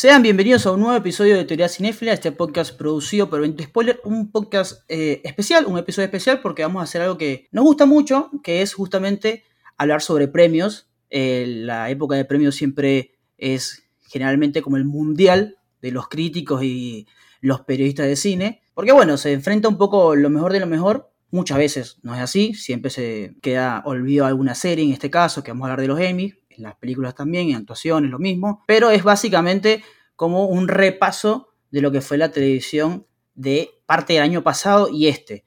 Sean bienvenidos a un nuevo episodio de Teoría Cinéfila, este podcast producido por Evento Spoiler, un podcast eh, especial, un episodio especial porque vamos a hacer algo que nos gusta mucho, que es justamente hablar sobre premios. Eh, la época de premios siempre es generalmente como el mundial de los críticos y los periodistas de cine, porque bueno, se enfrenta un poco lo mejor de lo mejor. Muchas veces no es así, siempre se queda olvidado alguna serie, en este caso, que vamos a hablar de los Emmy, en las películas también, en actuaciones, lo mismo, pero es básicamente como un repaso de lo que fue la televisión de parte del año pasado y este.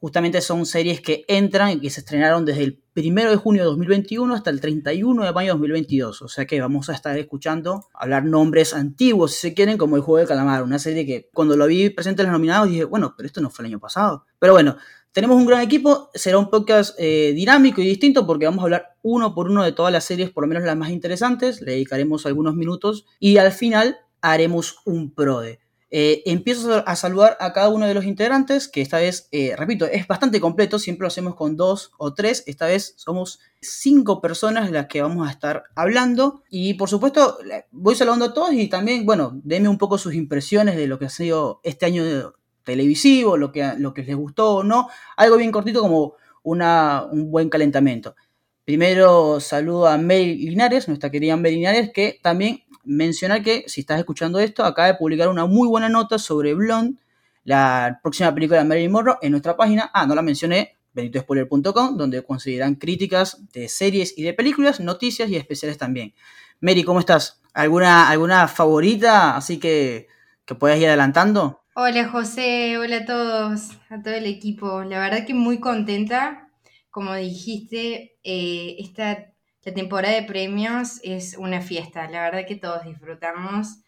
Justamente son series que entran y que se estrenaron desde el 1 de junio de 2021 hasta el 31 de mayo de 2022. O sea que vamos a estar escuchando hablar nombres antiguos, si se quieren, como el juego de calamar. Una serie que cuando lo vi presente en los nominados dije, bueno, pero esto no fue el año pasado. Pero bueno, tenemos un gran equipo, será un podcast eh, dinámico y distinto porque vamos a hablar uno por uno de todas las series, por lo menos las más interesantes, le dedicaremos algunos minutos y al final haremos un PRODE. Eh, empiezo a saludar a cada uno de los integrantes, que esta vez, eh, repito, es bastante completo, siempre lo hacemos con dos o tres, esta vez somos cinco personas las que vamos a estar hablando y por supuesto voy saludando a todos y también, bueno, denme un poco sus impresiones de lo que ha sido este año televisivo, lo que, lo que les gustó o no, algo bien cortito como una, un buen calentamiento. Primero saludo a Mary Linares, nuestra querida Mary Linares, que también mencionar que si estás escuchando esto, acaba de publicar una muy buena nota sobre Blonde, la próxima película de Marilyn Monroe, en nuestra página. Ah, no la mencioné, benitospoiler.com, donde consideran críticas de series y de películas, noticias y especiales también. Mary, ¿cómo estás? ¿Alguna, alguna favorita así que, que puedas ir adelantando? Hola José, hola a todos, a todo el equipo. La verdad que muy contenta. Como dijiste, eh, esta, la temporada de premios es una fiesta. La verdad que todos disfrutamos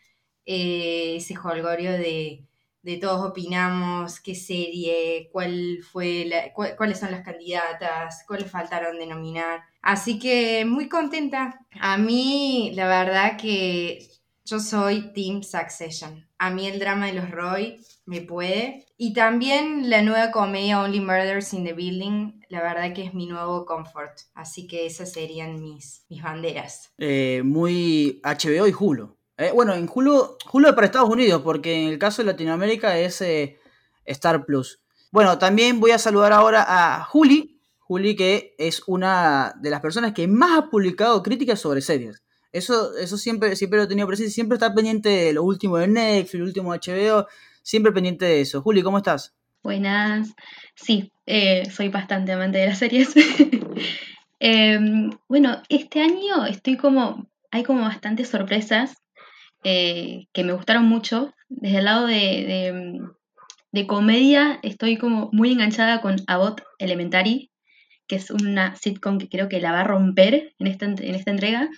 eh, ese holgorio de, de, todos opinamos qué serie, cuál fue la, cuáles son las candidatas, cuáles faltaron de nominar. Así que muy contenta. A mí, la verdad que yo soy Team Succession. A mí el drama de los Roy me puede. Y también la nueva comedia Only Murders in the Building, la verdad que es mi nuevo comfort. Así que esas serían mis, mis banderas. Eh, muy HBO y Hulu. Eh, bueno, en Hulu, Hulu es para Estados Unidos, porque en el caso de Latinoamérica es eh, Star Plus. Bueno, también voy a saludar ahora a Juli. Juli, que es una de las personas que más ha publicado críticas sobre series. Eso, eso siempre, siempre lo he tenido presente, siempre está pendiente de lo último de Netflix, lo último de HBO, siempre pendiente de eso. Juli, ¿cómo estás? Buenas. Sí, eh, soy bastante amante de las series. Em, bueno, este año estoy como, hay como bastantes sorpresas eh, que me gustaron mucho. Desde el lado de, de, comedia estoy como muy enganchada con Abbott Elementary, que es una sitcom que creo que la va a romper en esta, en esta entrega.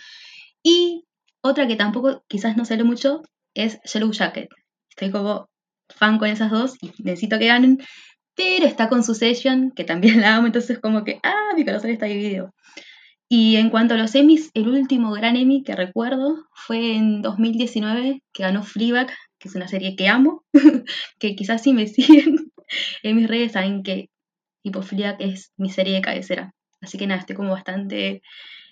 Y otra que tampoco quizás no sale mucho es Yellow Jacket. Estoy como fan con esas dos y necesito que ganen, pero está con Succession, que también la amo, entonces como que, ah, mi corazón está dividido. Y en cuanto a los Emmys, el último gran Emmy que recuerdo fue en 2019, que ganó Fleabag, que es una serie que amo, que quizás si me siguen en mis redes saben que tipo es mi serie de cabecera. Así que nada, estoy como bastante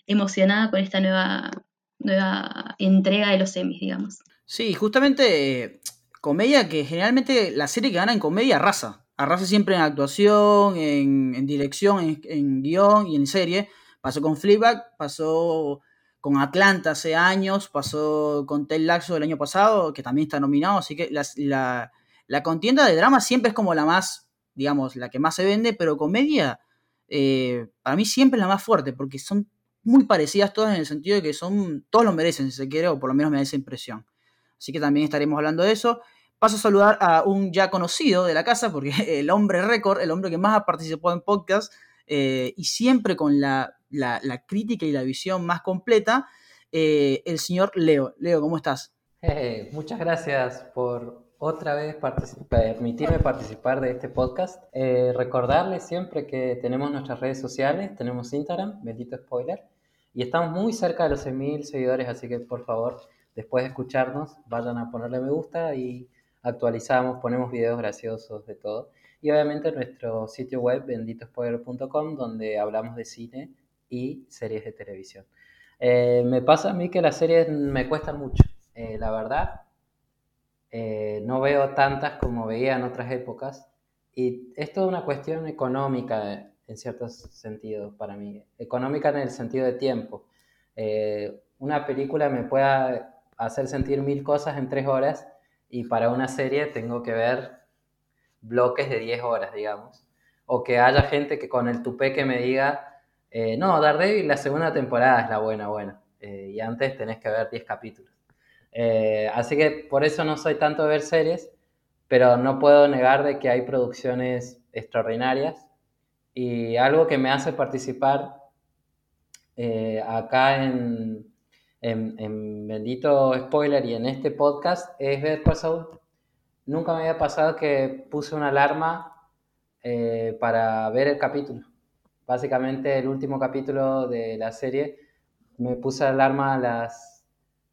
emocionada con esta nueva nueva entrega de los semis, digamos. Sí, justamente comedia que generalmente la serie que gana en comedia arrasa. Arrasa siempre en actuación, en, dirección, en, guion y en serie. Pasó con Fleabag, pasó con Atlanta hace años, pasó con Ted Laxo el año pasado, que también está nominado, así que la, la, contienda de drama siempre es como la más, digamos, la que más se vende, pero comedia eh, para mí siempre es la más fuerte, porque son muy parecidas todas en el sentido de que son, todos lo merecen, si se quiere, o por lo menos me da esa impresión. Así que también estaremos hablando de eso. Paso a saludar a un ya conocido de la casa, porque el hombre récord, el hombre que más ha participado en podcast, eh, y siempre con la, crítica y la visión más completa, eh, el señor Leo. Leo, ¿cómo estás? Eh, muchas gracias por otra vez permitirme participar de este podcast. recordarles siempre que tenemos nuestras redes sociales, tenemos Instagram, bendito spoiler, y estamos muy cerca de los 100.000 seguidores, así que por favor, después de escucharnos, vayan a ponerle me gusta y actualizamos, ponemos videos graciosos de todo. Y obviamente nuestro sitio web, benditospoiler.com, donde hablamos de cine y series de televisión. Eh, me pasa a mí que las series me cuestan mucho. eh, la verdad, eh, no veo tantas como veía en otras épocas. Y es una cuestión económica en ciertos sentidos para mí. Económica en el sentido de tiempo. una película me puede hacer sentir mil cosas en tres horas y para una serie tengo que ver bloques de 10 horas, digamos. O que haya gente que con el tupé que me diga, eh, no, Daredevil la segunda temporada es la buena, buena. Eh, y antes tenés que ver 10 capítulos. Eh, así que por eso no soy tanto de ver series, pero no puedo negar de que hay producciones extraordinarias. Y algo que me hace participar acá en, en, Bendito Spoiler y en este podcast es ver Call Nunca me había pasado que puse una alarma eh, para ver el capítulo. Básicamente el último capítulo de la serie me puse la alarma a las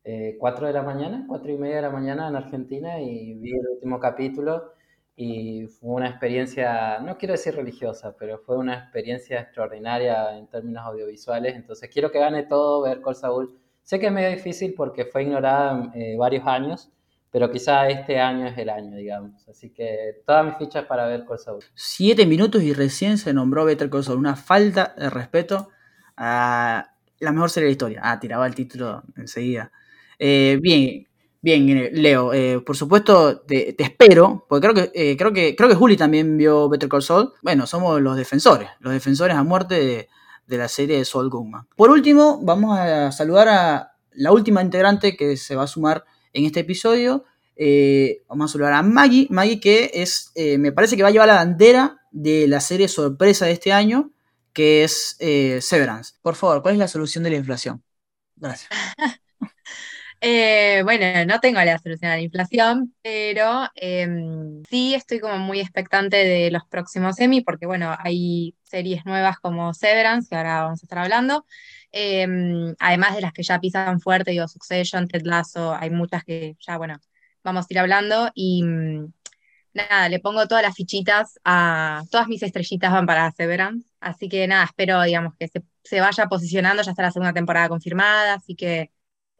4 eh, de la mañana, 4 y media de la mañana en Argentina y vi el último capítulo y fue una experiencia, no quiero decir religiosa, pero fue una experiencia extraordinaria en términos audiovisuales. Entonces quiero que gane todo ver Col Saúl Sé que es medio difícil porque fue ignorada eh, varios años, pero quizá este año es el año, digamos. Así que todas mis fichas para ver Call Saul. Siete minutos y recién se nombró Better Call. Una falta de respeto a la mejor serie de la historia. Ah, tiraba el título enseguida. Eh, bien, bien, Leo. Eh, por supuesto, te, espero, porque creo que, creo, que, creo que Juli también vio Better Call Saul. Bueno, somos los defensores, los defensores a muerte de de la serie de Sol Goodman. Por último, vamos a saludar a la última integrante que se va a sumar en este episodio. Eh, vamos a saludar a Maggie. Maggie que es, eh, me parece que va a llevar la bandera de la serie sorpresa de este año, que es eh, Severance. Por favor, ¿cuál es la solución de la inflación? Gracias. Eh, bueno, no tengo la solución a la inflación, pero em, sí estoy como muy expectante de los próximos Emmy, porque bueno, hay series nuevas como Severance, que ahora vamos a estar hablando, em, además de las que ya pisan fuerte, digo, Succession, Ted Lasso, hay muchas que ya, bueno, vamos a ir hablando. Y mm, nada, le pongo todas las fichitas a, todas mis estrellitas van para Severance, así que nada, espero, digamos, que se, se vaya posicionando, ya está la segunda temporada confirmada, así que...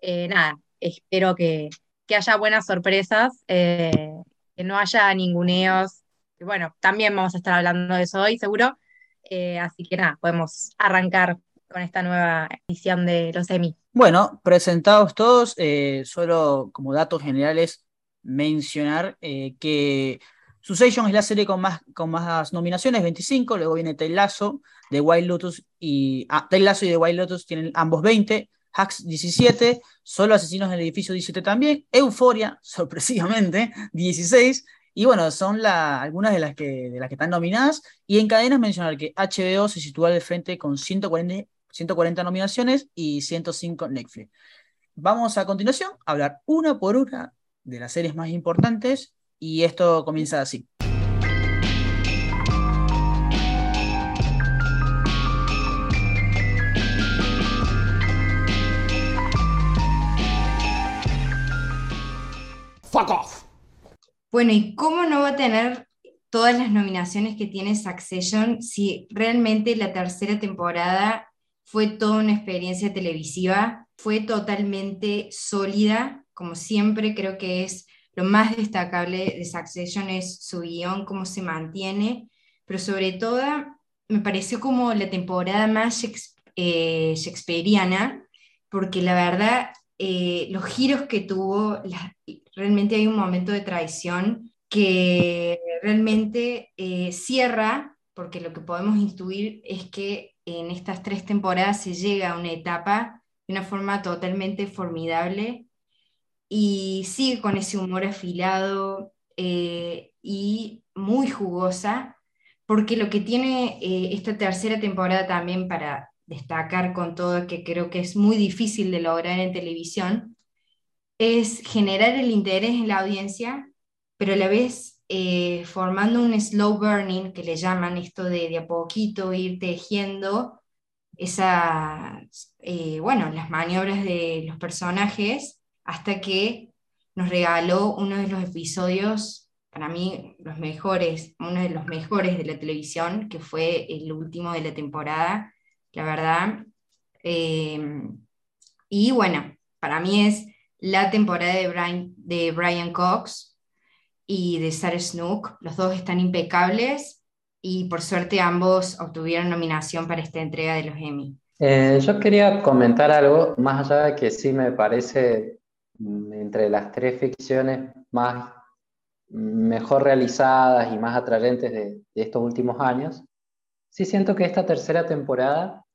Eh, nada, espero que, haya buenas sorpresas, eh, que no haya ninguneos. Y bueno, también vamos a estar hablando de eso hoy, seguro. Eh, así que nada, podemos arrancar con esta nueva edición de los Emmy. Bueno, presentados todos, eh, solo como datos generales mencionar que Succession es la serie con más, con más nominaciones, 25, luego viene Ted Lasso, The Wild Lotus y ah, Lasso y The Wild Lotus tienen ambos 20, Hacks 17, Solo Asesinos del Edificio 17 también, Euforia, sorpresivamente, 16, y bueno, son algunas de las, que, de las que están nominadas, y en cadenas mencionar que HBO se sitúa al frente con 140, 140 nominaciones y 105 Netflix. Vamos a continuación a hablar una por una de las series más importantes, y esto comienza así. Fuck off. Bueno, ¿y cómo no va a tener todas las nominaciones que tiene Succession si realmente la tercera temporada fue toda una experiencia televisiva, fue totalmente sólida, como siempre creo que es lo más destacable de Succession es su guion, cómo se mantiene, pero sobre todo me pareció como la temporada más eh, shakespeariana, porque la verdad eh, los giros que tuvo, realmente hay un momento de traición que realmente eh, cierra, porque lo que podemos intuir es que en estas tres temporadas se llega a una etapa de una forma totalmente formidable y sigue con ese humor afilado eh, y muy jugosa, porque lo que tiene esta tercera temporada también para destacar con todo, que creo que es muy difícil de lograr en televisión, es generar el interés en la audiencia, pero a la vez eh, formando un slow burning, que le llaman esto de de a poquito ir tejiendo esas, eh, bueno, las maniobras de los personajes hasta que nos regaló uno de los episodios, para mí, los mejores, uno de los mejores de la televisión, que fue el último de la temporada, la verdad. Eh, y bueno, para mí es la temporada de Brian, de Brian Cox y de Sarah Snook. Los dos están impecables y por suerte ambos obtuvieron nominación para esta entrega de los Emmy. Eh, yo quería comentar algo, más allá de que sí me parece mm, entre las tres ficciones más mejor realizadas y más atrayentes de, estos últimos años, sí siento que esta tercera temporada,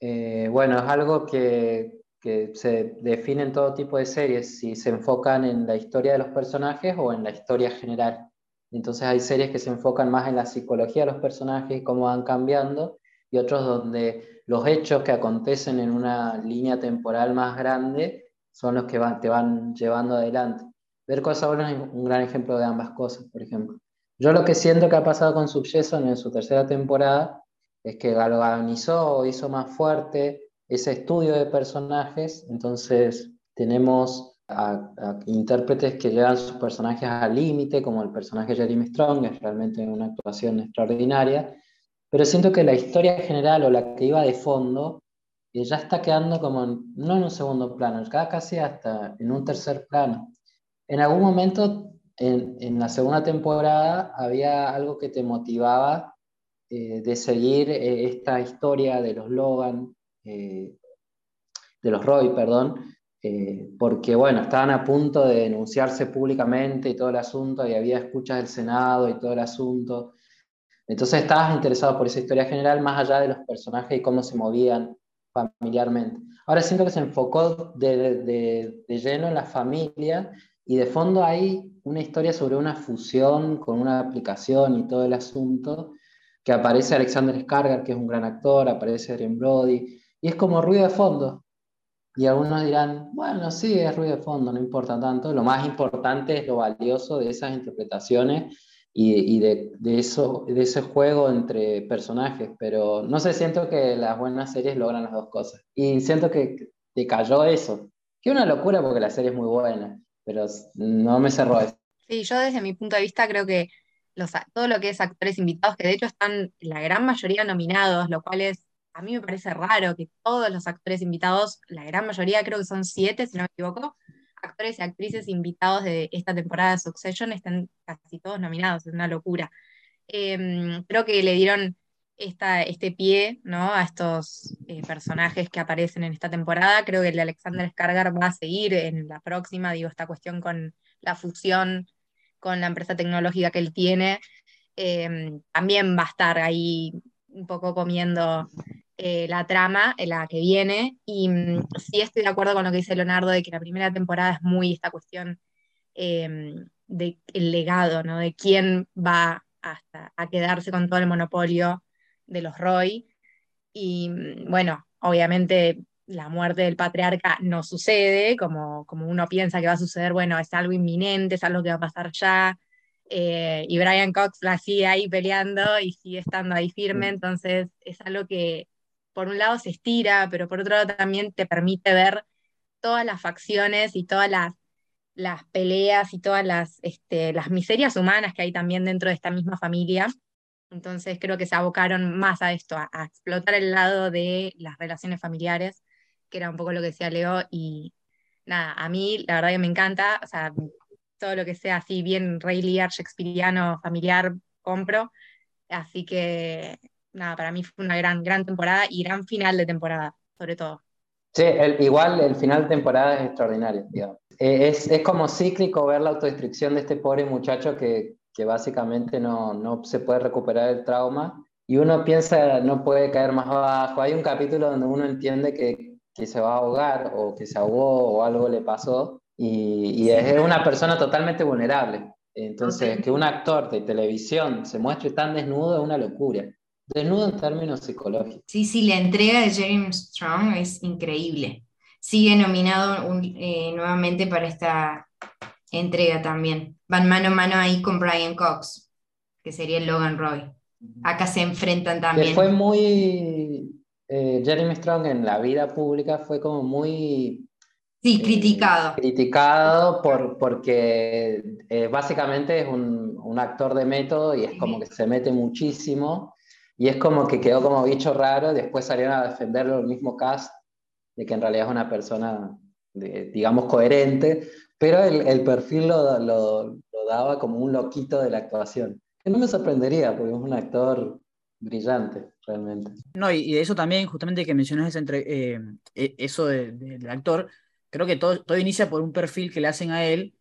eh, bueno, es algo que, que se define en todo tipo de series, si se enfocan en la historia de los personajes o en la historia general. Entonces hay series que se enfocan más en la psicología de los personajes cómo van cambiando, y otros donde los hechos que acontecen en una línea temporal más grande son los que te van llevando adelante. Ver cosas buenas es un gran ejemplo de ambas cosas, por ejemplo. Yo lo que siento que ha pasado con Succession en su tercera temporada es que galvanizó, hizo más fuerte ese estudio de personajes, entonces tenemos a, intérpretes que llevan sus personajes al límite, como el personaje Jeremy Strong, es realmente una actuación extraordinaria, pero siento que la historia general o la que iba de fondo eh, ya está quedando como, no en un segundo plano, casi hasta en un tercer plano. En algún momento, en, en la segunda temporada, había algo que te motivaba eh, de seguir eh, esta historia de los Logan, de los Roy, perdón, porque bueno, estaban a punto de denunciarse públicamente y todo el asunto, y había escuchas del Senado y todo el asunto. Entonces estabas interesado por esa historia general más allá de los personajes y cómo se movían familiarmente. Ahora siento que se enfocó de, de, de, lleno en la familia y de fondo hay una historia sobre una fusión con una aplicación y todo el asunto, que aparece Alexander Skarsgård, que es un gran actor, aparece Adrian Brody, y es como ruido de fondo. Y algunos dirán, bueno, sí, es ruido de fondo, no importa tanto. Lo más importante es lo valioso de esas interpretaciones y, de, eso, de ese juego entre personajes, pero no sé, siento que las buenas series logran las dos cosas. Y siento que te cayó eso. Que una locura porque la serie es muy buena, pero no me cerró eso. Sí, yo desde mi punto de vista creo que los, todo lo que es actores invitados, que de hecho están la gran mayoría nominados, lo cual es, a mí me parece raro que todos los actores invitados, la gran mayoría creo que son siete, si no me equivoco, actores y actrices invitados de esta temporada de Succession están casi todos nominados, es una locura. Em, creo que le dieron este pie a estos eh, personajes que aparecen en esta temporada. Creo que el de Alexander Skargar va a seguir en la próxima, digo, esta cuestión con la fusión con la empresa tecnológica que él tiene. Em, también va a estar ahí un poco comiendo eh, la trama, en la que viene, y mm, sí estoy de acuerdo con lo que dice Leonardo de que la primera temporada es muy esta cuestión em, del legado, ¿no? De quién va hasta a quedarse con todo el monopolio de los Roy. Y mm, bueno, obviamente la muerte del patriarca no sucede como, como uno piensa que va a suceder, bueno, es algo inminente, es algo que va a pasar ya. Eh, y Brian Cox la sigue ahí peleando y sigue estando ahí firme, entonces es algo que por un lado se estira, pero por otro lado también te permite ver todas las facciones y todas las, las peleas y todas las, este, las miserias humanas que hay también dentro de esta misma familia. Entonces creo que se abocaron más a esto, a, explotar el lado de las relaciones familiares, que era un poco lo que decía Leo, y nada, a mí la verdad que me encanta, o sea, todo lo que sea así bien Ray Lear, Shakespeareano, familiar, compro. Así que nada, para mí fue una gran, gran temporada y gran final de temporada, sobre todo. Sí, igual el final de temporada es extraordinario, digamos. Eh, es, es, como cíclico ver la autodestrucción de este pobre muchacho que, que básicamente no, no, se puede recuperar el trauma y uno piensa no puede caer más abajo. Hay un capítulo donde uno entiende que, que se va a ahogar o que se ahogó o algo le pasó y, y es una persona totalmente vulnerable. Entonces, que un actor de televisión se muestre tan desnudo es una locura. Desnudo en términos psicológicos. Sí, sí, la entrega de Jeremy Strong es increíble. Sigue nominado eh, nuevamente para esta entrega también. Van mano a mano ahí con Brian Cox, que sería Logan Roy. Acá se enfrentan también. fue muy. Eh, Jeremy Strong en la vida pública fue como muy. Sí, eh, criticado. criticado por, porque básicamente es un, un, actor de método y es como que se mete muchísimo y es como que quedó como bicho raro, después salieron a defenderlo el mismo cast, de que en realidad es una persona digamos, coherente, pero el, perfil lo, lo, daba como un loquito de la actuación. Que no me sorprendería, porque es un actor brillante, realmente. No, y, de eso también, justamente que mencionas entre, eh, e, eso del actor, creo que todo, todo inicia por un perfil que le hacen a él,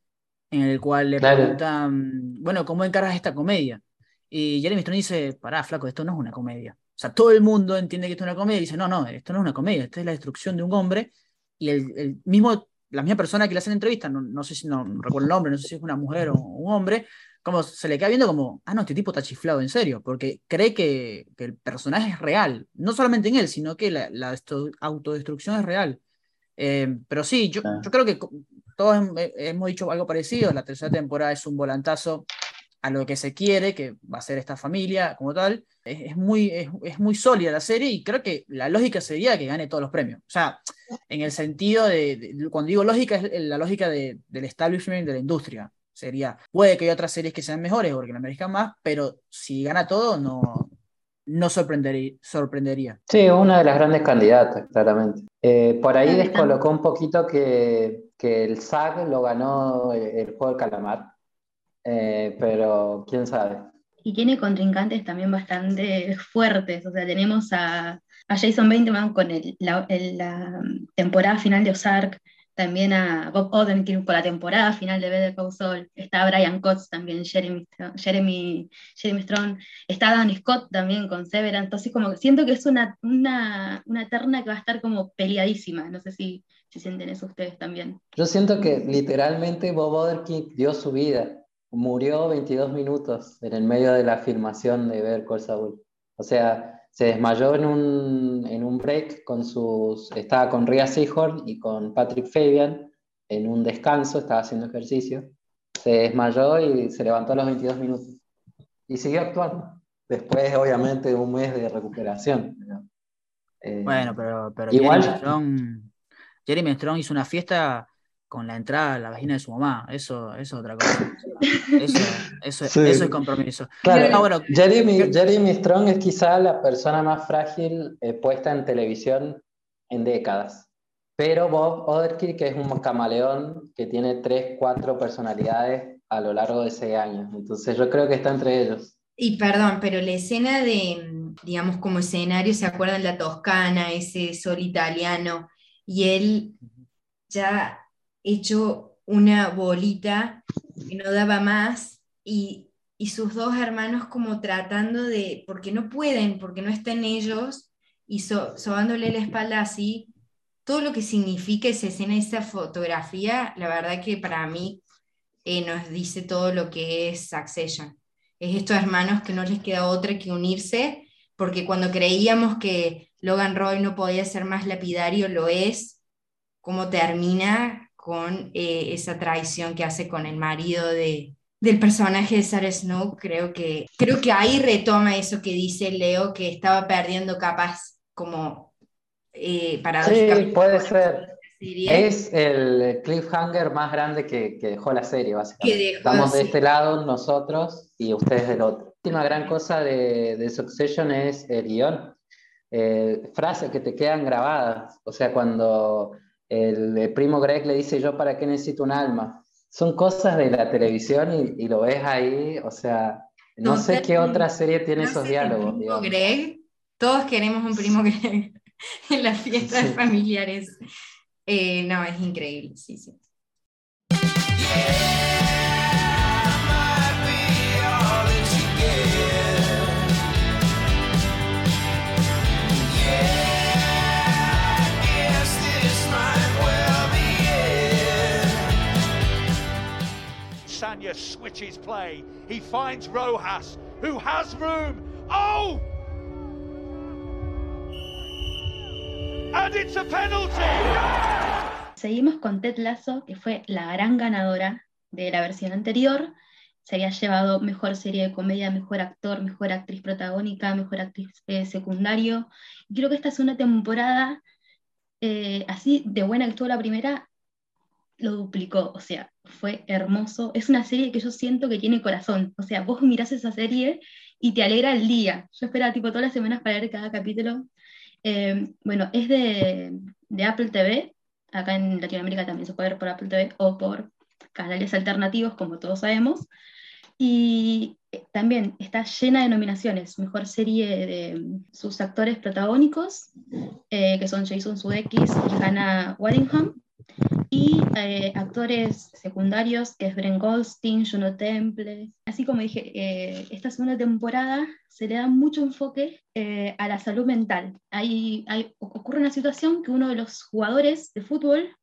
en el cual le preguntan, bueno, ¿cómo encaras esta comedia? Y Jeremy Strong dice, pará, flaco, esto no es una comedia. O sea, todo el mundo entiende que esto es una comedia y dice, no, no, esto no es una comedia, esto es la destrucción de un hombre. Y el, mismo, la misma persona que le hace la entrevista, no, no sé si, no, recuerdo el nombre, no sé si es una mujer o un hombre, como se le queda viendo como, ah, no, este tipo está chiflado en serio, porque cree que, el personaje es real, no solamente en él, sino que la, la autodestrucción es real. Eh, pero sí, yo, yo creo que todos hemos dicho algo parecido, la tercera temporada es un volantazo a lo que se quiere, que va a ser esta familia como tal. Es, muy, es, muy sólida la serie y creo que la lógica sería que gane todos los premios. O sea, en el sentido de, cuando digo lógica, es la lógica del establishment de la industria. Sería, puede que haya otras series que sean mejores porque la merezcan más, pero si gana todo, no, no sorprendería, sorprendería. Sí, una de las grandes candidatas, claramente. Eh, por ahí descolocó un poquito que, que el SAG lo ganó el juego del calamar eh, pero quién sabe. Y tiene contrincantes también bastante fuertes, o sea, tenemos a, Jason Bateman con la, temporada final de Ozark, también a Bob Odenkirk con la temporada final de Better Call Saul, está Brian Cox también, Jeremy, Jeremy, Jeremy Strong, está Dan Scott también con Severance, entonces como que siento que es una, una, una terna que va a estar como peleadísima, no sé si, si sienten eso ustedes también. Yo siento que literalmente Bob Odenkirk dio su vida, murió 22 minutos en el medio de la filmación de Ver Call Saul. O sea, se desmayó en un, en un break con sus. Estaba con Ria Seahorn y con Patrick Fabian en un descanso, estaba haciendo ejercicio. Se desmayó y se levantó a los 22 minutos. Y siguió actuando. Después, obviamente, de un mes de recuperación. Eh, bueno, pero, pero igual, Jeremy Strong, Jeremy Strong hizo una fiesta con la entrada a la vagina de su mamá. Eso, es otra cosa. Eso, eso, es compromiso. Claro, Jeremy, Jeremy, Strong es quizá la persona más frágil eh, puesta en televisión en décadas. Pero Bob Odenkirk es un camaleón que tiene tres, cuatro personalidades a lo largo de ese año. Entonces yo creo que está entre ellos. Y perdón, pero la escena de, digamos, como escenario, ¿se acuerdan la Toscana, ese sol italiano? Y él ya hecho una bolita que no daba más y, sus dos hermanos como tratando de, porque no pueden, porque no están ellos, y sobándole la espalda así, todo lo que significa esa escena, esa fotografía, la verdad que para mí eh, nos dice todo lo que es Succession. Es estos hermanos que no les queda otra que unirse, porque cuando creíamos que Logan Roy no podía ser más lapidario, lo es, como termina con eh, esa traición que hace con el marido de, del personaje de Sarah Snow, creo que, creo que ahí retoma eso que dice Leo, que estaba perdiendo capas como eh, para... Sí, puede ser. Es el cliffhanger más grande que, que dejó la serie, básicamente. Estamos de este lado nosotros y ustedes del otro. Una gran cosa de, de Succession es el guion. Eh, frases que te quedan grabadas. O sea, cuando el, primo Greg le dice, yo para qué necesito un alma. Son cosas de la televisión y, lo ves ahí, o sea, no, sé qué otra serie tiene esos diálogos. Primo Greg, todos queremos un primo Greg en las fiestas familiares. Eh, no, es increíble, sí, sí. Seguimos con Ted Lasso, que fue la gran ganadora de la versión anterior. Se había llevado mejor serie de comedia, mejor actor, mejor actriz protagónica, mejor actriz eh, secundario. Creo que esta es una temporada eh, así de buena que estuvo la primera, lo duplicó, o sea, fue hermoso. Es una serie que yo siento que tiene corazón, o sea, vos mirás esa serie y te alegra el día. Yo esperaba tipo todas las semanas para ver cada capítulo. Eh, bueno, es de, Apple TV, Acá en Latinoamérica también se puede ver por Apple TV o por canales alternativos, como todos sabemos. Y eh, también está llena de nominaciones. Mejor serie de sus actores protagónicos, eh, que son Jason Sudeikis y Hannah Waddingham. Y eh, actores secundarios, que es Brent Goldstein, Juno Temple. Así como dije, esta segunda temporada se le da mucho enfoque a la salud mental. Hay, hay, ocurre una situación que uno de los jugadores de fútbol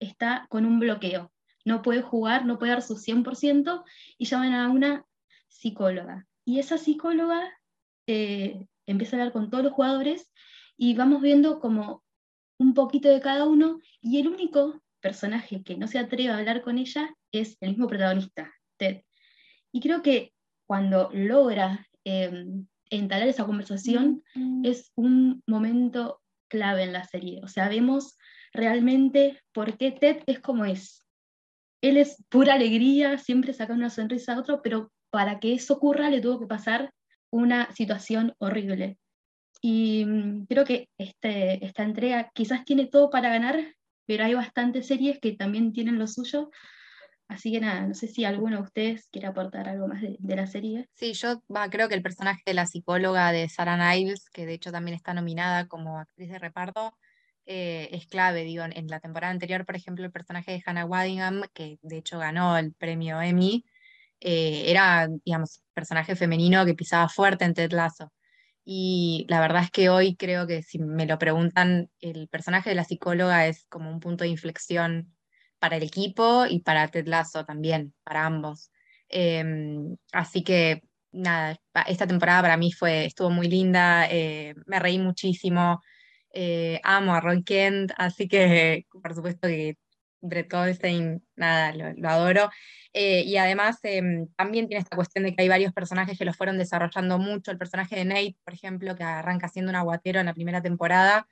está con un bloqueo no puede jugar, no puede dar su 100% y llaman a una psicóloga. Y esa psicóloga eh, empieza a hablar con todos los jugadores y vamos viendo como un poquito de cada uno y el único personaje que no se atreve a hablar con ella es el mismo protagonista, Ted. Y creo que cuando logra eh, entalar esa conversación es un momento clave en la serie. O sea, vemos realmente por qué Ted es como es él es pura alegría, siempre saca una sonrisa a otro, pero para que eso ocurra le tuvo que pasar una situación horrible. Y mm, creo que este, esta entrega quizás tiene todo para ganar, pero hay bastantes series que también tienen lo suyo. Así que nada, no sé si alguno de ustedes quiere aportar algo más de, la serie. Sí, yo creo que el personaje de la psicóloga de Sarah Niles, que de hecho también está nominada como actriz de reparto, eh, es clave, digo, en, la temporada anterior, por ejemplo, el personaje de Hannah Waddingham, que de hecho ganó el premio Emmy, eh, era, digamos, personaje femenino que pisaba fuerte en Ted Lasso. Y la verdad es que hoy creo que si me lo preguntan, el personaje de la psicóloga es como un punto de inflexión para el equipo y para Ted Lasso también, para ambos. Em, así que nada, esta temporada para mí fue, estuvo muy linda, eh, me reí muchísimo, eh, amo a Roy Kent, así que por supuesto que Brett Goldstein, nada, lo, adoro. Eh, y además em, también tiene esta cuestión de que hay varios personajes que lo fueron desarrollando mucho. El personaje de Nate, por ejemplo, que arranca siendo un aguatero en la primera temporada,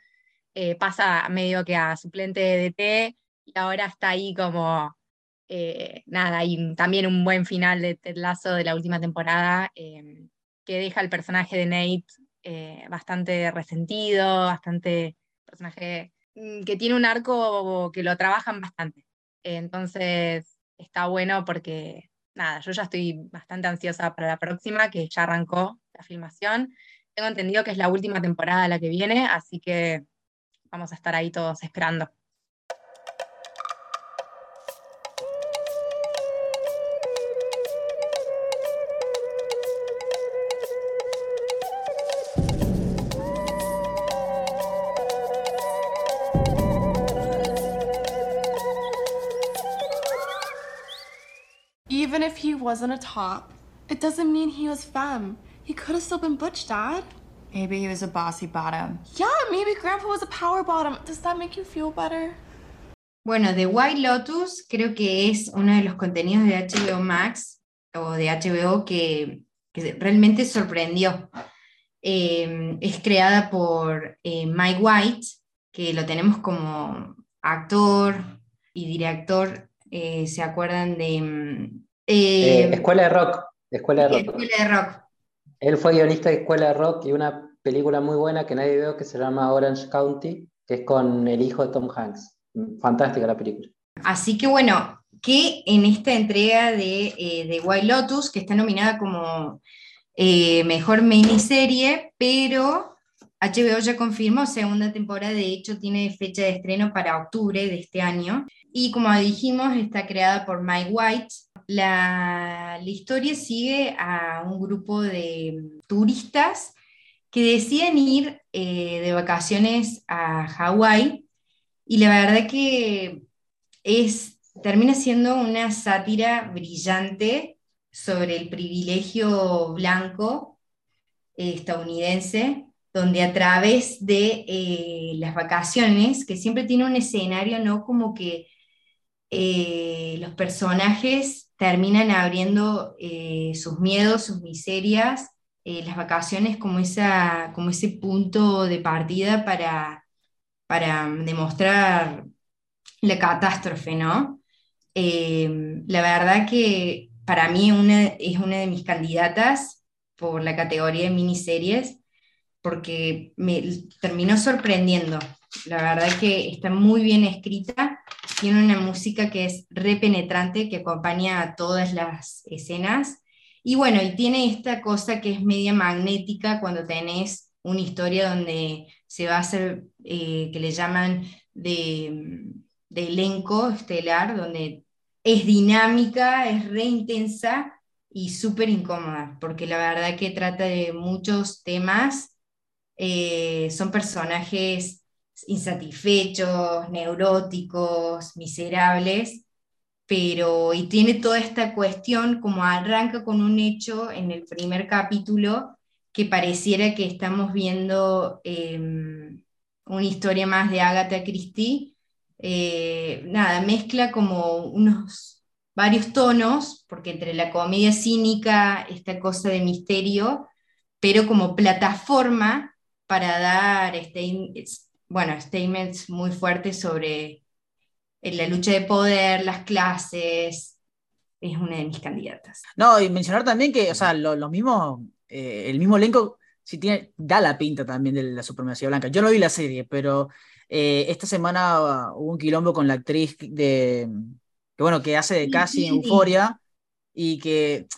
eh, pasa medio que a suplente de DT y ahora está ahí como, nada, y también un buen final de Ted de la última temporada em, que deja el personaje de Nate eh, bastante resentido, bastante personaje que tiene un arco que lo trabajan bastante. entonces está bueno porque, nada, yo ya estoy bastante ansiosa para la próxima, que ya arrancó la filmación. Tengo entendido que es la última temporada la que viene, así que vamos a estar ahí todos esperando. Wasn't a top, it doesn't mean he was femme. He could have still been butch, Dad. Maybe he was a bossy bottom. Yeah, maybe Grandpa was a power bottom. Does that make you feel better? Bueno, The White Lotus creo que es uno de los contenidos de HBO Max o de HBO que, que realmente sorprendió. Eh, es creada por eh, Mike White, que lo tenemos como actor y director. Eh, ¿Se acuerdan de mm, eh, eh, Escuela de Rock. Escuela de Rock. Escuela de Rock. Él fue guionista de Escuela de Rock y una película muy buena que nadie vio que se llama Orange County, que es con el hijo de Tom Hanks. Fantástica la película. Así que bueno, que en esta entrega de, eh, White Lotus, que está nominada como mejor miniserie, pero HBO ya confirmó segunda temporada, de hecho tiene fecha de estreno para octubre de este año. Y como dijimos, está creada por Mike White, la, historia sigue a un grupo de turistas que deciden ir eh, de vacaciones a Hawái y la verdad que es, termina siendo una sátira brillante sobre el privilegio blanco eh, estadounidense, donde a través de eh, las vacaciones, que siempre tiene un escenario, ¿no? Como que los personajes terminan abriendo eh, sus miedos, sus miserias, eh, las vacaciones como, esa, como ese punto de partida para, para demostrar la catástrofe, ¿no? Eh, la verdad que para mí una, es una de mis candidatas por la categoría de miniseries. Porque me terminó sorprendiendo. La verdad que está muy bien escrita, tiene una música que es repenetrante, que acompaña a todas las escenas. Y bueno, y tiene esta cosa que es media magnética cuando tenés una historia donde se va a hacer, eh, que le llaman de, de elenco estelar, donde es dinámica, es re intensa y súper incómoda, porque la verdad que trata de muchos temas, eh, son personajes insatisfechos, neuróticos, miserables, pero y tiene toda esta cuestión como arranca con un hecho en el primer capítulo que pareciera que estamos viendo em, una historia más de Agatha Christie. Eh, nada, mezcla como unos varios tonos, porque entre la comedia cínica, esta cosa de misterio, pero como plataforma para dar este, bueno, statements muy fuertes sobre la lucha de poder, las clases. Es una de mis candidatas. No, y mencionar también que, o sea, lo, mismo, eh, el mismo elenco sí tiene, da la pinta también de la supremacía blanca. Yo no vi la serie, pero eh, esta semana hubo un quilombo con la actriz de, que bueno, que hace de casi Euforia y que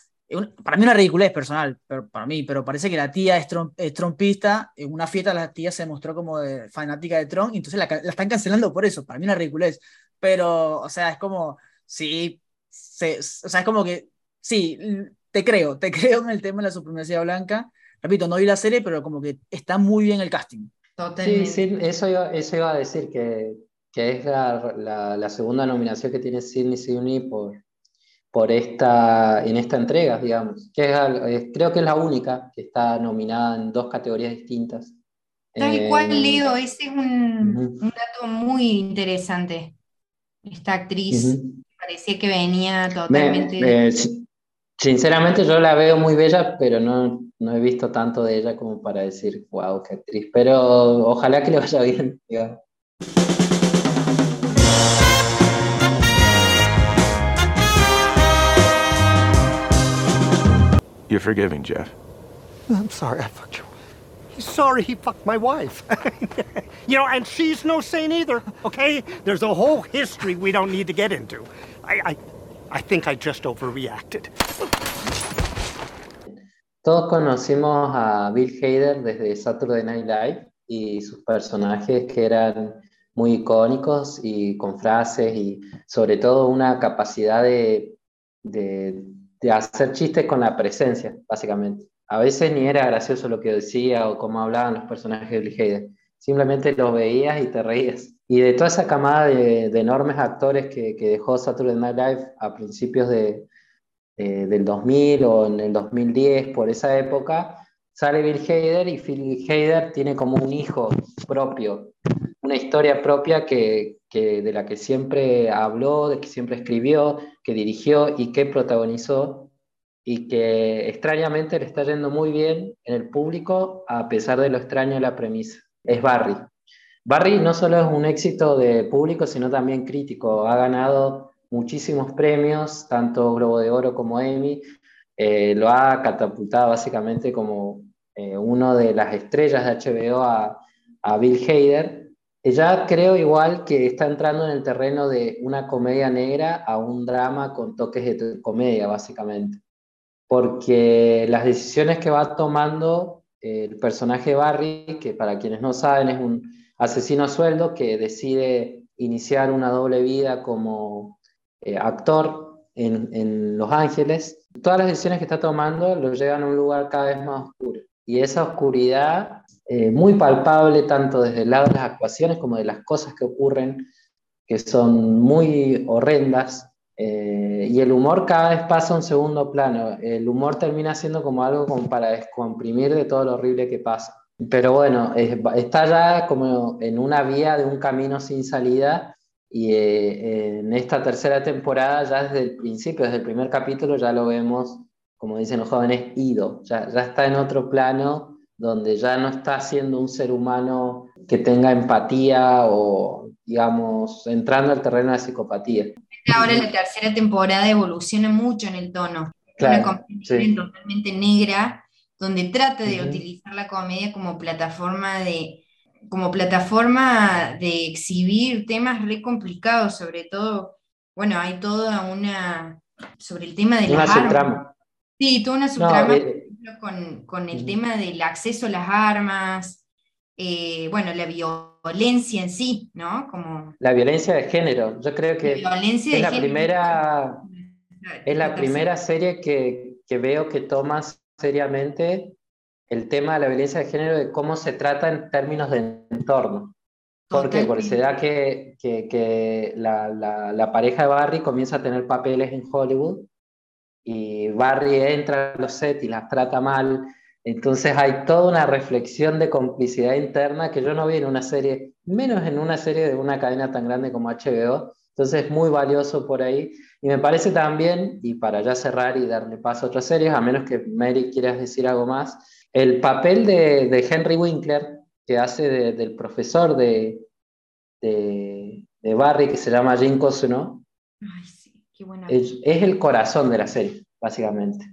para mí una ridiculez personal, pero, para mí, pero parece que la tía es, trompista, en una fiesta la tía se mostró como fanática de Trump, y entonces la, están cancelando por eso, para mí una ridiculez, pero, o sea, es como, sí, se, o sea, es como que, sí, te creo, te creo en el tema de la supremacía blanca, repito, no vi la serie, pero como que está muy bien el casting. Sí, sí, eso iba, eso iba a decir que que es la, la, segunda nominación que tiene Sidney Sweeney por, por esta, en esta entrega, digamos. Que creo que es la única que está nominada en dos categorías distintas. Tal cual, eh, Leo, ese es un, un, dato muy interesante. Esta actriz parecía que venía totalmente... sinceramente yo la veo muy bella, pero no, no he visto tanto de ella como para decir, wow, qué actriz. Pero ojalá que le vaya bien, digamos. You're forgiving, Jeff. I'm sorry I fucked your He's sorry he fucked my wife. you know, and she's no saint either, okay? There's a whole history we don't need to get into. I, I, I think I just overreacted. Todos conocimos a Bill Hader desde Saturday Night Live y sus personajes que eran muy icónicos y con frases y sobre todo una capacidad de, de de hacer chistes con la presencia, básicamente. A veces ni era gracioso lo que decía o cómo hablaban los personajes de Hader. Simplemente los veías y te reías. Y de toda esa camada de, enormes actores que, que, dejó Saturday Night Live a principios de, del 2000 o en el 2010, por esa época, sale Bill Hader y Bill Hader tiene como un hijo propio, una historia propia que, de la que siempre habló, de que siempre escribió, que dirigió y que protagonizó, y que extrañamente le está yendo muy bien en el público a pesar de lo extraño de la premisa. Es Barry. Barry no solo es un éxito de público, sino también crítico. Ha ganado muchísimos premios, tanto Globo de Oro como Emmy. Eh, lo ha catapultado básicamente como eh, uno de las estrellas de HBO a, a Bill Hader ella creo igual que está entrando en el terreno de una comedia negra a un drama con toques de comedia, básicamente. Porque las decisiones que va tomando el personaje Barry, que para quienes no saben es un asesino a sueldo que decide iniciar una doble vida como eh, actor en, en Los Ángeles, todas las decisiones que está tomando lo llevan a un lugar cada vez más oscuro. Y esa oscuridad eh, muy palpable tanto desde el lado de las actuaciones como de las cosas que ocurren, que son muy horrendas, eh, y el humor cada vez pasa a un segundo plano. El humor termina siendo como algo como para descomprimir de todo lo horrible que pasa. Pero bueno, está ya como en una vía de un camino sin salida y eh, en esta tercera temporada, ya desde el principio, desde el primer capítulo, ya lo vemos, como dicen los jóvenes, ido, ya, ya está en otro plano donde ya no está siendo un ser humano que tenga empatía o, digamos, entrando al terreno de la psicopatía. Ahora la tercera temporada evoluciona mucho en el tono. Claro, una totalmente negra, donde trata de utilizar la comedia como plataforma de, como plataforma de exhibir temas re complicados, sobre todo, bueno, hay toda una, sobre el tema de Una las armas. Sí, toda una No, subtrama, eh, ejemplo, con, con el tema del acceso a las armas, eh, bueno, la violencia en sí, ¿no? Como la violencia de género. Yo creo la que violencia es de la género. primera, es la primera serie que, que veo que toma seriamente el tema de la violencia de género, de cómo se trata en términos de entorno. ¿Por qué? Porque se da que, que- que la, la- la pareja de Barry comienza a tener papeles en Hollywood y Barry entra a los sets y las trata mal. Entonces hay toda una reflexión de complicidad interna que yo no vi en una serie, menos en una serie de una cadena tan grande como HBO. Entonces es muy valioso por ahí. Y me parece también, y para ya cerrar y darle paso a otras series, a menos que Mary quieras decir algo más, el papel de, Henry Winkler, que hace de- del profesor de, de, de Barry, que se llama Jim Cosuno, Es, es el corazón de la serie, básicamente.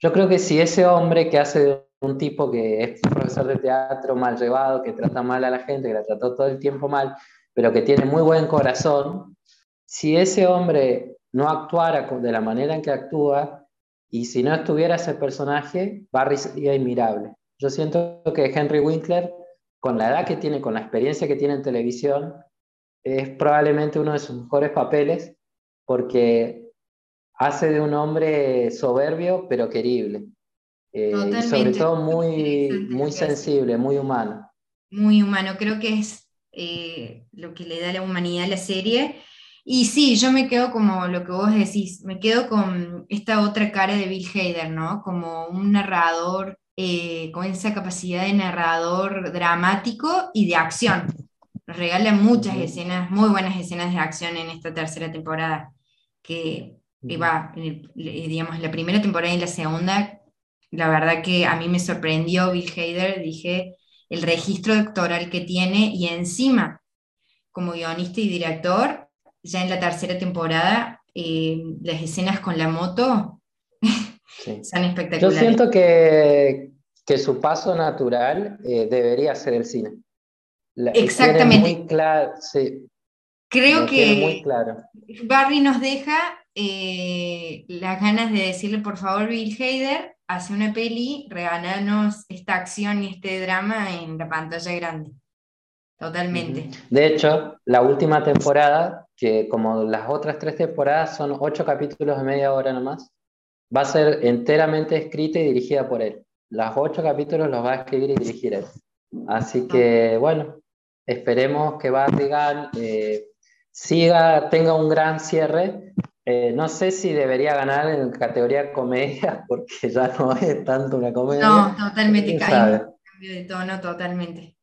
Yo creo que si ese hombre que hace de un tipo que es profesor de teatro mal llevado, que trata mal a la gente, que la trató todo el tiempo mal, pero que tiene muy buen corazón, si ese hombre no actuara de la manera en que actúa, y si no estuviera ese personaje, Barry sería inmirable. Yo siento que Henry Winkler, con la edad que tiene, con la experiencia que tiene en televisión, es probablemente uno de sus mejores papeles, porque hace de un hombre soberbio pero querible. Eh, y sobre todo muy, muy sensible, muy humano. muy humano, creo que es eh, lo que le da la humanidad a la serie. Y sí, yo me quedo como lo que vos decís, me quedo con esta otra cara de Bill Hader, ¿no? Como un narrador, eh, con esa capacidad de narrador dramático y de acción. Nos regala muchas escenas, muy buenas escenas de acción en esta tercera temporada, que va, digamos, la primera temporada y la segunda, la verdad que a mí me sorprendió Bill Hader, dije, el registro doctoral que tiene y encima, como guionista y director, ya en la tercera temporada, eh, las escenas con la moto Sí. son Yo espectaculares. siento que, que su paso natural eh, debería ser el cine. La- Exactamente. muy claro, sí, Creo tiene muy que claro. Barry nos deja eh, las ganas de decirle, por favor, Bill Hader, hace una peli, regalanos esta acción y este drama en la pantalla grande. Totalmente. De hecho, la última temporada, que como las otras tres temporadas son ocho capítulos de media hora nomás, va a ser enteramente escrita y dirigida por él. Los ocho capítulos los va a escribir y dirigir él. Así que, bueno, esperemos que Barry Gunn eh, siga, tenga un gran cierre. Eh, no sé si debería ganar en categoría comedia, porque ya no es tanto una comedia. No, totalmente. Un cambio de tono totalmente.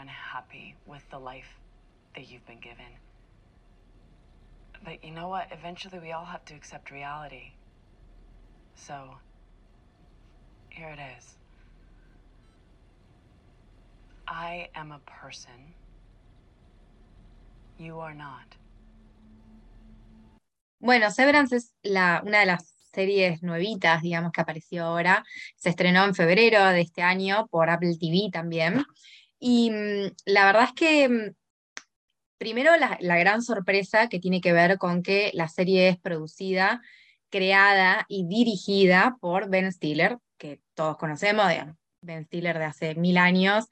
Unhappy with the life that you've been given. But you know what? Eventually, we all have to accept reality. So, here it is. I am a person. You are not. Bueno, Severance es la, una de las series nuevitas, digamos, que apareció ahora. Se estrenó en febrero de este año por Apple TV también. Y mm, la verdad es que, mm, primero, la, la gran sorpresa que tiene que ver con que la serie es producida, creada y dirigida por Ben Stiller, que todos conocemos, digamos, Ben Stiller de hace mil años,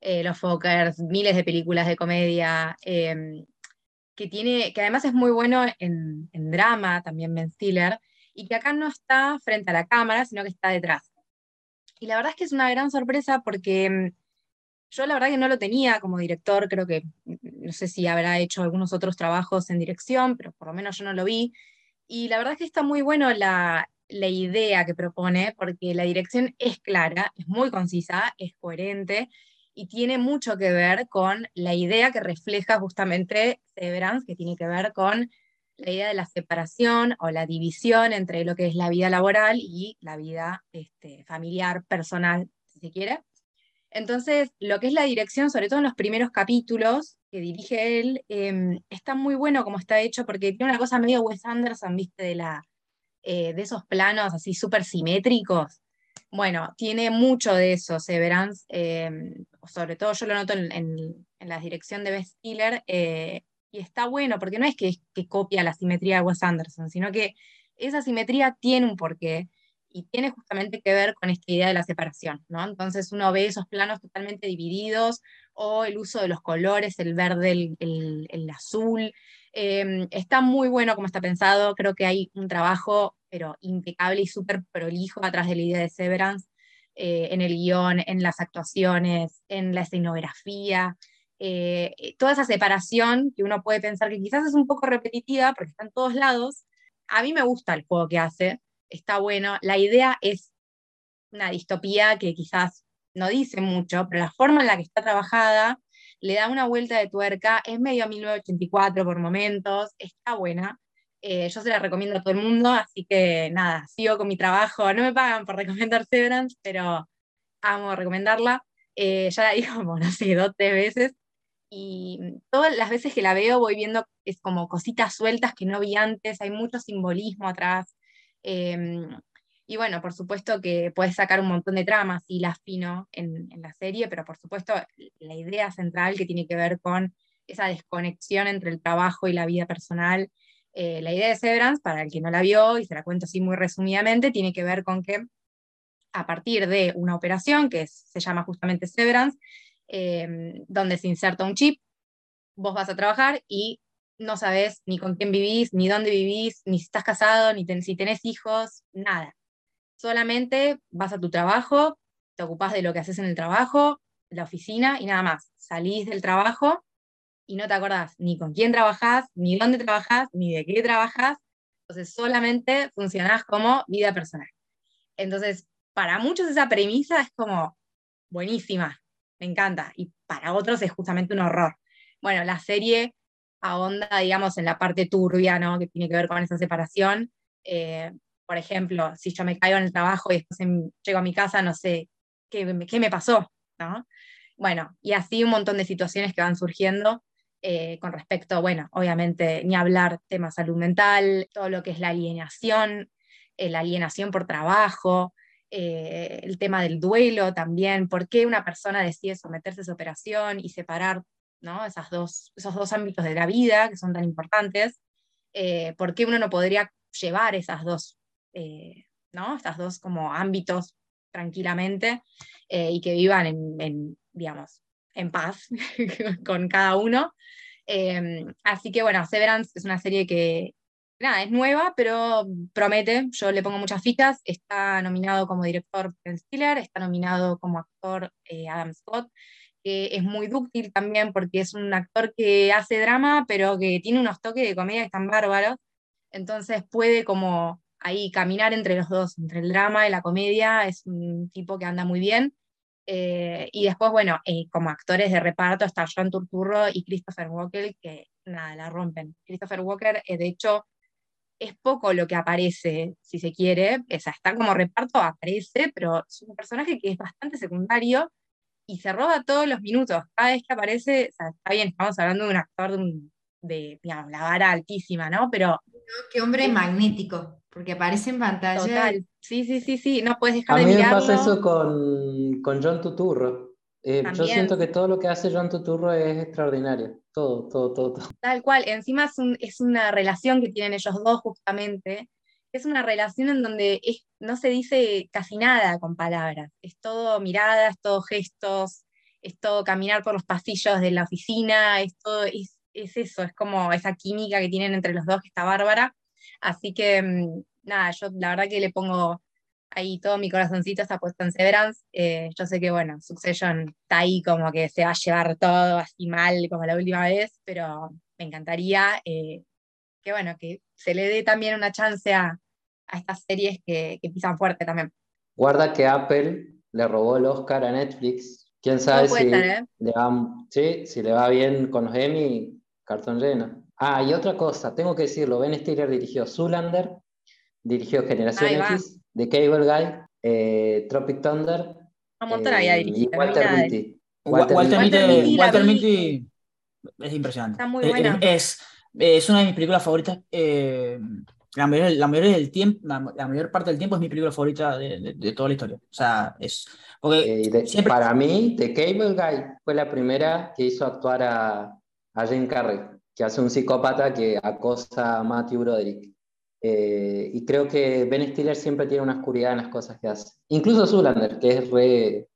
eh, Los Fockers, miles de películas de comedia. em, que tiene, que además es muy bueno en, en drama, también Ben Stiller, y que acá no está frente a la cámara, sino que está detrás. Y la verdad es que es una gran sorpresa porque mm, yo la verdad que no lo tenía como director, creo que mm, no sé si habrá hecho algunos otros trabajos en dirección, pero por lo menos yo no lo vi. Y la verdad que está muy bueno la, la idea que propone, porque la dirección es clara, es muy concisa, es coherente, y tiene mucho que ver con la idea que refleja justamente Severance, que tiene que ver con la idea de la separación o la división entre lo que es la vida laboral y la vida este, familiar, personal, si se quiere. Entonces, lo que es la dirección, sobre todo en los primeros capítulos que dirige él, em, está muy bueno como está hecho porque tiene una cosa medio Wes Anderson, viste, de, la, eh, de esos planos así súper simétricos. Bueno, tiene mucho de eso, Severance, em, sobre todo yo lo noto en, la dirección de Best Stiller, eh, y está bueno, porque no es que, que, copia la simetría de Wes Anderson, sino que esa simetría tiene un porqué y tiene justamente que ver con esta idea de la separación, ¿no? Entonces uno ve esos planos totalmente divididos o el uso de los colores, el verde, el, azul. Em, está muy bueno como está pensado, creo que hay un trabajo, pero impecable y súper prolijo atrás de la idea de Severance, eh, en el guion, en las actuaciones, en la escenografía. Eh, toda esa separación que uno puede pensar que quizás es un poco repetitiva porque está en todos lados, a mí me gusta el juego que hace, está bueno. La idea es una distopía que quizás no dice mucho, pero la forma en la que está trabajada le da una vuelta de tuerca, es medio 1984 por momentos, está buena. Eh, yo se la recomiendo a todo el mundo, así que nada, sigo con mi trabajo. No me pagan por recomendar Severance, pero amo recomendarla. Eh, ya la digo como, no sé, dos, tres veces. Y todas las veces que la veo voy viendo es como cositas sueltas que no vi antes, hay mucho simbolismo atrás. Em, y bueno, por supuesto que puedes sacar un montón de tramas y las fino en, la serie, pero por supuesto la idea central que tiene que ver con esa desconexión entre el trabajo y la vida personal. Eh, la idea de Severance, para el que no la vio, y se la cuento así muy resumidamente, tiene que ver con que a partir de una operación que se llama justamente Severance, em, donde se inserta un chip, vos vas a trabajar y no sabes ni con quién vivís, ni dónde vivís, ni si estás casado, ni si tenés hijos, nada. Solamente vas a tu trabajo, te ocupás de lo que haces en el trabajo, la oficina y nada más. Salís del trabajo y no te acordás ni con quién trabajás, ni dónde trabajás, ni de qué trabajás. Entonces solamente funcionás como vida personal. Entonces, para muchos esa premisa es como buenísima, me encanta. Y para otros es justamente un horror. Bueno, la serie ahonda, digamos, en la parte turbia, ¿no? Que tiene que ver con esa separación. Eh, por ejemplo, si yo me caigo en el trabajo y después llego a mi casa, no sé, ¿qué, me pasó? ¿no? Bueno, y así un montón de situaciones que van surgiendo eh, con respecto, bueno, obviamente, ni hablar tema salud mental, todo lo que es la alienación, eh, la alienación por trabajo, el tema del duelo también, por qué una persona decide someterse a esa operación y separar esas dos, esos dos ámbitos de la vida que son tan importantes, eh, ¿por qué uno no podría llevar esas dos, eh, ¿no? Estas dos como ámbitos tranquilamente eh, y que vivan en, digamos, en paz con cada uno? Em, así que bueno, Severance es una serie que, nada, es nueva, pero promete, yo le pongo muchas fichas, está nominado como director Ben Stiller, está nominado como actor Adam Scott, que es muy dúctil también porque es un actor que hace drama, pero que tiene unos toques de comedia que están bárbaros. Entonces puede como ahí caminar entre los dos, entre el drama y la comedia. Es un tipo que anda muy bien. Eh, y después, bueno, eh, como actores de reparto está John Turturro y Christopher Walker, que nada, la rompen. Christopher Walker, eh, de hecho, es poco lo que aparece, si se quiere. O sea, está como reparto, aparece, pero es un personaje que es bastante secundario y se roba todos los minutos. Cada vez que aparece, o sea, está bien, estamos hablando de un actor de, digamos, la vara altísima, ¿no? Pero. qué hombre magnético, porque aparece en pantalla. Total, sí, sí, sí, sí, no puedes dejar de mirarlo. A mí me pasa eso con, con John Tuturro. Eh, yo siento que todo lo que hace John Tuturro es extraordinario. Todo, todo, todo, todo. Tal cual. Encima es, es una relación que tienen ellos dos, justamente, es una relación en donde no se dice casi nada con palabras, es todo miradas, todo gestos, es todo caminar por los pasillos de la oficina, es todo, es, eso, es como esa química que tienen entre los dos que está bárbara. Así que, mm, nada, yo la verdad que le pongo ahí todo mi corazoncito está puesto en Severance. Eh, yo sé que, bueno, Succession está ahí como que se va a llevar todo así mal como la última vez, pero me encantaría eh, que bueno, que se le dé también una chance a, estas series que, pisan fuerte también. Guarda que Apple le robó el Oscar a Netflix Quién sabe si, estar, ¿eh? le va, sí, si le va bien con los Emmy, cartón lleno. Ah, y otra cosa, tengo que decirlo, Ben Stiller dirigió Zoolander, dirigió Generación Ahí va. X, The Cable Guy, eh, Tropic Thunder Un montón había eh, dirigido. y no vi Walter Mitty. Walter, Mitty. Mitty es impresionante. Está muy Eh, buena. Es, es una de mis películas favoritas. eh, la, mayoría, la mayoría del tiempo, la, la mayor parte del tiempo es mi película favorita de, de- de toda la historia. O sea, es. Porque Eh, y de- siempre. Para mí, The Cable Guy fue la primera que hizo actuar a, a Jim Carrey, que hace un psicópata que acosa a Matthew Broderick. Eh, y creo que Ben Stiller siempre tiene una oscuridad en las cosas que hace. Incluso Zoolander, que es re,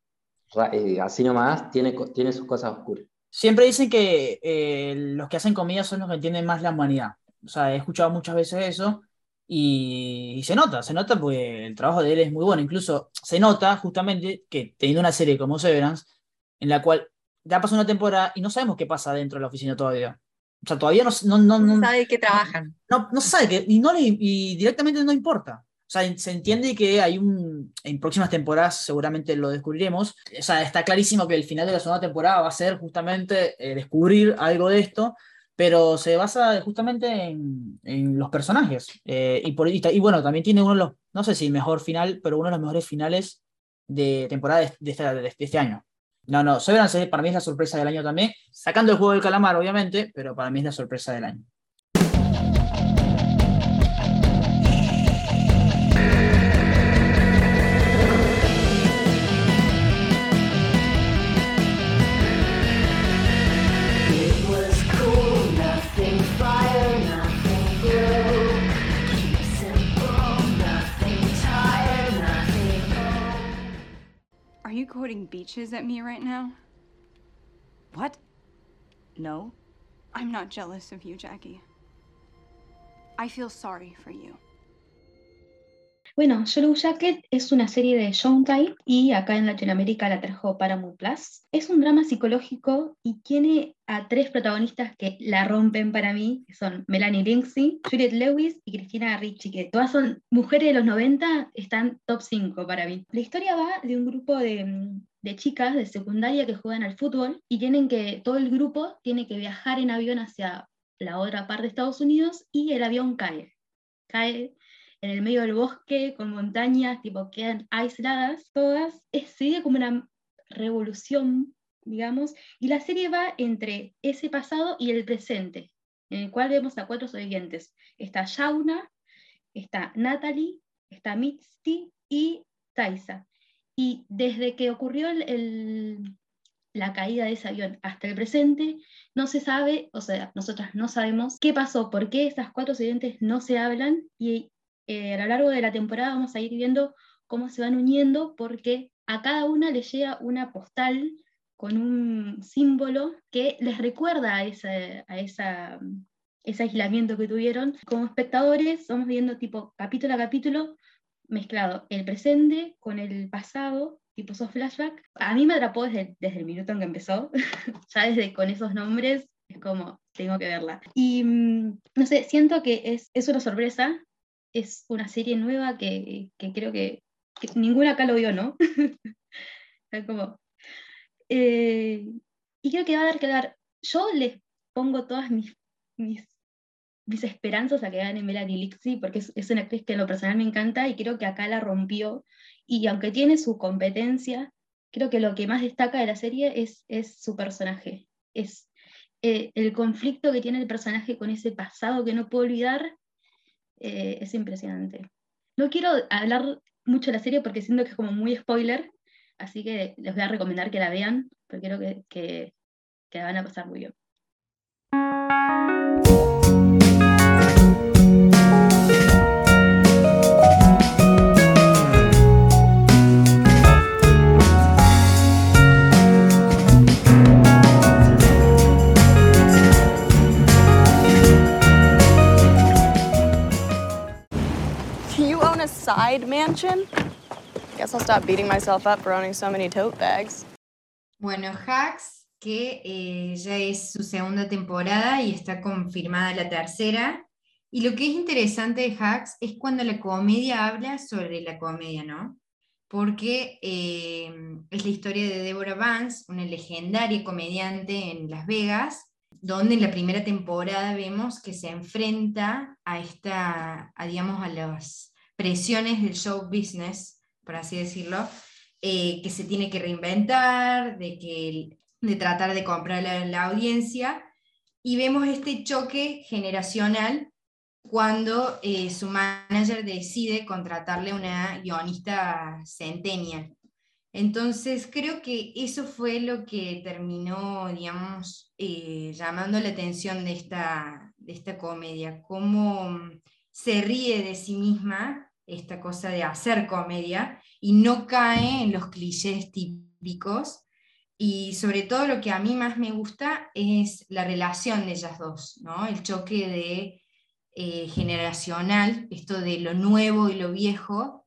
eh, así nomás, tiene, tiene sus cosas oscuras. Siempre dicen que eh, los que hacen comedia son los que entienden más la humanidad. O sea, he escuchado muchas veces eso y, y se nota, se nota porque el trabajo de él es muy bueno. Incluso se nota justamente que teniendo una serie como Severance, en la cual ya pasó una temporada y no sabemos qué pasa dentro de la oficina todavía. O sea, todavía no, no, no, No no, sabe qué trabajan. no, no sabe que, y, no le, y directamente no importa. Sea, se entiende que hay un. En próximas temporadas seguramente lo descubriremos. O sea, está clarísimo que el final de la segunda temporada va a ser justamente eh, descubrir algo de esto, pero se basa justamente en, en los personajes. Eh, y, por, y, y bueno, también tiene uno de los. No sé si mejor final, pero uno de los mejores finales de temporada de, de esta- de este año. No, no, Severance para mí es la sorpresa del año también, sacando el juego del calamar, obviamente, pero para mí es la sorpresa del año. You quoting beaches at me right now? What? No? I'm not jealous of you, Jackie. I feel sorry for you. Bueno, Yellow Jacket es una serie de Showtime y acá en Latinoamérica la trajo Paramount Plus. Es un drama psicológico y tiene a tres protagonistas que la rompen para mí, que son Melanie Lindsay, Juliette Lewis y Cristina Ricci, que todas son mujeres de los 90, están top 5 para mí. La historia va de un grupo de, de chicas de secundaria que juegan al fútbol y tienen que, todo el grupo tiene que viajar en avión hacia la otra parte de Estados Unidos y el avión cae. Cae en el medio del bosque, con montañas, tipo, quedan aisladas todas. Es, sigue como una revolución, digamos, y la serie va entre ese pasado y el presente, en el cual vemos a cuatro sobrevivientes. Está Shauna, está Natalie, está Misty y Taisa. Y desde que ocurrió el- el- la caída de ese avión hasta el presente, no se sabe, o sea, nosotras no sabemos qué pasó, por qué estas cuatro sobrevivientes no se hablan y eh, a lo largo de la temporada vamos a ir viendo cómo se van uniendo porque a cada una le llega una postal con un símbolo que les recuerda a, esa, a esa, ese aislamiento que tuvieron. Como espectadores vamos viendo tipo capítulo a capítulo mezclado el presente con el pasado, tipo esos flashbacks. A mí me atrapó desde, desde el minuto en que empezó, ya desde con esos nombres es como, tengo que verla. Y mm, no sé, siento que es, es una sorpresa, es una serie nueva que, que creo que, ninguna acá lo vio, ¿no? Eh, y creo que va a dar que dar. Yo les pongo todas mis, mis, mis esperanzas a que gane Melanie Lixi, porque es, es una actriz que en lo personal me encanta y creo que acá la rompió. Y aunque tiene su competencia, creo que lo que más destaca de la serie es, es su personaje. Es eh, el conflicto que tiene el personaje con ese pasado que no puedo olvidar. Eh, es impresionante. No quiero hablar mucho de la serie porque siento que es como muy spoiler, así que les voy a recomendar que la vean, porque creo que, que, que la van a pasar muy bien. Side mansion? Guess I'll stop beating myself up for owning so many tote bags. Bueno, Hacks, que eh, ya es su segunda temporada y está confirmada la tercera. Y lo que es interesante de Hacks es cuando la comedia habla sobre la comedia, ¿no? porque eh, es la historia de Deborah Vance, una legendaria comediante en Las Vegas, donde en la primera temporada vemos que se enfrenta a esta, a, digamos, a las presiones del show business, por así decirlo, eh, que se tiene que reinventar, de, que, de tratar de comprar la, la audiencia, y vemos este choque generacional cuando eh, su manager decide contratarle a una guionista centennial. Entonces creo que eso fue lo que terminó, digamos, eh, llamando la atención de esta, de esta comedia, cómo se ríe de sí misma esta cosa de hacer comedia y no cae en los clichés típicos. Y sobre todo lo que a mí más me gusta es la relación de ellas dos, ¿no? el choque de eh, generacional, esto de lo nuevo y lo viejo,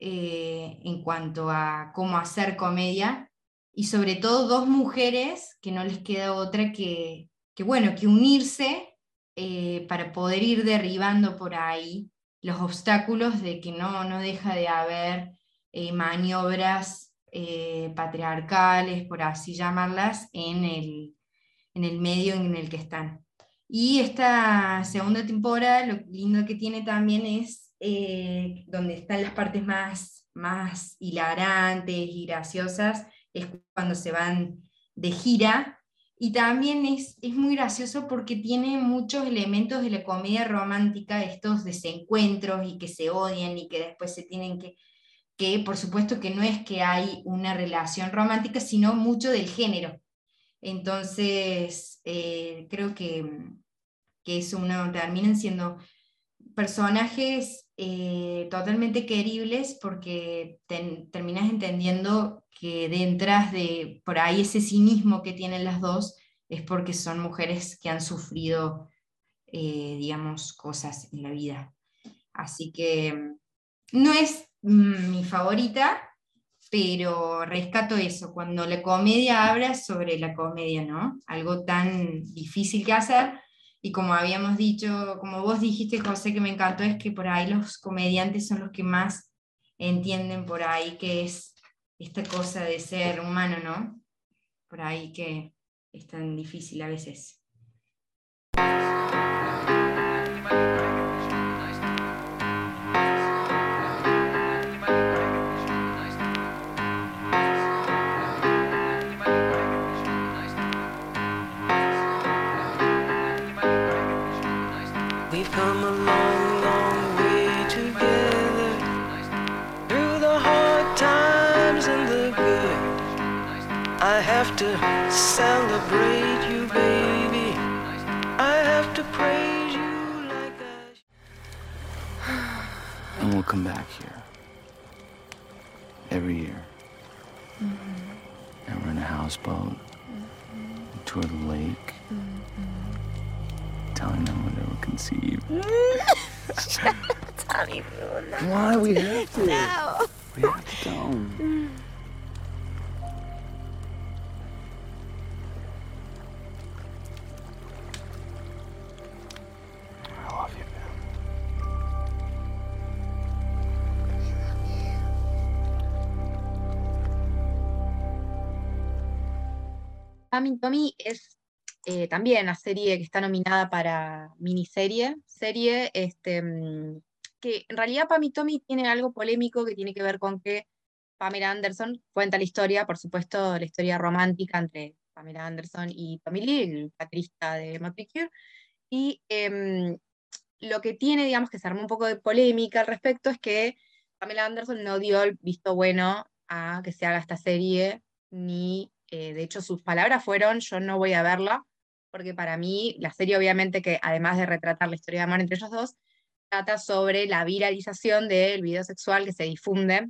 eh, en cuanto a cómo hacer comedia, y sobre todo dos mujeres que no les queda otra que, que bueno, que unirse eh, para poder ir derribando por ahí los obstáculos de que no, no deja de haber maniobras patriarcales, por así llamarlas, en el, en el medio en el que están. Y esta segunda temporada, lo lindo que tiene también es eh, donde están las partes más, más hilarantes y graciosas, es cuando se van de gira. Y también es, es muy gracioso porque tiene muchos elementos de la comedia romántica, estos desencuentros y que se odian y que después se tienen que, que por supuesto que no es que hay una relación romántica, sino mucho del género. Entonces, eh, creo que, que es uno, terminan siendo personajes eh, totalmente queribles porque terminas entendiendo que detrás de por ahí ese cinismo que tienen las dos es porque son mujeres que han sufrido, eh, digamos, cosas en la vida. Así que no es mi favorita, pero rescato eso, cuando la comedia habla sobre la comedia, ¿no? Algo tan difícil que hacer. Y como habíamos dicho, como vos dijiste, José, que me encantó, es que por ahí los comediantes son los que más entienden por ahí que es esta cosa de ser humano, ¿no? Por ahí que es tan difícil a veces. Come back here. Every year. And we're in a houseboat. Tour the lake. Telling them what they will conceive. Tommy, Why? We have to. No. We have to go. Pam Tommy es eh, también una serie que está nominada para miniserie, serie este, que en realidad Pam y Tommy tiene algo polémico que tiene que ver con que Pamela Anderson cuenta la historia, por supuesto, la historia romántica entre Pamela Anderson y Tommy Lee, el patrista de Crue, y em, lo que tiene, digamos, que se armó un poco de polémica al respecto es que Pamela Anderson no dio el visto bueno a que se haga esta serie, ni, eh, de hecho, sus palabras fueron, yo no voy a verla, porque para mí la serie obviamente que además de retratar la historia de amor entre ellos dos, trata sobre la viralización del video sexual que se difunde,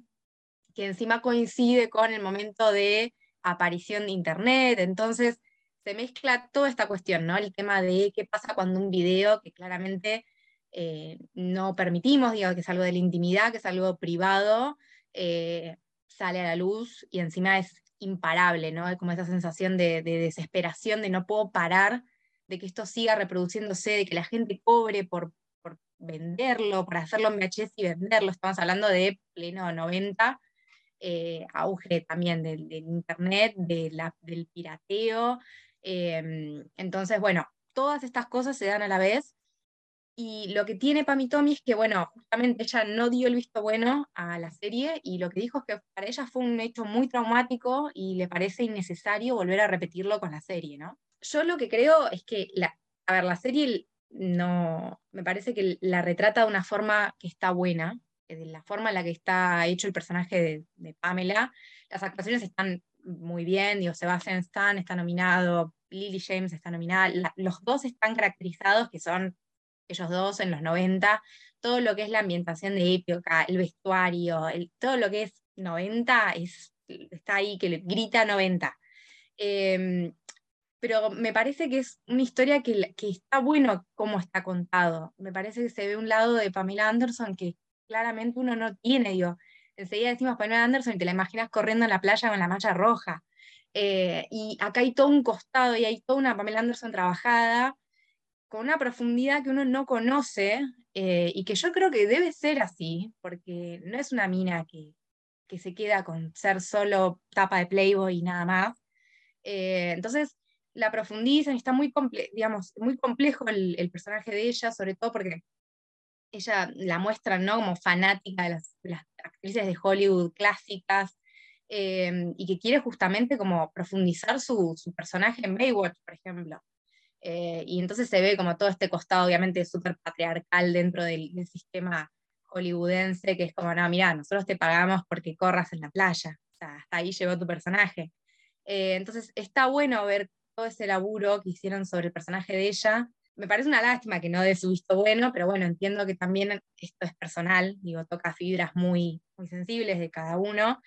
que encima coincide con el momento de aparición de Internet, entonces se mezcla toda esta cuestión, ¿no? El tema de qué pasa cuando un video que claramente eh, no permitimos, digo, que es algo de la intimidad, que es algo privado, eh, sale a la luz y encima es imparable, ¿no? Como esa sensación de, de desesperación, de no puedo parar, de que esto siga reproduciéndose, de que la gente cobre por, venderlo, por hacerlo en VHS y venderlo. Estamos hablando de pleno 90. eh, auge también del, del internet, de la- del pirateo. em, entonces, bueno, todas estas cosas se dan a la vez. Y lo que tiene Pam y Tommy es que, bueno, justamente ella no dio el visto bueno a la serie y lo que dijo es que para ella fue un hecho muy traumático y le parece innecesario volver a repetirlo con la serie, ¿no? Yo lo que creo es que, la, a ver, la serie no, me parece que la retrata de una forma que está buena, de la forma en la que está hecho el personaje de, Pamela, las actuaciones están muy bien, digo, Sebastian Stan está nominado, Lily James está nominada, los dos están caracterizados, que son ellos dos en los 90, todo lo que es la ambientación de época, el vestuario, el- todo lo que es 90 es, está ahí, que le grita 90. Em, pero me parece que es una historia que, que está bueno cómo está contado. Me parece que se ve un lado de Pamela Anderson que claramente uno no tiene, digo. Enseguida decimos Pamela Anderson y te la imaginas corriendo en la playa con la malla roja. Eh, y acá hay todo un costado y hay toda una Pamela Anderson trabajada con una profundidad que uno no conoce eh, y que yo creo que debe ser así, porque no es una mina que, que se queda con ser solo tapa de Playboy y nada más. Eh, entonces, la profundizan y está muy, comple digamos, muy complejo el, personaje de ella, sobre todo porque ella la muestran ¿no? como fanática de las, de las actrices de Hollywood clásicas eh, y que quiere justamente como profundizar su, su personaje en Baywatch, por ejemplo. Eh, y entonces se ve como todo este costado, obviamente, súper patriarcal dentro del, del sistema hollywoodense, que es como, no, mira, nosotros te pagamos porque corras en la playa. O sea, hasta ahí llegó tu personaje. Eh, entonces está bueno ver todo ese laburo que hicieron sobre el personaje de ella. Me parece una lástima que no dé su visto bueno, pero bueno, entiendo que también esto es personal, digo, toca fibras muy, muy sensibles de cada uno.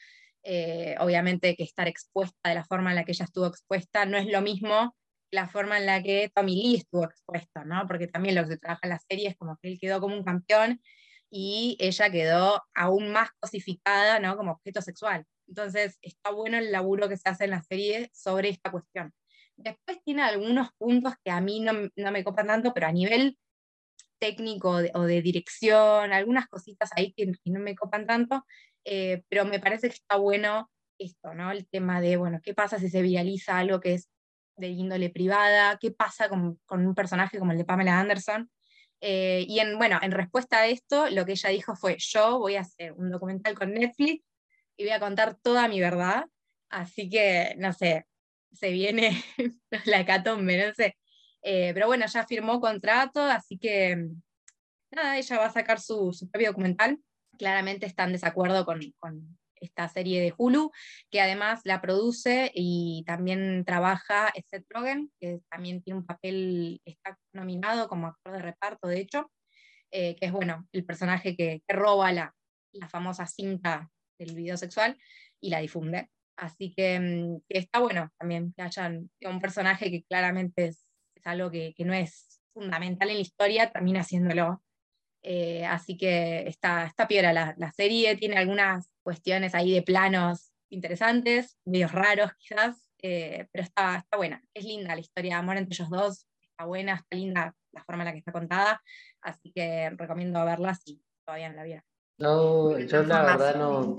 Eh, obviamente que estar expuesta de la forma en la que ella estuvo expuesta no es lo mismo la forma en la que Tommy Lee estuvo expuesto, ¿no? Porque también lo que trabaja en la serie es como que él quedó como un campeón y ella quedó aún más cosificada, ¿no? Como objeto sexual. Entonces, está bueno el laburo que se hace en la serie sobre esta cuestión. Después tiene algunos puntos que a mí no, no me copan tanto, pero a nivel técnico o de dirección, algunas cositas ahí que, que no me copan tanto, eh, pero me parece que está bueno esto, ¿no? El tema de, bueno, ¿qué pasa si se viraliza algo que es de índole privada? ¿Qué pasa con, con un personaje como el de Pamela Anderson? Eh, y en, bueno, en respuesta a esto, lo que ella dijo fue, yo voy a hacer un documental con Netflix y voy a contar toda mi verdad, así que, no sé, se viene la hecatombe, no sé. Eh, pero bueno, ya firmó contrato, así que nada, ella va a sacar su, su propio documental. Claramente está en desacuerdo con, con esta serie de Hulu, que además la produce y también trabaja Seth Rogen, que también tiene un papel, está nominado como actor de reparto, de hecho, eh, que es bueno, el personaje que, roba la, la famosa cinta del video sexual y la difunde. Así que, mm, está bueno también que hayan un personaje que claramente es, algo que, que no es fundamental en la historia, termina haciéndolo. Eh, así que está, está piedra la, la serie, tiene algunas cuestiones ahí de planos interesantes, medios raros quizás, eh, pero está, está buena. Es linda la historia de amor entre ellos dos, está buena, está linda la forma en la que está contada, así que recomiendo verla si todavía no la vieron. No, yo la verdad no,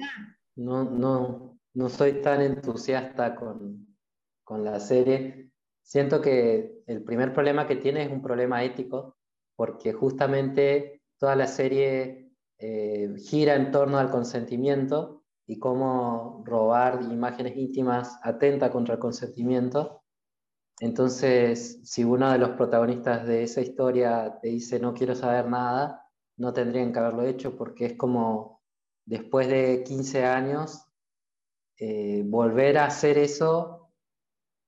no, no, no soy tan entusiasta con, con la serie. Siento que el primer problema que tiene es un problema ético, porque justamente toda la serie eh, gira en torno al consentimiento y cómo robar imágenes íntimas atenta contra el consentimiento. Entonces, si uno de los protagonistas de esa historia te dice no quiero saber nada, no tendrían que haberlo hecho porque es como después de 15 años eh, volver a hacer eso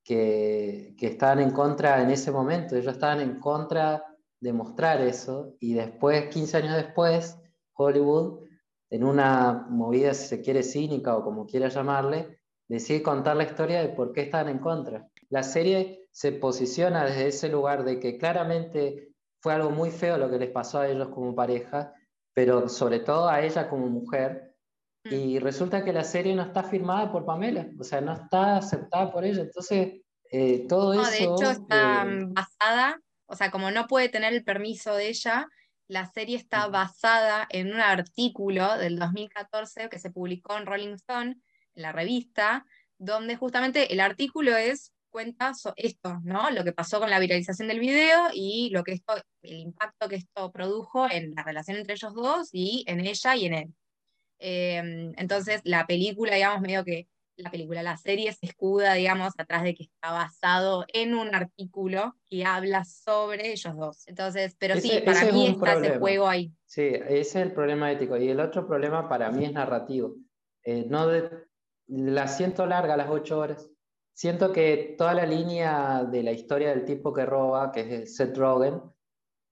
que, que estaban en contra en ese momento. Ellos estaban en contra de mostrar eso y después, 15 años después, Hollywood, en una movida, si se quiere, cínica o como quiera llamarle, decide contar la historia de por qué estaban en contra. La serie se posiciona desde ese lugar de que claramente fue algo muy feo lo que les pasó a ellos como pareja, pero sobre todo a ella como mujer. Y resulta que la serie no está firmada por Pamela, o sea, no está aceptada por ella. Entonces, eh, todo No, eso... de hecho está eh, mm, basada, o sea, como no puede tener el permiso de ella, la serie está basada en un artículo del 2014 que se publicó en Rolling Stone, en la revista, donde justamente el artículo es cuenta esto, ¿no? Lo que pasó con la viralización del video y lo que esto, el impacto que esto produjo en la relación entre ellos dos y en ella y en él. Em, entonces, la película, digamos, medio que la película, la serie se escuda, digamos, atrás de que está basado en un artículo que habla sobre ellos dos. Entonces, pero sí, para mí está ese juego ahí. Sí, ese es el problema ético. Y el otro problema para mí es narrativo. Eh, no de, la siento larga las ocho horas. Siento que toda la línea de la historia del tipo que roba, que es Seth Rogen,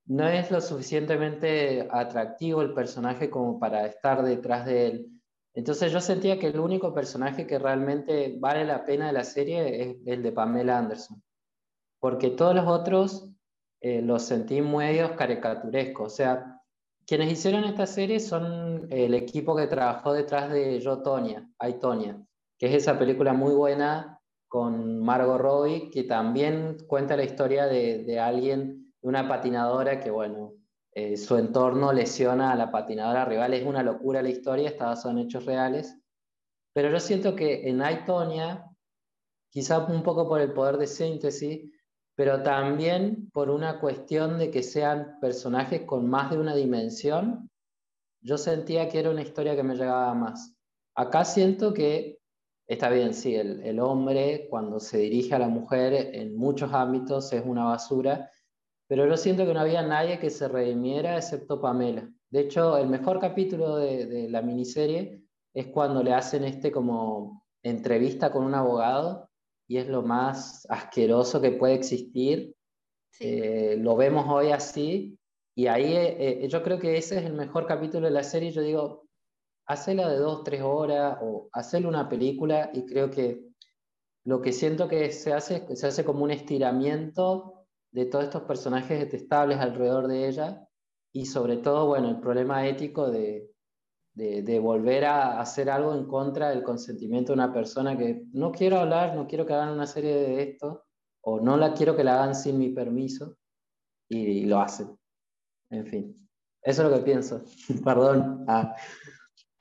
no es lo suficientemente atractivo el personaje como para estar detrás de él. Entonces yo sentía que el único personaje que realmente vale la pena de la serie es el de Pamela Anderson, porque todos los otros eh, los sentí medios caricaturescos. O sea, quienes hicieron esta serie son el equipo que trabajó detrás de Yo, Tonya, I, Tonya, que es esa película muy buena con Margot Robbie, que también cuenta la historia de, de alguien, de una patinadora que, bueno, eh, su entorno lesiona a la patinadora rival. Es una locura la historia, está basada en hechos reales. Pero yo siento que en Aitonia, quizá un poco por el poder de síntesis, pero también por una cuestión de que sean personajes con más de una dimensión, yo sentía que era una historia que me llegaba más. Acá siento que está bien, sí, el, el hombre cuando se dirige a la mujer en muchos ámbitos es una basura, pero yo siento que no había nadie que se redimiera excepto Pamela. De hecho, el mejor capítulo de, la miniserie es cuando le hacen este como entrevista con un abogado y es lo más asqueroso que puede existir. Eh, lo vemos hoy así y ahí eh, eh, yo creo que ese es el mejor capítulo de la serie. Yo digo, hacela de dos, tres horas o hacerle una película y creo que lo que siento que se hace, se hace como un estiramiento de todos estos personajes detestables alrededor de ella y sobre todo, bueno, el problema ético de, de, volver a hacer algo en contra del consentimiento de una persona que no quiero hablar, no quiero que hagan una serie de esto, o no la quiero que la hagan sin mi permiso, y, lo hacen. En fin, eso es lo que pienso. Perdón. Ah.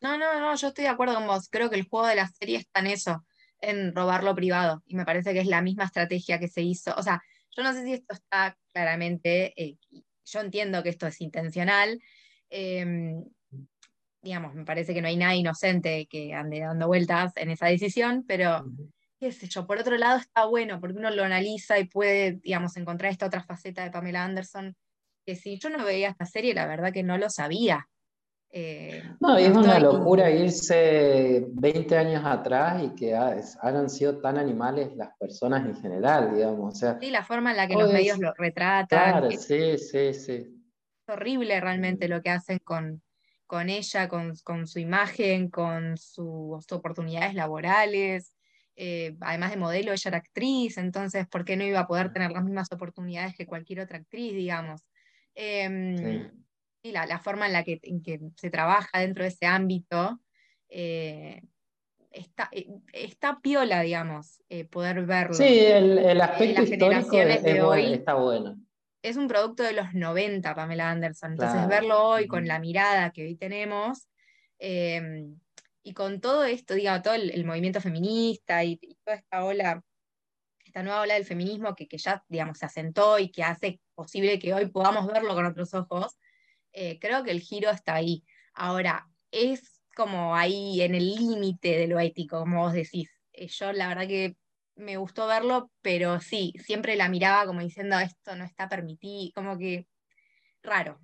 No, no, no, yo estoy de acuerdo con vos. Creo que el juego de la serie está en eso, en robar lo privado, y me parece que es la misma estrategia que se hizo. O sea, yo no sé si esto está claramente, eh, yo entiendo que esto es intencional, em, digamos, me parece que no hay nada inocente que ande dando vueltas en esa decisión, pero qué sé yo, por otro lado está bueno porque uno lo analiza y puede, digamos, encontrar esta otra faceta de Pamela Anderson, que si yo no veía esta serie, la verdad que no lo sabía. Eh, no, es una locura irse 20 años atrás y que hayan sido tan animales las personas en general, digamos. O sí, la forma en la que los medios lo retratan. Claro, sí, sí, sí. Es horrible realmente lo que hacen con, con ella, con, su imagen, con sus oportunidades laborales. Eh, además de modelo, ella era actriz, entonces, ¿por qué no iba a poder tener las mismas oportunidades que cualquier otra actriz, digamos? Em, sí la, forma en la que, se trabaja dentro de ese ámbito, eh, está, eh, está piola, digamos, eh, poder verlo. Sí, el, aspecto histórico de hoy está bueno. Es un producto de los 90, Pamela Anderson. Entonces, verlo hoy con la mirada que hoy tenemos, em, y con todo esto, digamos, todo el, movimiento feminista y, toda esta ola, esta nueva ola del feminismo que, que ya, digamos, se asentó y que hace posible que hoy podamos verlo con otros ojos, eh, creo que el giro está ahí. Ahora, es como ahí en el límite de lo ético, como vos decís. Eh, yo la verdad que me gustó verlo, pero sí, siempre la miraba como diciendo esto no está permitido, como que raro.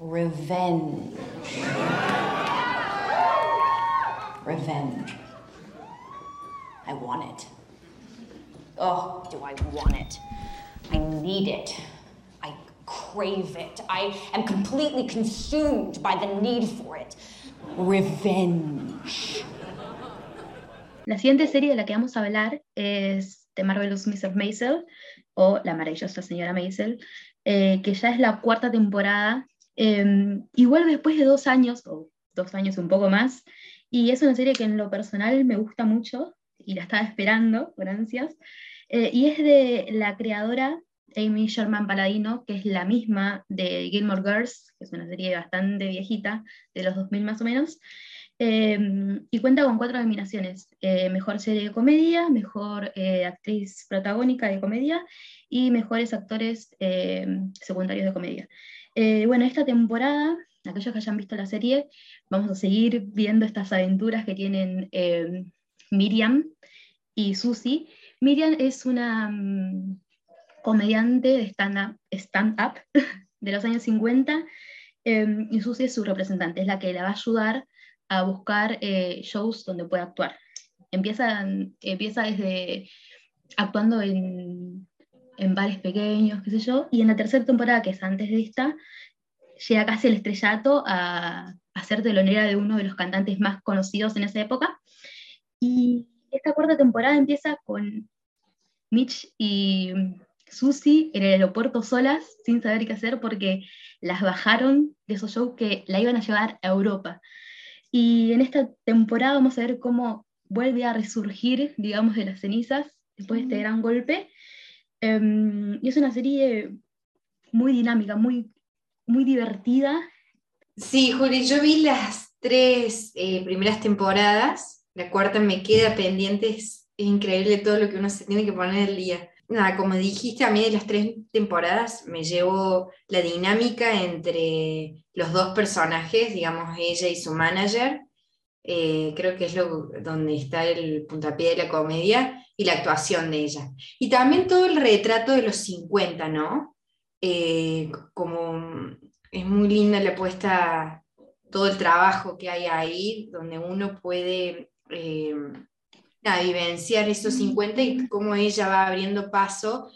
Revenge. Revenge. I want it. Oh, do I want it? I need it. I crave it. I am completely consumed by the need for it. Revenge. La siguiente serie de la que vamos a hablar es The Marvelous Mrs. Maisel o La maravillosa señora Maisel, eh, que ya es la cuarta temporada. Eh, igual después de dos años, o dos años un poco más, y es una serie que en lo personal me gusta mucho y la estaba esperando con ansias. Eh, y es de la creadora Amy Sherman Paladino, que es la misma de Gilmore Girls, que es una serie bastante viejita, de los 2000 más o menos, em, y cuenta con cuatro nominaciones, eh, mejor serie de comedia, mejor eh, actriz protagónica de comedia y mejores actores em, secundarios de comedia. Eh, bueno, esta temporada, aquellos que hayan visto la serie, vamos a seguir viendo estas aventuras que tienen em, Miriam y Susie. Miriam es una mm, comediante de stand-up stand -up de los años 50 em, y Susie es su representante, es la que la va a ayudar a buscar eh, shows donde pueda actuar. Empieza, empieza desde actuando en, en bares pequeños, qué sé yo, y en la tercera temporada, que es antes de esta, llega casi el estrellato a, a ser telonera de uno de los cantantes más conocidos en esa época. Y esta cuarta temporada empieza con Mitch y Susie en el aeropuerto solas, sin saber qué hacer, porque las bajaron de esos shows que la iban a llevar a Europa. Y en esta temporada vamos a ver cómo vuelve a resurgir, digamos, de las cenizas después de este gran golpe. Em, y es una serie muy dinámica, muy, muy divertida. Sí, Juli, yo vi las tres eh, primeras temporadas, la cuarta me queda pendiente, es, increíble todo lo que uno se tiene que poner al día nada, como dijiste, a mí de las tres temporadas me llevó la dinámica entre los dos personajes, digamos, ella y su manager. Eh, creo que es lo, donde está el puntapié de la comedia y la actuación de ella. Y también todo el retrato de los 50, ¿no? Eh, como es muy linda la puesta, todo el trabajo que hay ahí, donde uno puede eh, vivenciar esos 50 y cómo ella va abriendo paso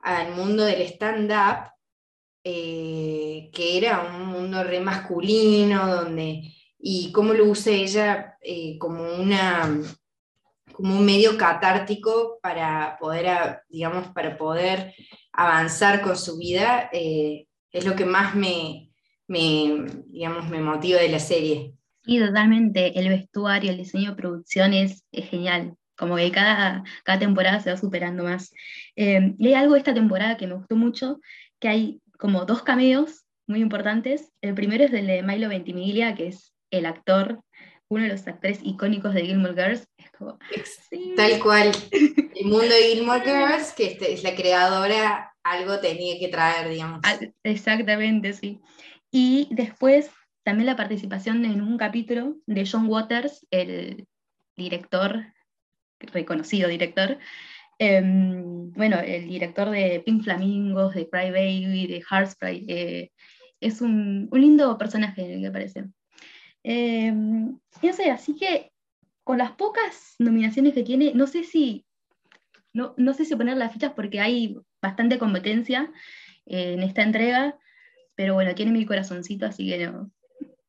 al mundo del stand-up, eh, que era un mundo re masculino, donde, y cómo lo usa ella eh, como, una, como un medio catártico para poder, digamos, para poder avanzar con su vida, eh, es lo que más me, me, digamos, me motiva de la serie. Sí, totalmente. El vestuario, el diseño de producción es, genial. Como que cada, cada temporada se va superando más. Eh, y hay algo de esta temporada que me gustó mucho, que hay como dos cameos muy importantes. El primero es el de Milo Ventimiglia, que es el actor, uno de los actores icónicos de Gilmore Girls. Tal cual. El mundo de Gilmore Girls, que este, es la creadora, algo tenía que traer, digamos. Exactamente, sí. Y después también la participación en un capítulo de John Waters, el director, reconocido director, em, bueno, el director de Pink Flamingos, de Cry Baby, de Hairspray, eh, es un, lindo personaje que aparece. Eh, no sé, así que con las pocas nominaciones que tiene, no sé si, no, no sé si poner las fichas porque hay bastante competencia en esta entrega, pero bueno, tiene mi corazoncito, así que no,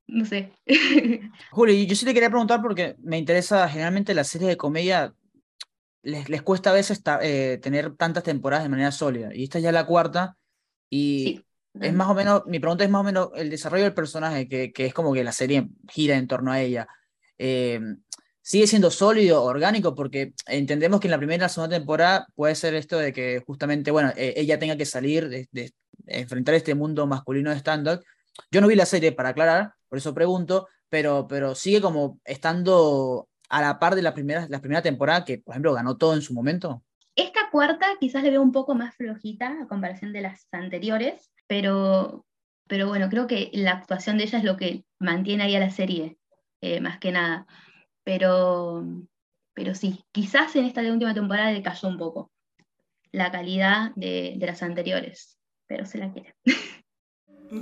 no sé. Juli, yo sí te quería preguntar porque me interesa, generalmente las series de comedia les, les cuesta a veces eh, tener tantas temporadas de manera sólida. Y esta es ya la cuarta. Y es más o menos, mi pregunta es más o menos el desarrollo del personaje, que, que es como que la serie gira en torno a ella. Eh, sigue siendo sólido, orgánico, porque entendemos que en la primera y la segunda temporada puede ser esto de que justamente, bueno, e, ella tenga que salir, de, de, enfrentar este mundo masculino de stand-up. Yo no vi la serie para aclarar, por eso pregunto, pero, pero sigue como estando a la par de la primera, la primera temporada que, por ejemplo, ganó todo en su momento. Esta cuarta quizás le veo un poco más flojita a comparación de las anteriores, pero, pero bueno, creo que la actuación de ella es lo que mantiene ahí a la serie, eh, más que nada. Pero, pero sí, quizás en esta última temporada le cayó un poco la calidad de, de las anteriores, pero se la quiere. Wait,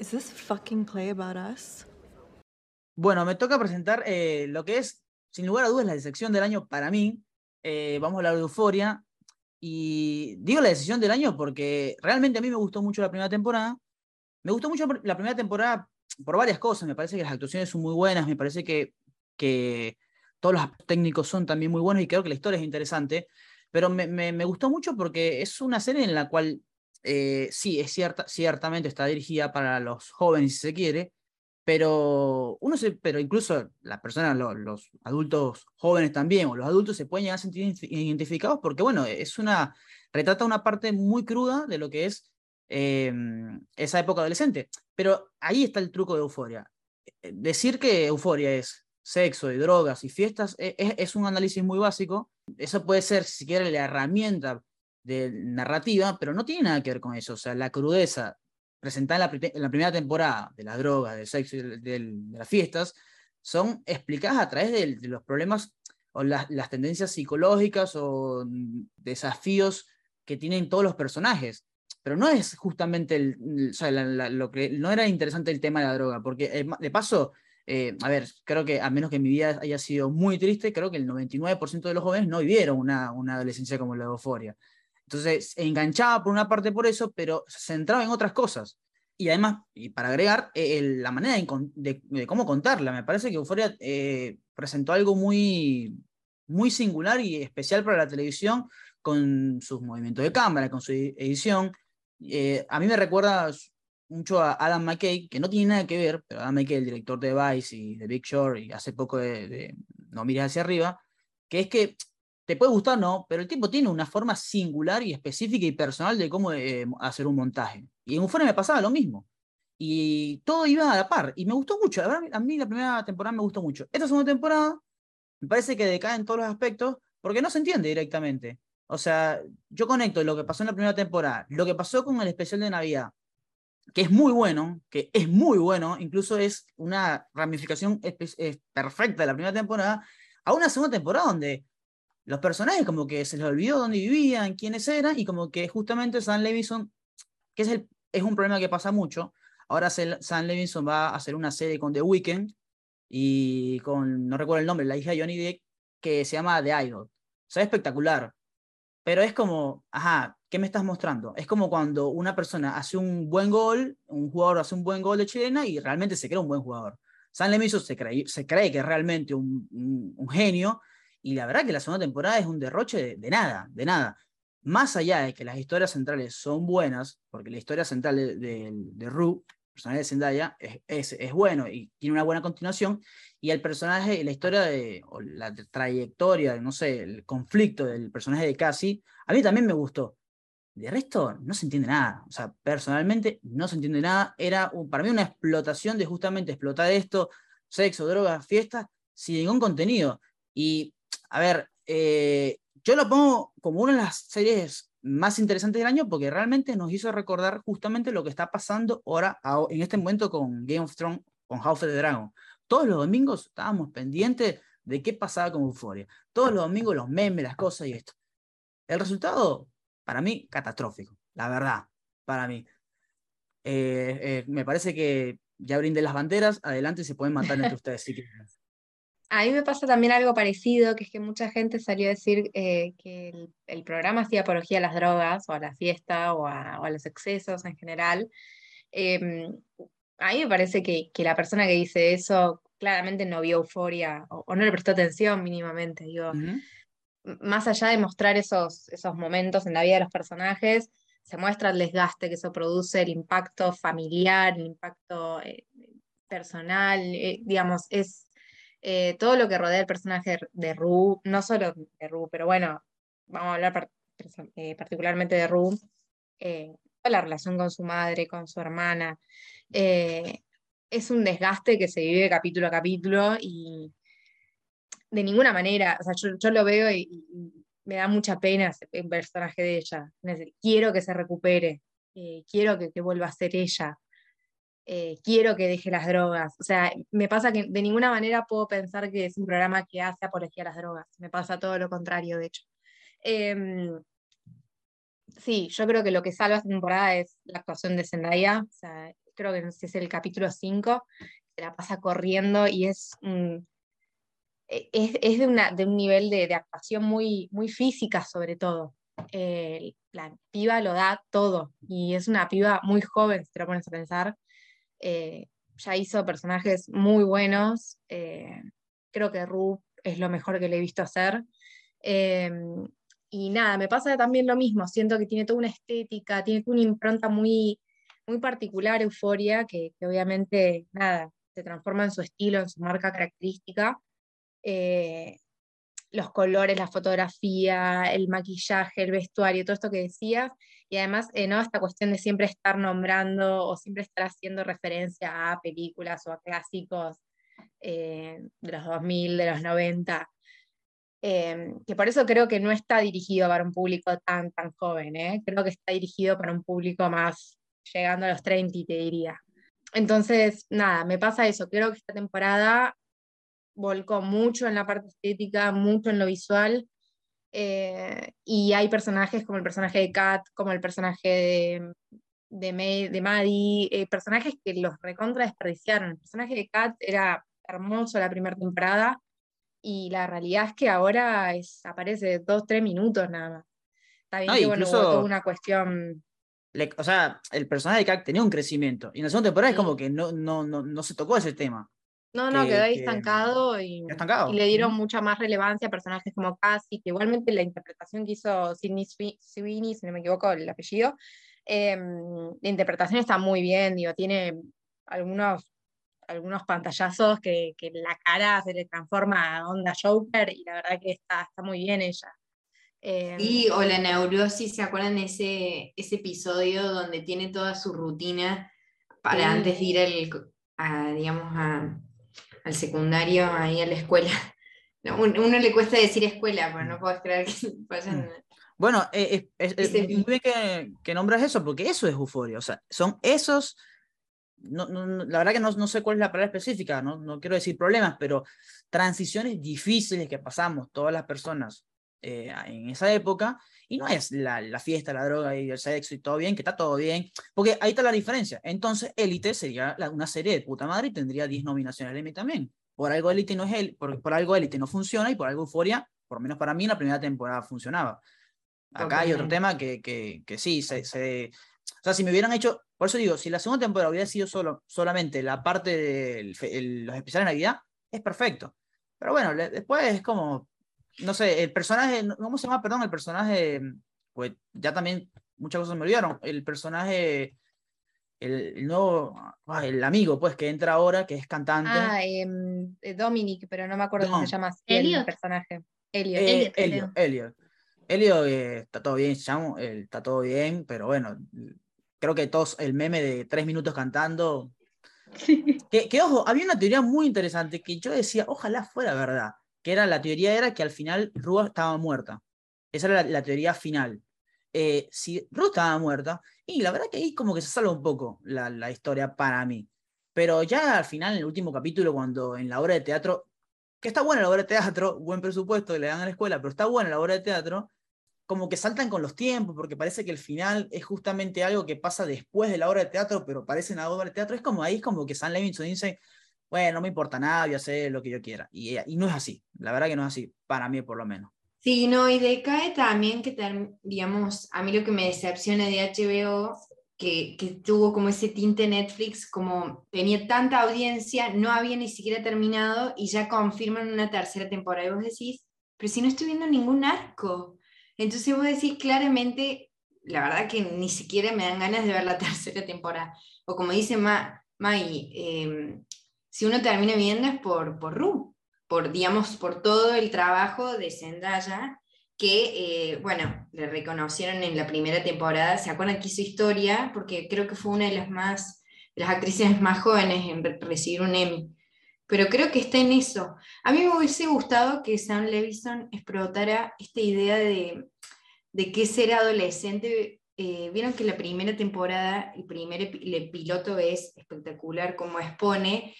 is this fucking play about us? Bueno, me toca presentar eh, lo que es, sin lugar a dudas, la decepción del año para mí. Eh, vamos a hablar de Euforia, y digo la decisión del año porque realmente a mí me gustó mucho la primera temporada. Me gustó mucho la primera temporada por varias cosas. Me parece que las actuaciones son muy buenas, me parece que, que todos los técnicos son también muy buenos y creo que la historia es interesante, pero me, me, me gustó mucho porque es una serie en la cual eh, sí, es cierta, ciertamente está dirigida para los jóvenes si se quiere, pero uno pero incluso las personas, los, adultos jóvenes también, o los adultos se pueden llegar a sentir identificados porque, bueno, es una, retrata una parte muy cruda de lo que es eh, esa época adolescente. Pero ahí está el truco de Euforia. Eh, decir que Euforia es sexo y drogas y fiestas es, es, un análisis muy básico. Eso puede ser, si quiere, la herramienta de narrativa, pero no tiene nada que ver con eso. O sea, la crudeza presentada en la, primera temporada de las drogas, del sexo de, las fiestas, son explicadas a través de, los problemas o las, tendencias psicológicas o desafíos que tienen todos los personajes pero no es justamente el, lo que no era interesante el tema de la droga, porque eh, de paso, eh, a ver, creo que a menos que mi vida haya sido muy triste, creo que el 99% de los jóvenes no vivieron una, una adolescencia como la de euforia. Entonces, enganchaba por una parte por eso, pero se centraba en otras cosas. Y además, y para agregar, eh, el, la manera de, de, de, cómo contarla, me parece que Euforia eh, presentó algo muy, muy singular y especial para la televisión con sus movimientos de cámara, con su edición, eh, a mí me recuerda mucho a Adam McKay, que no tiene nada que ver, pero Adam McKay, el director de Vice y de Big Short, y hace poco de, de No mires hacia arriba, que es que te puede gustar, no, pero el tipo tiene una forma singular y específica y personal de cómo eh, hacer un montaje. Y en Euphoria me pasaba lo mismo. Y todo iba a la par. Y me gustó mucho. A mí la primera temporada me gustó mucho. Esta segunda temporada me parece que decae en todos los aspectos porque no se entiende directamente. O sea, yo conecto lo que pasó en la primera temporada, lo que pasó con el especial de Navidad, que es muy bueno, que es muy bueno, incluso es una ramificación perfecta de la primera temporada, a una segunda temporada donde los personajes como que se les olvidó dónde vivían, quiénes eran, y como que justamente Sam Levinson, que es, el, es un problema que pasa mucho, ahora Sam Levinson va a hacer una serie con The Weeknd y con, no recuerdo el nombre, la hija de Johnny Depp, que se llama The Idol. O sea, espectacular. Pero es como, ajá, ¿qué me estás mostrando? Es como cuando una persona hace un buen gol, un jugador hace un buen gol de chilena y realmente se cree un buen jugador. San Lemiso se cree, se cree que es realmente un, un, un, genio y la verdad que la segunda temporada es un derroche de, nada, de nada. Más allá de que las historias centrales son buenas, porque la historia central de, de, de Rue personaje de Zendaya es, es, bueno y tiene una buena continuación, y el personaje, la historia de, la trayectoria, no sé, el conflicto del personaje de Cassie, a mí también me gustó. De resto, no se entiende nada. O sea, personalmente no se entiende nada. Era para mí una explotación de justamente explotar esto, sexo, drogas, fiestas, sin ningún contenido. Y, a ver, eh, yo lo pongo como una de las series más interesante del año porque realmente nos hizo recordar justamente lo que está pasando ahora en este momento con Game of Thrones, con House of the Dragon. Todos los domingos estábamos pendientes de qué pasaba con Euphoria. Todos los domingos los memes, las cosas y esto. El resultado, para mí, catastrófico. La verdad, para mí. Eh, eh, me parece que ya brindé las banderas. Adelante, se pueden matar entre ustedes si quieren. A mí me pasa también algo parecido, que es que mucha gente salió a decir eh, que el, el, programa hacía apología a las drogas o a la fiesta o a, o a los excesos en general. Eh, a mí me parece que, que, la persona que dice eso claramente no vio euforia o, o no le prestó atención mínimamente. Digo, uh -huh. Más allá de mostrar esos, esos momentos en la vida de los personajes, se muestra el desgaste que eso produce, el impacto familiar, el impacto eh, personal, eh, digamos, es eh, todo lo que rodea el personaje de Rue, no solo de Rue, pero bueno, vamos a hablar eh, particularmente de Rue, eh, la relación con su madre, con su hermana, eh, es un desgaste que se vive capítulo a capítulo y de ninguna manera, o sea, yo, yo lo veo y, me da mucha pena el personaje de ella, quiero que se recupere, quiero que vuelva a ser ella, eh, quiero que deje las drogas. O sea, me pasa que de ninguna manera puedo pensar que es un programa que hace apología a las drogas. Me pasa todo lo contrario, de hecho. Eh, sí, yo creo que lo que salva esta temporada es la actuación de Zendaya. O sea, creo que es el capítulo 5, se la pasa corriendo y es un, es, es, de, una, de un nivel de, de, actuación muy, muy física sobre todo. Eh, la piba lo da todo y es una piba muy joven, si te lo pones a pensar. Eh, ya hizo personajes muy buenos. Eh, creo que Ru es lo mejor que le he visto hacer. Em, y nada, me pasa también lo mismo, siento que tiene toda una estética, tiene una impronta muy, muy particular, Euforia, que, que obviamente, nada, se transforma en su estilo, en su marca característica. Eh, los colores, la fotografía, el maquillaje, el vestuario, todo esto que decías, y además, eh, ¿no? Esta cuestión de siempre estar nombrando o siempre estar haciendo referencia a películas o a clásicos eh, de los 2000, de los 90, em, que por eso creo que no está dirigido para un público tan, tan joven, ¿eh? creo que está dirigido para un público más llegando a los 30, te diría. Entonces, nada, me pasa eso, creo que esta temporada volcó mucho en la parte estética, mucho en lo visual, eh, y hay personajes como el personaje de Kat, como el personaje de, de, de Maddie, eh, personajes que los recontra desperdiciaron. El personaje de Kat era hermoso la primera temporada y la realidad es que ahora es, aparece dos, tres minutos nada más. Está bien que bueno, una cuestión. o sea, el personaje de Kat tenía un crecimiento y en la segunda temporada es como que no, no, no, no se tocó ese tema. No, no, quedó ahí estancado, y, le dieron mucha más relevancia a personajes como Cassie, que igualmente la interpretación que hizo Sidney Sweeney, si no me equivoco el apellido, em, la interpretación está muy bien, digo, tiene algunos, algunos pantallazos que, que la cara se le transforma a onda Joker y la verdad que está, está muy bien ella. sí, em, o la neurosis, ¿se acuerdan de ese, ese episodio donde tiene toda su rutina para antes de ir al, digamos, a, al secundario, ahí a la escuela. uno le cuesta decir escuela, pero no puedo creer que vayan. Mm. Bueno, eh, es, muy bien que, que, nombras eso, porque eso es euforia. O sea, son esos. No, la verdad que no, no, sé cuál es la palabra específica, ¿no? no quiero decir problemas, pero transiciones difíciles que pasamos todas las personas eh, en esa época, y no es la, la, fiesta, la droga y el sexo y todo bien, que está todo bien, porque ahí está la diferencia. Entonces, Élite sería una serie de puta madre y tendría 10 nominaciones al Emmy también. Por algo Élite no es él, por, por algo Élite no funciona y por algo Euforia, por lo menos para mí, en la primera temporada funcionaba. Acá hay otro tema que, que, que sí, se, se, o sea, si me hubieran hecho, por eso digo, si la segunda temporada hubiera sido solo, solamente la parte de los especiales de Navidad, es perfecto. Pero bueno, después es como, no sé, el personaje, ¿cómo se llama? Perdón, el personaje, pues ya también muchas cosas me olvidaron. El personaje, el, nuevo, el amigo, pues, que entra ahora, que es cantante. Ah, em, eh, Dominic, pero no me acuerdo cómo se llama. El personaje. Elliot. Eh, Elliot, Elliot. Elliot eh, está todo bien, chamo, está todo bien, pero bueno, creo que todos, el meme de tres minutos cantando. Que, que, ojo, había una teoría muy interesante que yo decía, ojalá fuera verdad que era la teoría era que al final Ru estaba muerta. Esa era la, teoría final. Eh, si Ru estaba muerta, y la verdad que ahí como que se salva un poco la, la, historia para mí. Pero ya al final, en el último capítulo, cuando en la obra de teatro, que está buena la obra de teatro, buen presupuesto que le dan a la escuela, pero está buena la obra de teatro, como que saltan con los tiempos, porque parece que el final es justamente algo que pasa después de la obra de teatro, pero parece en la obra de teatro. Es como ahí, es como que San Levinson dice, bueno, no me importa nada, a hacer lo que yo quiera. Y, y no es así, la verdad que no es así, para mí por lo menos. Sí, no, y decae también que, digamos, a mí lo que me decepciona de HBO, que, que, tuvo como ese tinte Netflix, como tenía tanta audiencia, no había ni siquiera terminado y ya confirman una tercera temporada. Y vos decís, pero si no estoy viendo ningún arco. Entonces vos decís claramente, la verdad que ni siquiera me dan ganas de ver la tercera temporada. O como dice Ma, Mai, eh, si uno termina viendo es por, por Ru, por, digamos, por todo el trabajo de Zendaya, que, eh, bueno, le reconocieron en la primera temporada, ¿se acuerdan que hizo historia? Porque creo que fue una de las más, las actrices más jóvenes en recibir un Emmy. Pero creo que está en eso. A mí me hubiese gustado que Sam Levison explotara esta idea de, de qué ser adolescente. Eh, vieron que la primera temporada, el primer el piloto es espectacular como expone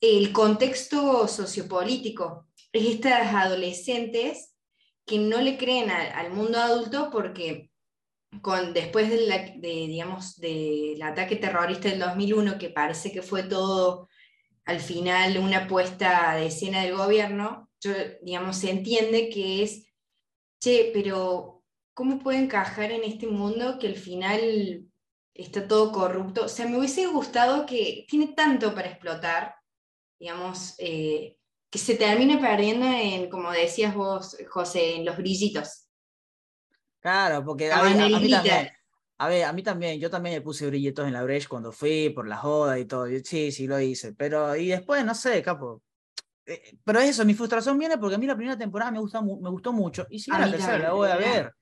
el contexto sociopolítico. Es estas adolescentes que no le creen al mundo adulto porque con, después de, digamos, del ataque terrorista del 2001, que parece que fue todo al final una puesta de escena del gobierno, yo, digamos, se entiende que es, che, pero ¿cómo puede encajar en este mundo que al final está todo corrupto? O sea, me hubiese gustado que tiene tanto para explotar digamos, eh, que se termina perdiendo en, como decías vos, José, en los brillitos. Claro, porque a, ver, a- mí también, a ver, a mí también, yo también me puse brillitos en la Breche cuando fui por la joda y todo. y Sí, sí, lo hice. Pero, y después, no sé, capo. Eh, Pero eso, mi frustración viene porque a mí la primera temporada me, gusta, mu- me gustó mucho. Y sí, A la tercera la voy a ver.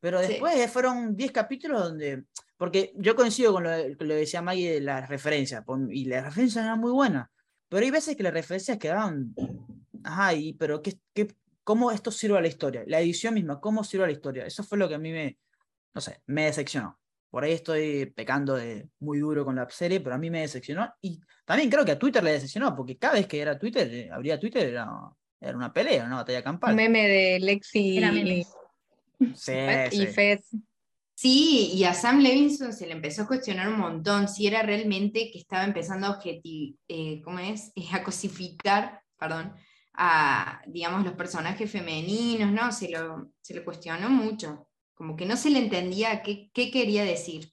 Pero Sí. después fueron 10 capítulos donde. Porque yo coincido con lo, que decía Maggie de las referencias. Y las referencias eran muy buenas. Pero hay veces que las referencias quedaban. Ajá, y, pero ¿qué, qué, ¿cómo esto sirve a la historia? La edición misma, ¿cómo sirve a la historia? Eso fue lo que a mí me. No sé, me decepcionó. Por ahí estoy pecando de muy duro con la serie, pero a mí me decepcionó. Y también creo que a Twitter le decepcionó, porque cada vez que era Twitter, eh, abría Twitter, era, era una pelea, una batalla campal. Un meme de Lexi Era y, meme. Sí, y sí. Fez. Sí, y a Sam Levinson se le empezó a cuestionar un montón si era realmente que estaba empezando a objeti- eh, ¿cómo es? Eh, a cosificar, perdón, a, digamos, los personajes femeninos, ¿no? Se lo, se lo cuestionó mucho, como que no se le entendía qué, qué quería decir.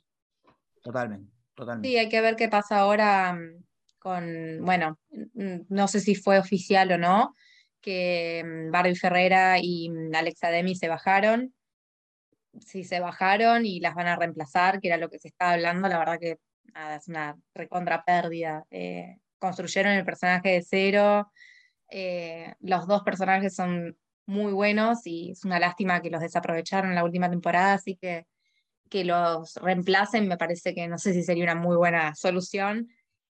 Totalmente, totalmente. Sí, hay que ver qué pasa ahora mm, con, bueno, mm, no sé si fue oficial o no, que mm, Barbie Ferreira y mm, Alexa Demi se bajaron. Si se bajaron y las van a reemplazar, que era lo que se estaba hablando, la verdad que nada, es una recontra pérdida. Eh, construyeron el personaje de cero, eh, los dos personajes son muy buenos y es una lástima que los desaprovecharon en la última temporada, así que que los reemplacen me parece que no sé si sería una muy buena solución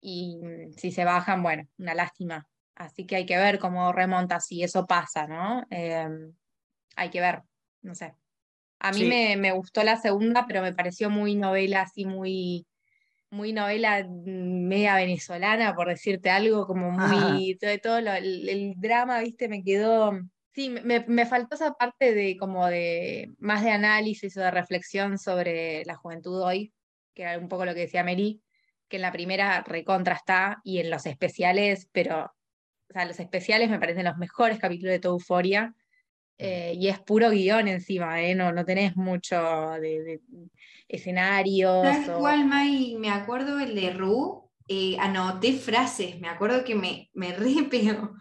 y mm, si se bajan, bueno, una lástima. Así que hay que ver cómo remonta si eso pasa, ¿no? Eh, hay que ver, no sé. A mí Sí. me, me gustó la segunda, pero me pareció muy novela, así muy, muy novela mm, media venezolana, por decirte algo, como muy, todo, todo lo- el, el drama, viste, me quedó, sí, me, me faltó esa parte de como de, más de análisis o de reflexión sobre la juventud hoy, que era un poco lo que decía Mary, que en la primera recontra está, y en los especiales, pero, o sea, los especiales me parecen los mejores capítulos de toda Euforia, eh, y es puro guion encima, ¿eh? No, no tenés mucho de, de escenarios. ¿Sabes o- cuál, May? Me acuerdo el de Ru, eh, anoté frases, me acuerdo que me, me re pegó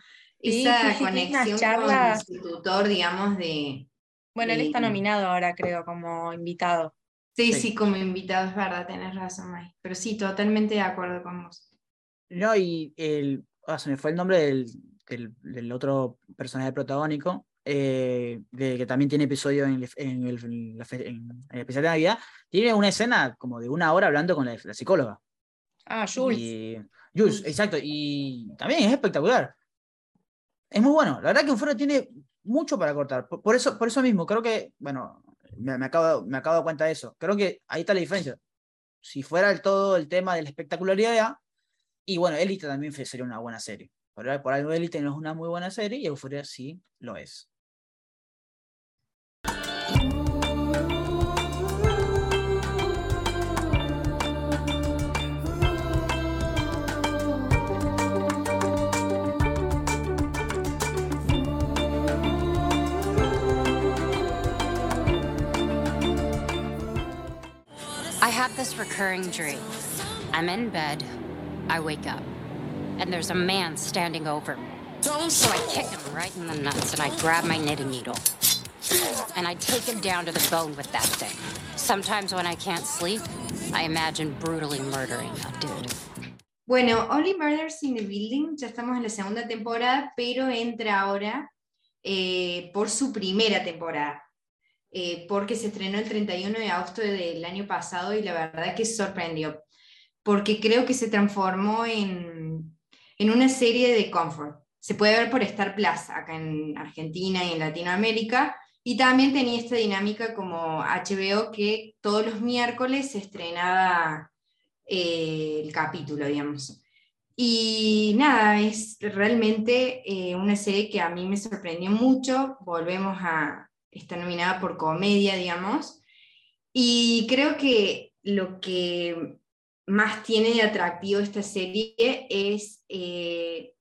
Sí, esa sí, sí, conexión charlas. con su tutor, digamos, de... Bueno, él está nominado ahora, creo, como invitado. Sí, Sí. sí, como invitado, es verdad, tenés razón, May. Pero sí, totalmente de acuerdo con vos. No, y el, ah, se me fue el nombre del, del, del otro personaje protagónico, eh, de, que también tiene episodio en el, en el, en la fe- en el especial de Navidad. Tiene una escena como de una hora hablando con la, la psicóloga. Ah, Jules. Y, Jules, exacto. Y también es espectacular. Es muy bueno. La verdad que Euphoria tiene mucho para cortar. Por, por eso, por eso mismo, creo que, bueno, me, me acabo, me acabo de dar cuenta de eso. Creo que ahí está la diferencia. Si fuera el todo el tema de la espectacularidad, y bueno, Elite también sería una buena serie. Por, por algo Elite no es una muy buena serie y Euphoria sí lo es. I have this recurring dream. I'm in bed, I wake up, and there's a man standing over me. So I kick him right in the nuts and I grab my knitting needle. And I take him down to the bone with that thing. Sometimes when I can't sleep, I imagine brutally murdering a dude. Bueno, Only Murders in the Building, ya estamos en la segunda temporada, pero entra ahora eh, por su primera temporada, eh, porque se estrenó el 31 de agosto del año pasado y la verdad que sorprendió, porque creo que se transformó en, en una serie de comfort. Se puede ver por Star Plus acá en Argentina y en Latinoamérica. Y también tenía esta dinámica como HBO que todos los miércoles se estrenaba eh, el capítulo, digamos. Y nada, es realmente eh, una serie que a mí me sorprendió mucho. Volvemos a, está nominada por comedia, digamos. Y creo que lo que más tiene de atractivo esta serie es eh,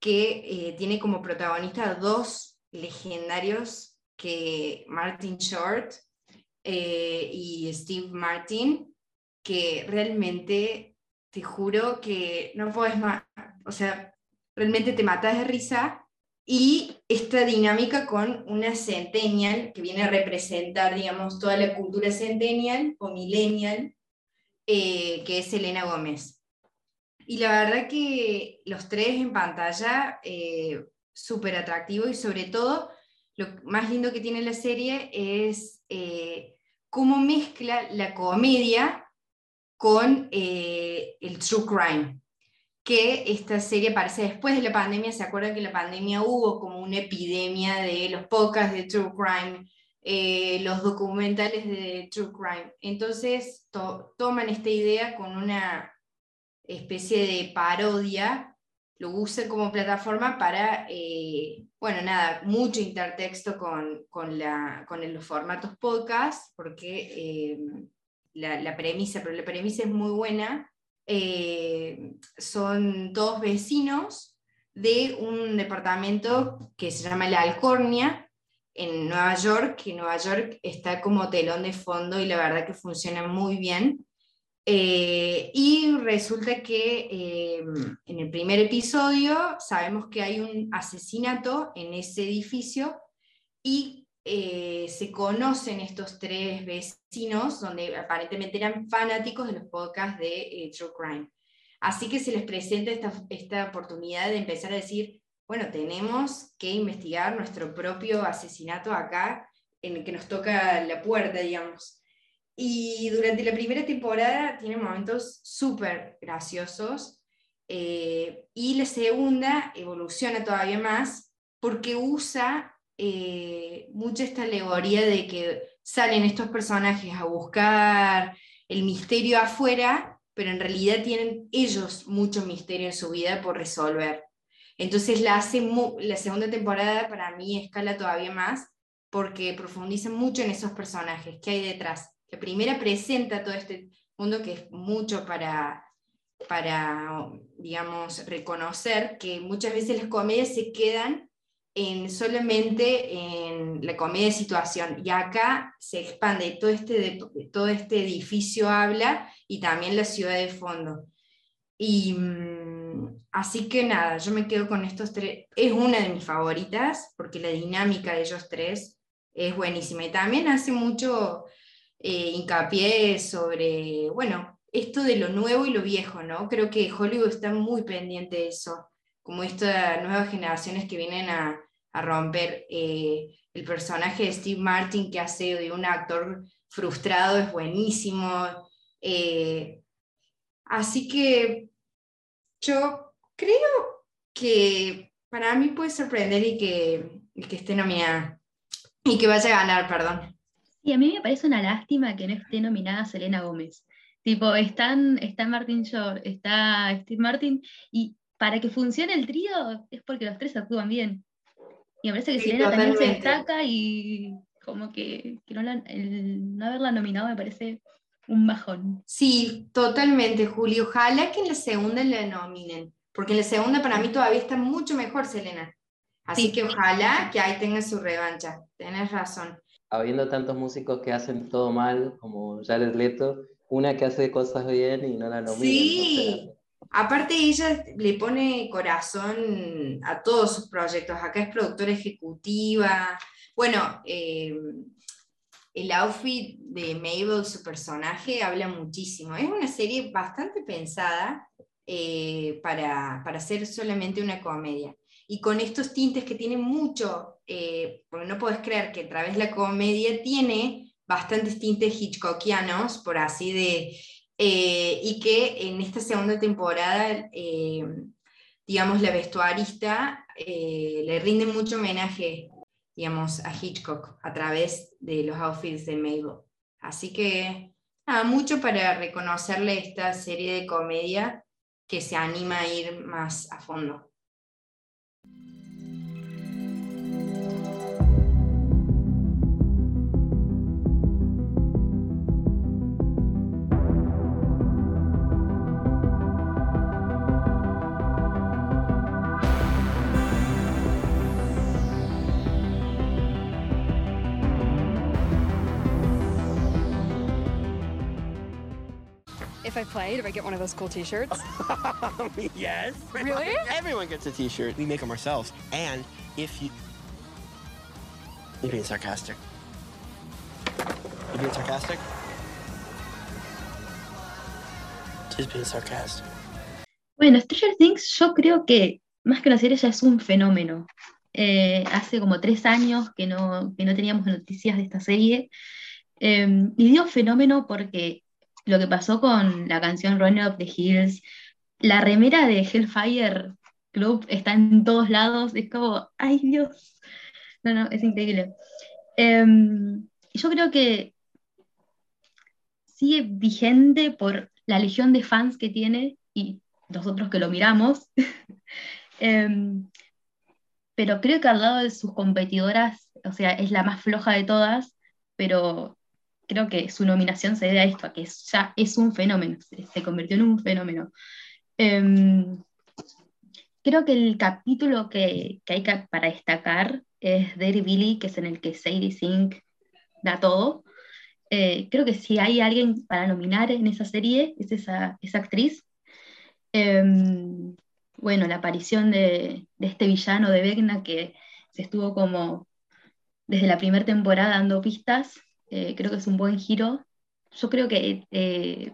que tiene como protagonista dos legendarios que Martin Short eh, y Steve Martin, que realmente te juro que no puedes más, o sea, realmente te matas de risa. Y esta dinámica con una centennial que viene a representar, digamos, toda la cultura centennial o millennial, eh, que es Selena Gómez. Y la verdad que los tres en pantalla, eh, súper atractivo y sobre todo, lo más lindo que tiene la serie es eh, cómo mezcla la comedia con eh, el true crime que esta serie aparece después de la pandemia. ¿Se acuerdan que en la pandemia hubo como una epidemia de los podcasts de True Crime, eh, los documentales de True Crime? Entonces toman esta idea con una especie de parodia, lo usan como plataforma para, eh, bueno, nada, mucho intertexto con, con, la, con los formatos podcast, porque eh, la, la premisa, pero la premisa es muy buena eh, son dos vecinos de un departamento que se llama La Alcornia, en Nueva York, que Nueva York está como telón de fondo y la verdad que funciona muy bien. Eh, y resulta que eh, en el primer episodio sabemos que hay un asesinato en ese edificio y eh, se conocen estos tres vecinos, donde aparentemente eran fanáticos de los podcasts de True Crime. Así que se les presenta esta, esta oportunidad de empezar a decir, bueno, tenemos que investigar nuestro propio asesinato acá, en el que nos toca la puerta, digamos. Y durante la primera temporada tiene momentos súper graciosos, eh, y la segunda evoluciona todavía más porque usa eh, esta alegoría de que salen estos personajes a buscar el misterio afuera, pero en realidad tienen ellos mucho misterio en su vida por resolver. Entonces la, hace la segunda temporada para mí escala todavía más porque profundiza mucho en esos personajes que hay detrás. La primera presenta todo este mundo que es mucho para, para digamos, reconocer que muchas veces las comedias se quedan en solamente en la comedia de situación. Y acá se expande, todo este, todo este edificio habla y también la ciudad de fondo. Y mm, así que nada, yo me quedo con estos tres. Es una de mis favoritas porque la dinámica de ellos tres es buenísima. Y también hace mucho eh, hincapié sobre, bueno, esto de lo nuevo y lo viejo, ¿no? Creo que Hollywood está muy pendiente de eso como estas nuevas generaciones que vienen a, romper. Eh, el personaje de Steve Martin que hace de un actor frustrado es buenísimo. Eh, así que yo creo que para mí puede sorprender y que, que esté nominada. Y que vaya a ganar, perdón. Y a mí me parece una lástima que no esté nominada Selena Gómez. Tipo, están, está Martin Short, está Steve Martin, y para que funcione el trío es porque los tres actúan bien. Y me parece que Selena también se destaca y como que, no el no haberla nominado me parece un bajón. Sí, totalmente, Julio. Ojalá que en la segunda la nominen, porque en la segunda para mí todavía está mucho mejor Selena. Así que ojalá que ahí tenga su revancha. Tienes razón. Habiendo tantos músicos que hacen todo mal, como Jared Leto, una que hace cosas bien y no la nominan. Sí, Aparte ella le pone corazón a todos sus proyectos. Acá es productora ejecutiva. Bueno, eh, el outfit de Mabel, su personaje, habla muchísimo. Es una serie bastante pensada eh, para, para ser solamente una comedia. Y con estos tintes que tiene mucho, eh, porque no puedes creer que a través de la comedia tiene bastantes tintes hitchcockianos, por así de eh, y que en esta segunda temporada, eh, digamos, la vestuarista le rinde mucho homenaje, digamos, a Hitchcock a través de los outfits de Mabel. Así que, nada, mucho para reconocerle esta serie de comedia que se anima a ir más a fondo. I play, do I get one of those cool t-shirts? yes. Really? Everyone gets a t-shirt. We make them ourselves. And if you... You're being sarcastic. You being sarcastic? Just being sarcastic. Bueno, Stranger Things yo creo que más que una serie ya es un fenómeno. Eh, hace como tres años que no, que no teníamos noticias de esta serie. Eh, y digo fenómeno porque lo que pasó con la canción Running Up the Hills, la remera de Hellfire Club está en todos lados, es como, ay Dios, no, no, es increíble. Eh, yo creo que sigue vigente por la legión de fans que tiene y nosotros que lo miramos. Em, pero creo que al lado de sus competidoras, o sea, es la más floja de todas, pero creo que su nominación se debe a esto, a que ya es un fenómeno, se, convirtió en un fenómeno. Em, creo que el capítulo que, que hay que- para destacar es Billy, que es en el que Sadie Sink da todo. Eh, creo que si hay alguien para nominar en esa serie, es esa, esa actriz. Em, bueno, la aparición de, de este villano de Vecna que se estuvo como desde la primera temporada dando pistas, eh, creo que es un buen giro. Yo creo que eh,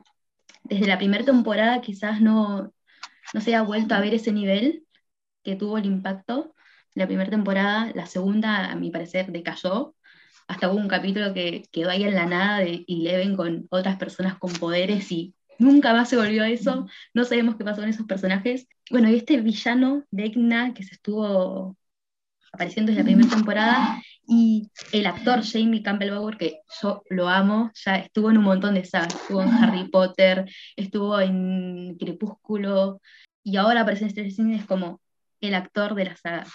desde la primera temporada quizás no, no se ha vuelto a ver ese nivel que tuvo el impacto. La primera temporada, la segunda, a mi parecer, decayó. Hasta hubo un capítulo que quedó ahí en la nada de Eleven con otras personas con poderes y nunca más se volvió a eso. No sabemos qué pasó con esos personajes. Bueno, y este villano, Vecna, que se estuvo apareciendo desde la primera temporada, y el actor Jamie Campbell Bower, que yo lo amo, ya estuvo en un montón de sagas, estuvo en Harry Potter, estuvo en Crepúsculo, y ahora aparece en Stranger Things como el actor de la saga.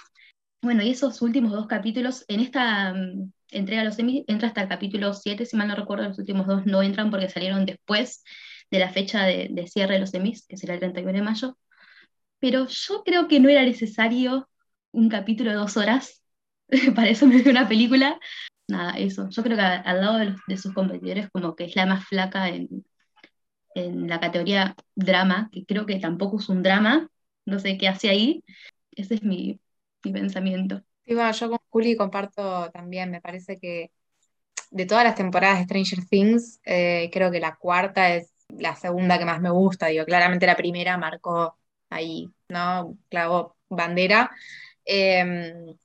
Bueno, y esos últimos dos capítulos, en esta mm, entrega a los Emmy, entra hasta el capítulo 7, si mal no recuerdo, los últimos dos no entran porque salieron después de la fecha de, de cierre de los Emmys, que será el 31 de mayo. Pero yo creo que no era necesario un capítulo de dos horas, para eso me dio una película. Nada, eso. Yo creo que al lado de, sus competidores, como que es la más flaca en, en la categoría drama, que creo que tampoco es un drama, no sé qué hace ahí. Ese es mi, mi pensamiento. Bueno, yo con Juli comparto también, me parece que de todas las temporadas de Stranger Things, eh, creo que la cuarta es la segunda que más me gusta, digo, claramente la primera marcó ahí, ¿no? Clavó bandera. Eh,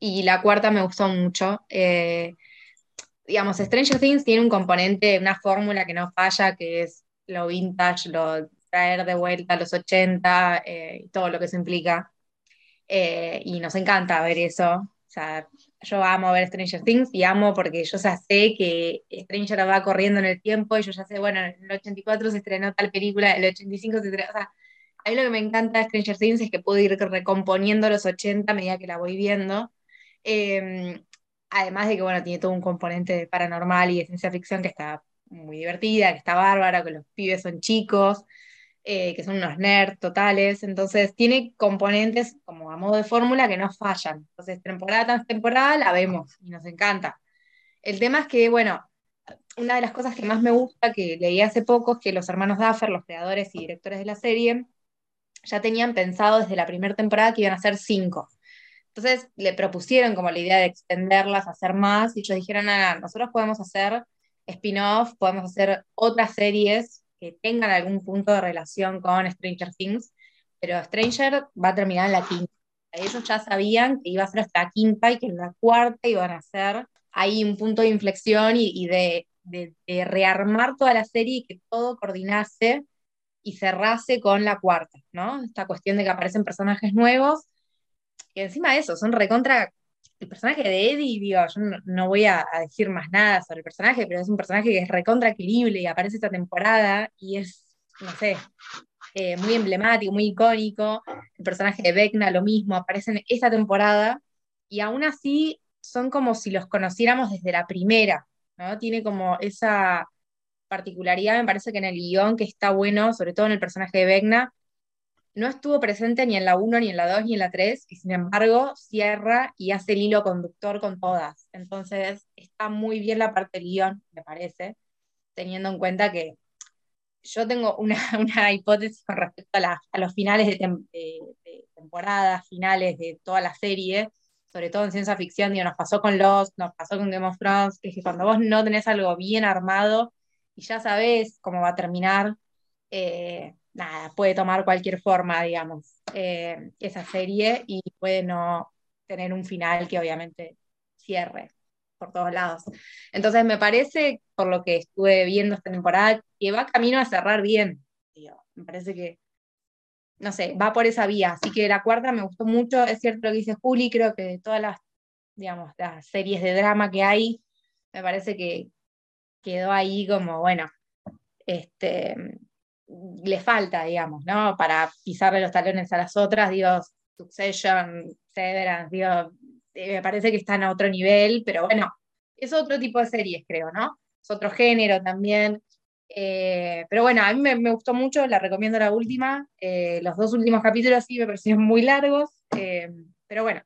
y la cuarta me gustó mucho. Eh, digamos, Stranger Things tiene un componente, una fórmula que no falla, que es lo vintage, lo traer de vuelta los 80, eh, todo lo que eso implica. Eh, y nos encanta ver eso. O sea, yo amo ver Stranger Things y amo porque yo ya sé que Stranger va corriendo en el tiempo y yo ya sé, bueno, en el 84 se estrenó tal película, en el 85 se estrenó, o mí lo que me encanta de Stranger Things es que puedo ir recomponiendo los 80 a medida que la voy viendo. Eh, además de que, bueno, tiene todo un componente paranormal y de ciencia ficción que está muy divertida, que está bárbara, que los pibes son chicos, eh, que son unos nerds totales. Entonces, tiene componentes como a modo de fórmula que no fallan. Entonces, temporada tras temporada la vemos y nos encanta. El tema es que, bueno, una de las cosas que más me gusta, que leí hace poco, es que los hermanos Duffer, los creadores y directores de la serie, ya tenían pensado desde la primera temporada que iban a ser cinco. Entonces le propusieron como la idea de extenderlas, hacer más, y ellos dijeron, nada, nosotros podemos hacer spin-off, podemos hacer otras series que tengan algún punto de relación con Stranger Things, pero Stranger va a terminar en la quinta. Ellos ya sabían que iba a ser hasta la quinta y que en la cuarta iban a hacer ahí un punto de inflexión y, y de, de- de rearmar toda la serie y que todo coordinase y cerrase con la cuarta, ¿no? Esta cuestión de que aparecen personajes nuevos, que encima de eso, son recontra. El personaje de Eddie, digo, yo no, voy a, decir más nada sobre el personaje, pero es un personaje que es recontra y aparece esta temporada y es, no sé, eh, muy emblemático, muy icónico. El personaje de Vecna, lo mismo, aparece en esta temporada y aún así son como si los conociéramos desde la primera, ¿no? Tiene como esa particularidad, me parece que en el guion que está bueno, sobre todo en el personaje de Vecna, no estuvo presente ni en la 1, ni en la 2, ni en la 3, y sin embargo cierra y hace el hilo conductor con todas. Entonces está muy bien la parte del guion, me parece, teniendo en cuenta que yo tengo una, una hipótesis con respecto a, la- a los finales de, tem- de- de temporada, finales de toda la serie, sobre todo en ciencia ficción, digo, nos pasó con Lost, nos pasó con Game of Thrones, que es que cuando vos no tenés algo bien armado y ya sabés cómo va a terminar, eh, nada, puede tomar cualquier forma, digamos, eh, esa serie y puede no tener un final que obviamente cierre por todos lados. Entonces me parece, por lo que estuve viendo esta temporada, que va camino a cerrar bien. Me parece que, no sé, va por esa vía. Así que la cuarta me gustó mucho. Es cierto lo que dice Juli, creo que de todas las, digamos, las series de drama que hay, me parece que quedó ahí como, bueno, este, le falta, digamos, ¿no? Para pisarle los talones a las otras, digo, Succession, Severance, digo, eh, me parece que están a otro nivel, pero bueno, es otro tipo de series, creo, ¿no? Es otro género también. Eh, pero bueno, a mí me, gustó mucho, la recomiendo la última. Eh, los dos últimos capítulos sí me parecieron muy largos, pero bueno,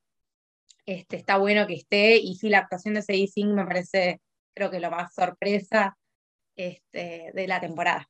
este, está bueno que esté. Y sí, la actuación de Sadie me parece, creo que lo más sorpresa este, de la temporada.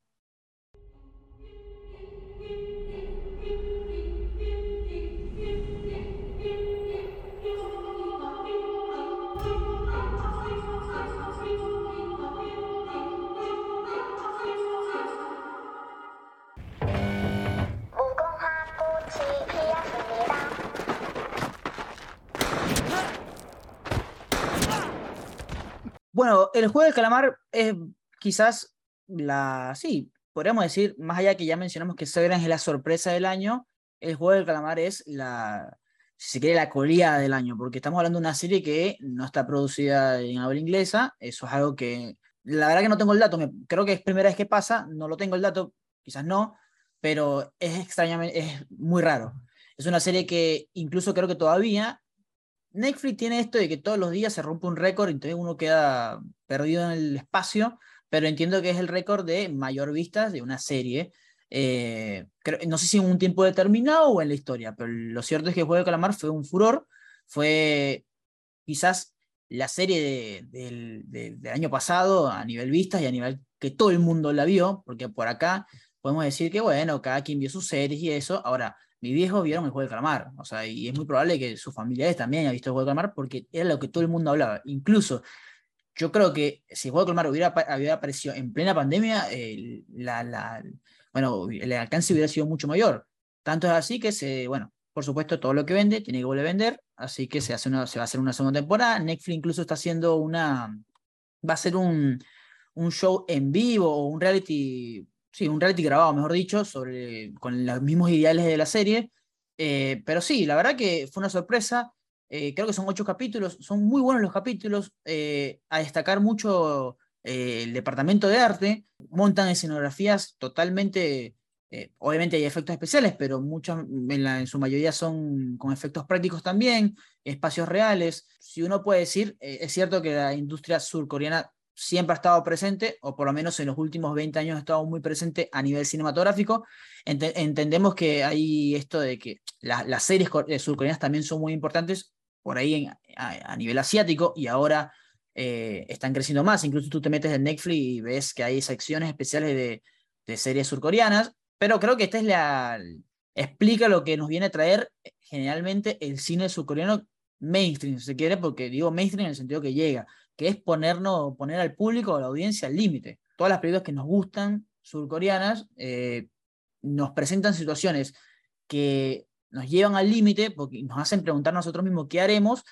Bueno, el juego del calamar es quizás la. Sí, podríamos decir, más allá que ya mencionamos que Severance es la sorpresa del año, el juego del calamar es la. Si se quiere, la colía del año, porque estamos hablando de una serie que no está producida en habla inglesa. Eso es algo que. La verdad que no tengo el dato, creo que es primera vez que pasa, no lo tengo el dato, quizás no, pero es extrañamente, es muy raro. Es una serie que incluso creo que todavía Netflix tiene esto de que todos los días se rompe un récord, entonces uno queda perdido en el espacio, pero entiendo que es el récord de mayor vistas de una serie. Eh, no sé si en un tiempo determinado o en la historia, pero lo cierto es que de Calamar fue un furor, fue quizás la serie de- del, de- del año pasado a nivel vistas y a nivel que todo el mundo la vio, porque por acá podemos decir que, bueno, cada quien vio sus series y eso. Ahora, mis viejos vieron el juego del calamar, o sea, y es muy probable que sus familiares también hayan visto el juego del calamar porque era lo que todo el mundo hablaba. Incluso, yo creo que si el juego del calamar hubiera, apa- hubiera aparecido en plena pandemia, bueno, el alcance hubiera sido mucho mayor. Tanto es así que se, bueno, por supuesto, todo lo que vende tiene que volver a vender, así que se, hace una, se va a hacer una segunda temporada. Netflix incluso está haciendo una, va a ser un show en vivo o un reality, sí, un reality grabado, mejor dicho, sobre, con los mismos ideales de la serie. Eh, pero sí, la verdad que fue una sorpresa. Eh, creo que son ocho capítulos, son muy buenos los capítulos. eh, a destacar mucho el departamento de arte. Montan escenografías totalmente. obviamente hay efectos especiales, pero muchos, en, en su mayoría son con efectos prácticos también, espacios reales. Si uno puede decir, es cierto que la industria surcoreana siempre ha estado presente, o por lo menos en los últimos 20 años ha estado muy presente a nivel cinematográfico. Ente- entendemos que hay esto de que la- las series eh, surcoreanas también son muy importantes por ahí en- a, a nivel asiático y ahora eh, están creciendo más. Incluso tú te metes en Netflix y ves que hay secciones especiales de, de series surcoreanas, pero creo que esta es la... explica lo que nos viene a traer eh, generalmente el cine surcoreano mainstream, si se quiere, porque digo mainstream en el sentido que llega, que es ponernos, poner al público, a la audiencia al límite. Todas las películas que nos gustan surcoreanas eh, nos presentan situaciones que nos llevan al límite porque nos hacen preguntar nosotros mismos qué haremos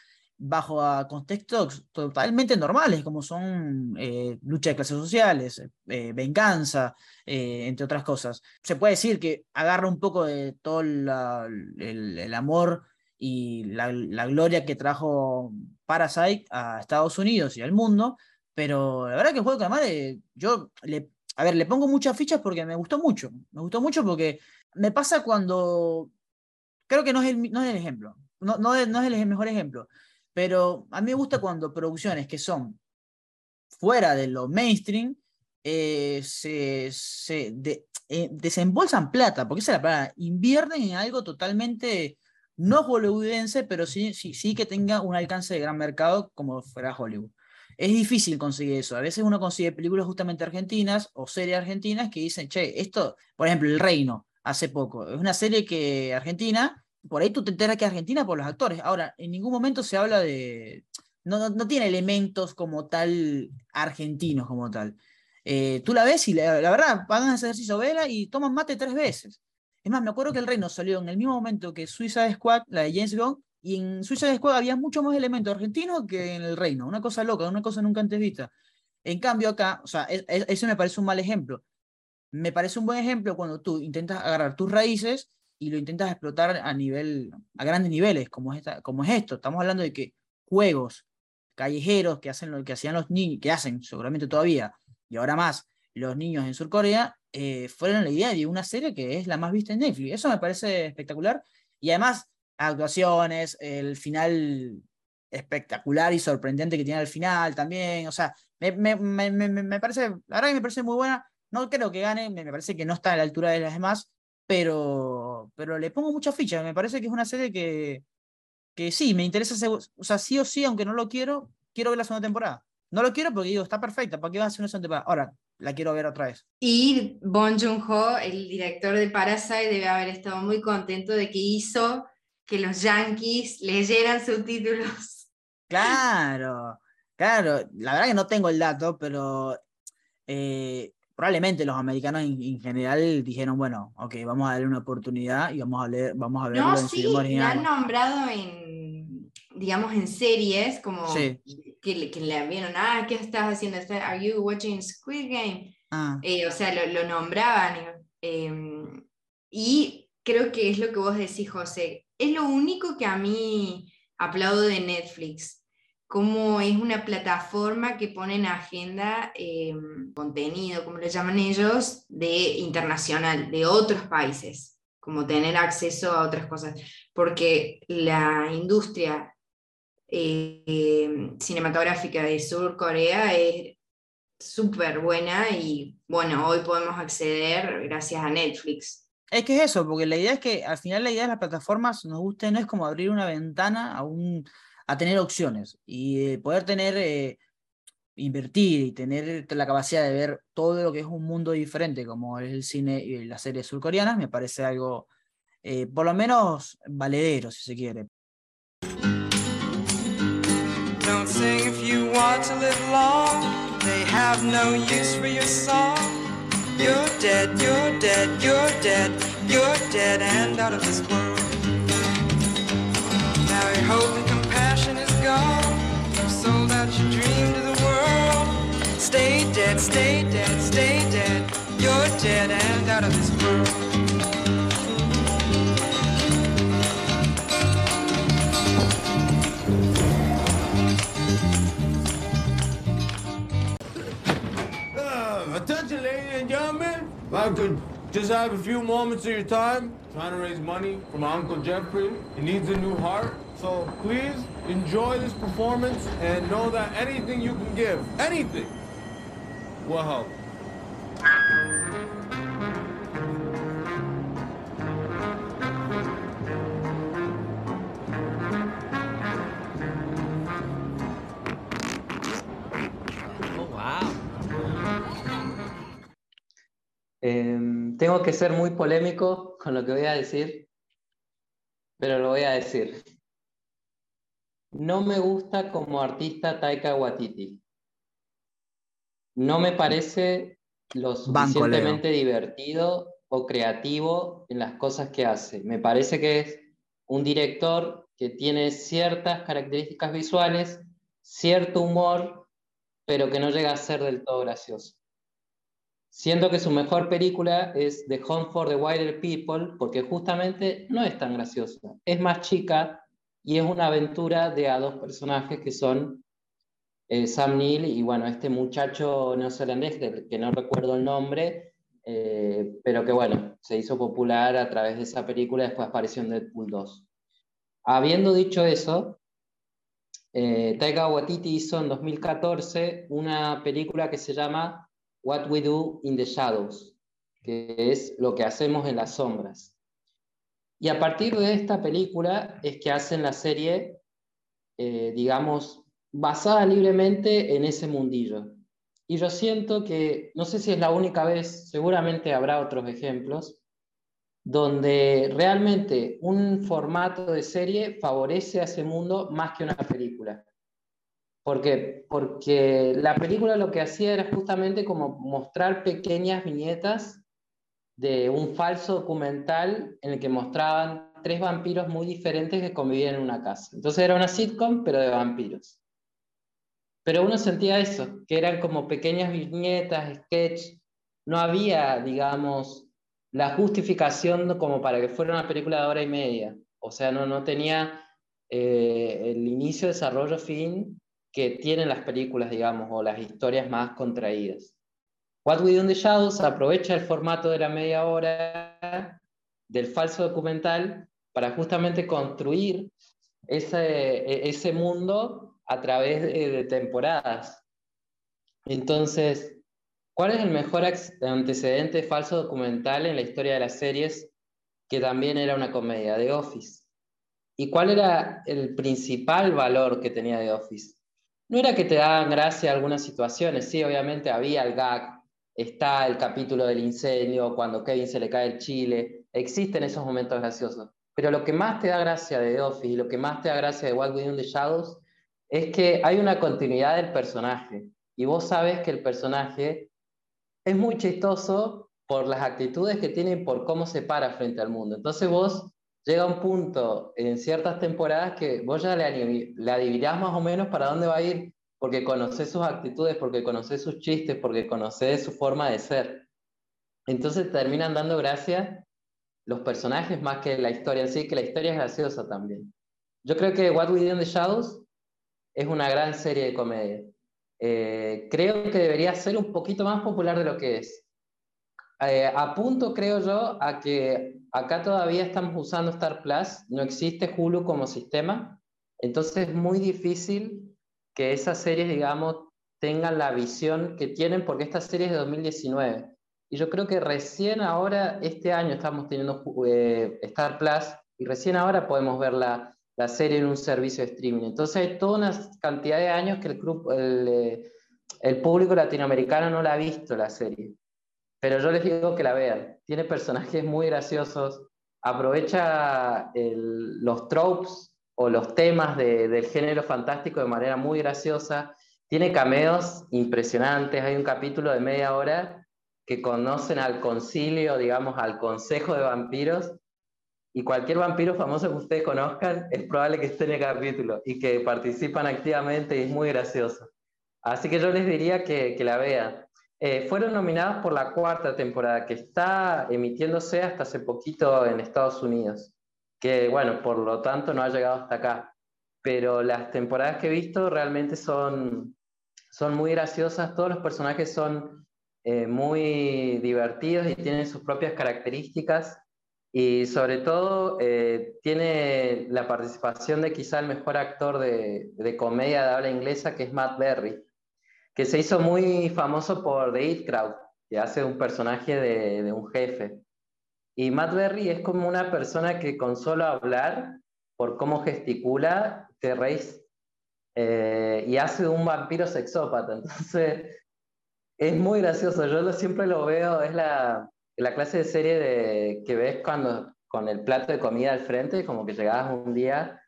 bajo contextos totalmente normales, como son eh, lucha de clases sociales, eh, venganza, entre otras cosas. Se puede decir que agarra un poco de todo el, amor y la gloria que trajo Parasite a Estados Unidos y al mundo, pero la verdad que el juego de calamar, yo le, a ver, le pongo muchas fichas porque me gustó mucho, me gustó mucho porque me pasa cuando, creo que no es el, no es el ejemplo, no, no, es, no es el mejor ejemplo, pero a mí me gusta cuando producciones que son fuera de lo mainstream eh, se, se de- eh, desembolsan plata, porque esa es la palabra, invierten en algo totalmente no hollywoodense, pero sí, sí, sí que tenga un alcance de gran mercado como fuera Hollywood. es difícil conseguir eso. A veces uno consigue películas justamente argentinas o series argentinas que dicen, che, esto, por ejemplo, El Reino, hace poco, es una serie que argentina, por ahí tú te enteras que es argentina por los actores. Ahora, en ningún momento se habla de, no, no, no tiene elementos como tal argentinos como tal. Eh, tú la ves y la, la verdad, pagan ese ejercicio vela y toman mate tres veces. Es más, me acuerdo que El Reino salió en el mismo momento que Suicide Squad, la de James Gunn, y en Suicide Squad había mucho más elementos argentinos que en El Reino. Una cosa loca, una cosa nunca antes vista. En cambio acá, o sea, es- es- eso me parece un mal ejemplo. Me parece un buen ejemplo cuando tú intentas agarrar tus raíces y lo intentas explotar a nivel, a grandes niveles, como es, esta, como es esto. Estamos hablando de que juegos callejeros que hacen lo que hacían los niños, que hacen seguramente todavía, y ahora más, los niños en Surcorea, eh, fueron la idea de una serie que es la más vista en Netflix. Eso me parece espectacular. Y además, actuaciones, el final espectacular y sorprendente que tiene al final también. O sea, me, me, me, me, parece, la verdad que me parece muy buena. No creo que gane, me, parece que no está a la altura de las demás, pero, pero le pongo mucha ficha. Me parece que es una serie que, que sí, me interesa, o sea, sí o sí, aunque no lo quiero, quiero ver la segunda temporada. No lo quiero porque digo, está perfecta, ¿para qué vas a hacer una segunda temporada? Ahora, la quiero ver otra vez. Y Bong Joon-ho, el director de Parasite, debe haber estado muy contento de que hizo que los yankees leyeran subtítulos. Claro, claro, la verdad que no tengo el dato, pero eh, probablemente los americanos en, en general dijeron, bueno, ok, vamos a darle una oportunidad y vamos a leer, vamos a verlo No, en sí, la han nombrado en, digamos, en series, como Sí. Que, le- que le vieron, ah, ¿qué estás haciendo? ¿Are you watching Squid Game? Ah, Eh, o sea, lo, lo nombraban. eh, y creo que es lo que vos decís, José. Es lo único que a mí aplaudo de Netflix. Como es una plataforma que pone en agenda eh, contenido, como lo llaman ellos, de internacional, de otros países, como tener acceso a otras cosas. Porque la industria eh, cinematográfica de Sur Corea es súper buena y bueno, hoy podemos acceder gracias a Netflix. Es que es eso, porque la idea es que al final la idea de las plataformas, nos guste, no es como abrir una ventana a, un, a tener opciones y eh, poder tener, eh, invertir y tener la capacidad de ver todo lo que es un mundo diferente, como es el cine y las series surcoreanas, me parece algo, por lo menos, valedero, si se quiere. Sing if you want to live long. They have no use for your song. You're dead, you're dead, you're dead, you're dead and out of this world. Now your hope and compassion is gone. You've sold out your dream to the world. Stay dead, stay dead, stay dead. You're dead and out of this world. Attention, ladies and gentlemen. If I could just have a few moments of your time, trying to raise money for my Uncle Jeffrey. He needs a new heart. So please enjoy this performance and know that anything you can give, anything, will help. Em, tengo que ser muy polémico con lo que voy a decir, pero lo voy a decir. No me gusta como artista Taika Waititi. No me parece lo Banco, suficientemente divertido o creativo en las cosas que hace. Me parece que es un director que tiene ciertas características visuales, cierto humor, pero que no llega a ser del todo gracioso. Siento que su mejor película es The Home for the Wilder People, porque justamente no es tan graciosa. Es más chica y es una aventura de a dos personajes que son eh, Sam Neill y bueno, este muchacho neozelandés, que no recuerdo el nombre, eh, pero que bueno, se hizo popular a través de esa película, después apareció en Deadpool 2. Habiendo dicho eso, eh, Taika Waititi hizo en 2014 una película que se llama What We Do in the Shadows, que es lo que hacemos en las sombras. Y a partir de esta película es que hacen la serie, eh, digamos, basada libremente en ese mundillo. Y yo siento que, no sé si es la única vez, seguramente habrá otros ejemplos, donde realmente un formato de serie favorece a ese mundo más que una película. ¿Por qué? Porque la película lo que hacía era justamente como mostrar pequeñas viñetas de un falso documental en el que mostraban tres vampiros muy diferentes que convivían en una casa. Entonces era una sitcom, pero de vampiros. Pero uno sentía eso, que eran como pequeñas viñetas, sketch. No había, digamos, la justificación como para que fuera una película de hora y media. O sea, no, no tenía eh, el inicio, desarrollo, fin que tienen las películas, digamos, o las historias más contraídas. What We Do in the Shadows aprovecha el formato de la media hora del falso documental para justamente construir ese, ese mundo a través de, temporadas. Entonces, ¿cuál es el mejor antecedente falso documental en la historia de las series que también era una comedia? The Office. ¿Y cuál era el principal valor que tenía The Office? No era que te daban gracia algunas situaciones, sí, obviamente había el gag, está el capítulo del incendio, cuando Kevin se le cae el chile, existen esos momentos graciosos. Pero lo que más te da gracia de The Office y lo que más te da gracia de What We Do in the Shadows es que hay una continuidad del personaje. Y vos sabes que el personaje es muy chistoso por las actitudes que tiene y por cómo se para frente al mundo. Entonces vos llega un punto en ciertas temporadas que vos ya le, le adivinás más o menos para dónde va a ir, porque conoces sus actitudes, porque conoces sus chistes, porque conoces su forma de ser. Entonces terminan dando gracia los personajes más que la historia en sí, que la historia es graciosa también. Yo creo que What We Do in the Shadows es una gran serie de comedia. Eh, creo que debería ser un poquito más popular de lo que es. Eh, apunto, creo yo, a que acá todavía estamos usando Star Plus, no existe Hulu como sistema, entonces es muy difícil que esas series, digamos, tengan la visión que tienen, porque esta serie es de 2019. Y yo creo que recién ahora, este año, estamos teniendo eh, Star Plus y recién ahora podemos ver la, la, serie en un servicio de streaming. Entonces hay toda una cantidad de años que el, grupo, el, eh, el público latinoamericano no la ha visto la serie. Pero yo les digo que la vean. Tiene personajes muy graciosos, aprovecha los tropes o los temas de, del género fantástico de manera muy graciosa. Tiene cameos impresionantes. Hay un capítulo de media hora que conocen al concilio, digamos, al consejo de vampiros, y cualquier vampiro famoso que ustedes conozcan, es probable que esté en el capítulo y que participan activamente y es muy gracioso. Así que yo les diría que, que la vean. Eh, fueron nominadas por la cuarta temporada, que está emitiéndose hasta hace poquito en Estados Unidos, que bueno, por lo tanto no ha llegado hasta acá. Pero las temporadas que he visto realmente son, son muy graciosas, todos los personajes son eh, muy divertidos y tienen sus propias características. Y sobre todo eh, tiene la participación de quizá el mejor actor de, de, comedia de habla inglesa que es Matt Berry, que se hizo muy famoso por The It Crowd, que hace un personaje de, de un jefe. Y Matt Berry es como una persona que con solo hablar, por cómo gesticula, te reís. Eh, y hace un vampiro sexópata. Entonces, es muy gracioso, yo lo, siempre lo veo, es la, la clase de serie de, que ves cuando con el plato de comida al frente, como que llegabas un día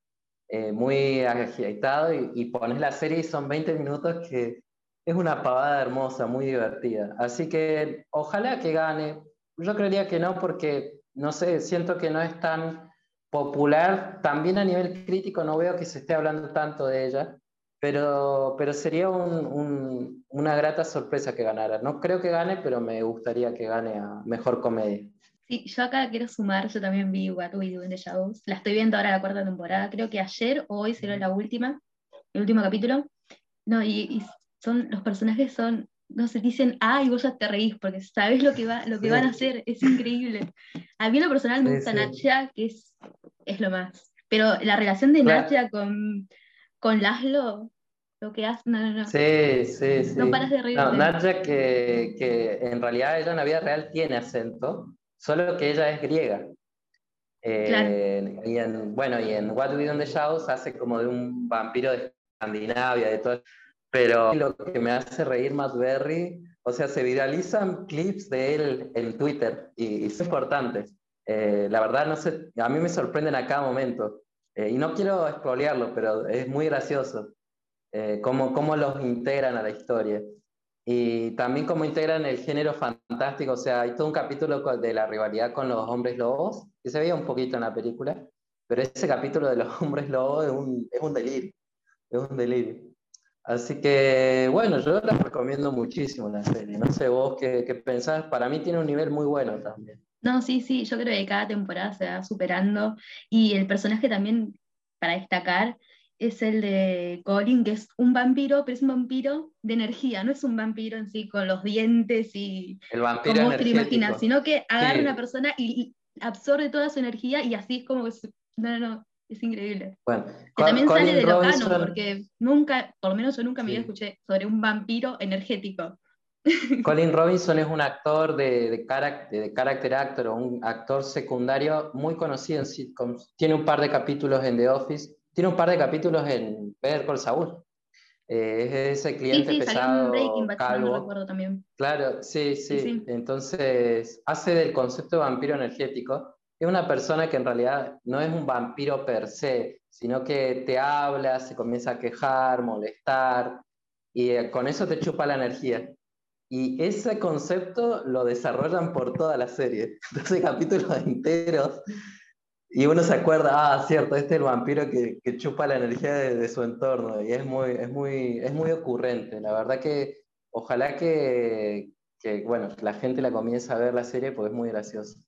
eh, muy agitado y, y, pones la serie y son 20 minutos que es una pavada hermosa, muy divertida. Así que ojalá que gane. Yo creería que no porque, no sé, siento que no es tan popular. También a nivel crítico no veo que se esté hablando tanto de ella. Pero, pero sería un, un, una grata sorpresa que ganara. No creo que gane, pero me gustaría que gane a Mejor Comedia. Sí, yo acá quiero sumar, yo también vi What We Do in the Shadows. La estoy viendo ahora la cuarta temporada, creo que ayer o hoy será la última, el último capítulo. No, y, y son, los personajes son, no se dicen, ay, vos ya te reís, porque sabes lo que, va, lo que sí. van a hacer, es increíble. A mí en lo personal me gusta sí, Nacha, que es, es lo más. Pero la relación de claro. Nacha con, con Laszlo, lo que hace, no, no, no. Sí, sí, sí. No paras de reírte. No, Nadia que, que en realidad ella en la vida real tiene acento, solo que ella es griega. Eh, claro. y en, bueno, y en What We Do in the Shadows hace como de un vampiro de Escandinavia, de todo. Pero lo que me hace reír Matt Berry, o sea, se viralizan clips de él en Twitter y, y son importantes. Eh, la verdad, no sé, a mí me sorprenden a cada momento. Eh, y no quiero expoliarlo, pero es muy gracioso eh, cómo, cómo los integran a la historia. Y también cómo integran el género fantástico, o sea, hay todo un capítulo de la rivalidad con los hombres lobos, que se veía un poquito en la película, pero ese capítulo de los hombres lobos es un, es un delirio, es un delirio. Así que, bueno, yo la recomiendo muchísimo la serie. No sé vos qué, qué pensás, para mí tiene un nivel muy bueno también. No, sí, sí, yo creo que cada temporada se va superando y el personaje también, para destacar, es el de Colin, que es un vampiro, pero es un vampiro de energía, no es un vampiro en sí con los dientes y El vampiro como vos te imaginas, sino que agarra a Sí. una persona y, y absorbe toda su energía y así es como que, no, no, no, es increíble. Bueno, Que también sale Colin de lo Robinson- canon, porque nunca, por lo menos yo nunca me Sí. escuché sobre un vampiro energético. Colin Robinson es un actor de, de, carac- de character actor o un actor secundario muy conocido en sitcoms. Tiene un par de capítulos en The Office, tiene un par de capítulos en Better Call Saul. Eh, es ese Sí, cliente sí, en pesado, Bad, no calvo. recuerdo también. Claro, sí, sí. Sí, sí. Entonces, hace del concepto de vampiro energético. Es una persona que en realidad no es un vampiro per se, sino que te habla, se comienza a quejar, molestar, y eh, con eso te chupa la energía. Y ese concepto lo desarrollan por toda la serie. Entonces, capítulos enteros. Y uno se acuerda, ah, cierto, este es el vampiro que, chupa la energía de, su entorno. Y es muy, es, muy, es muy ocurrente. La verdad que ojalá que, bueno, la gente la comience a ver la serie porque es muy graciosa.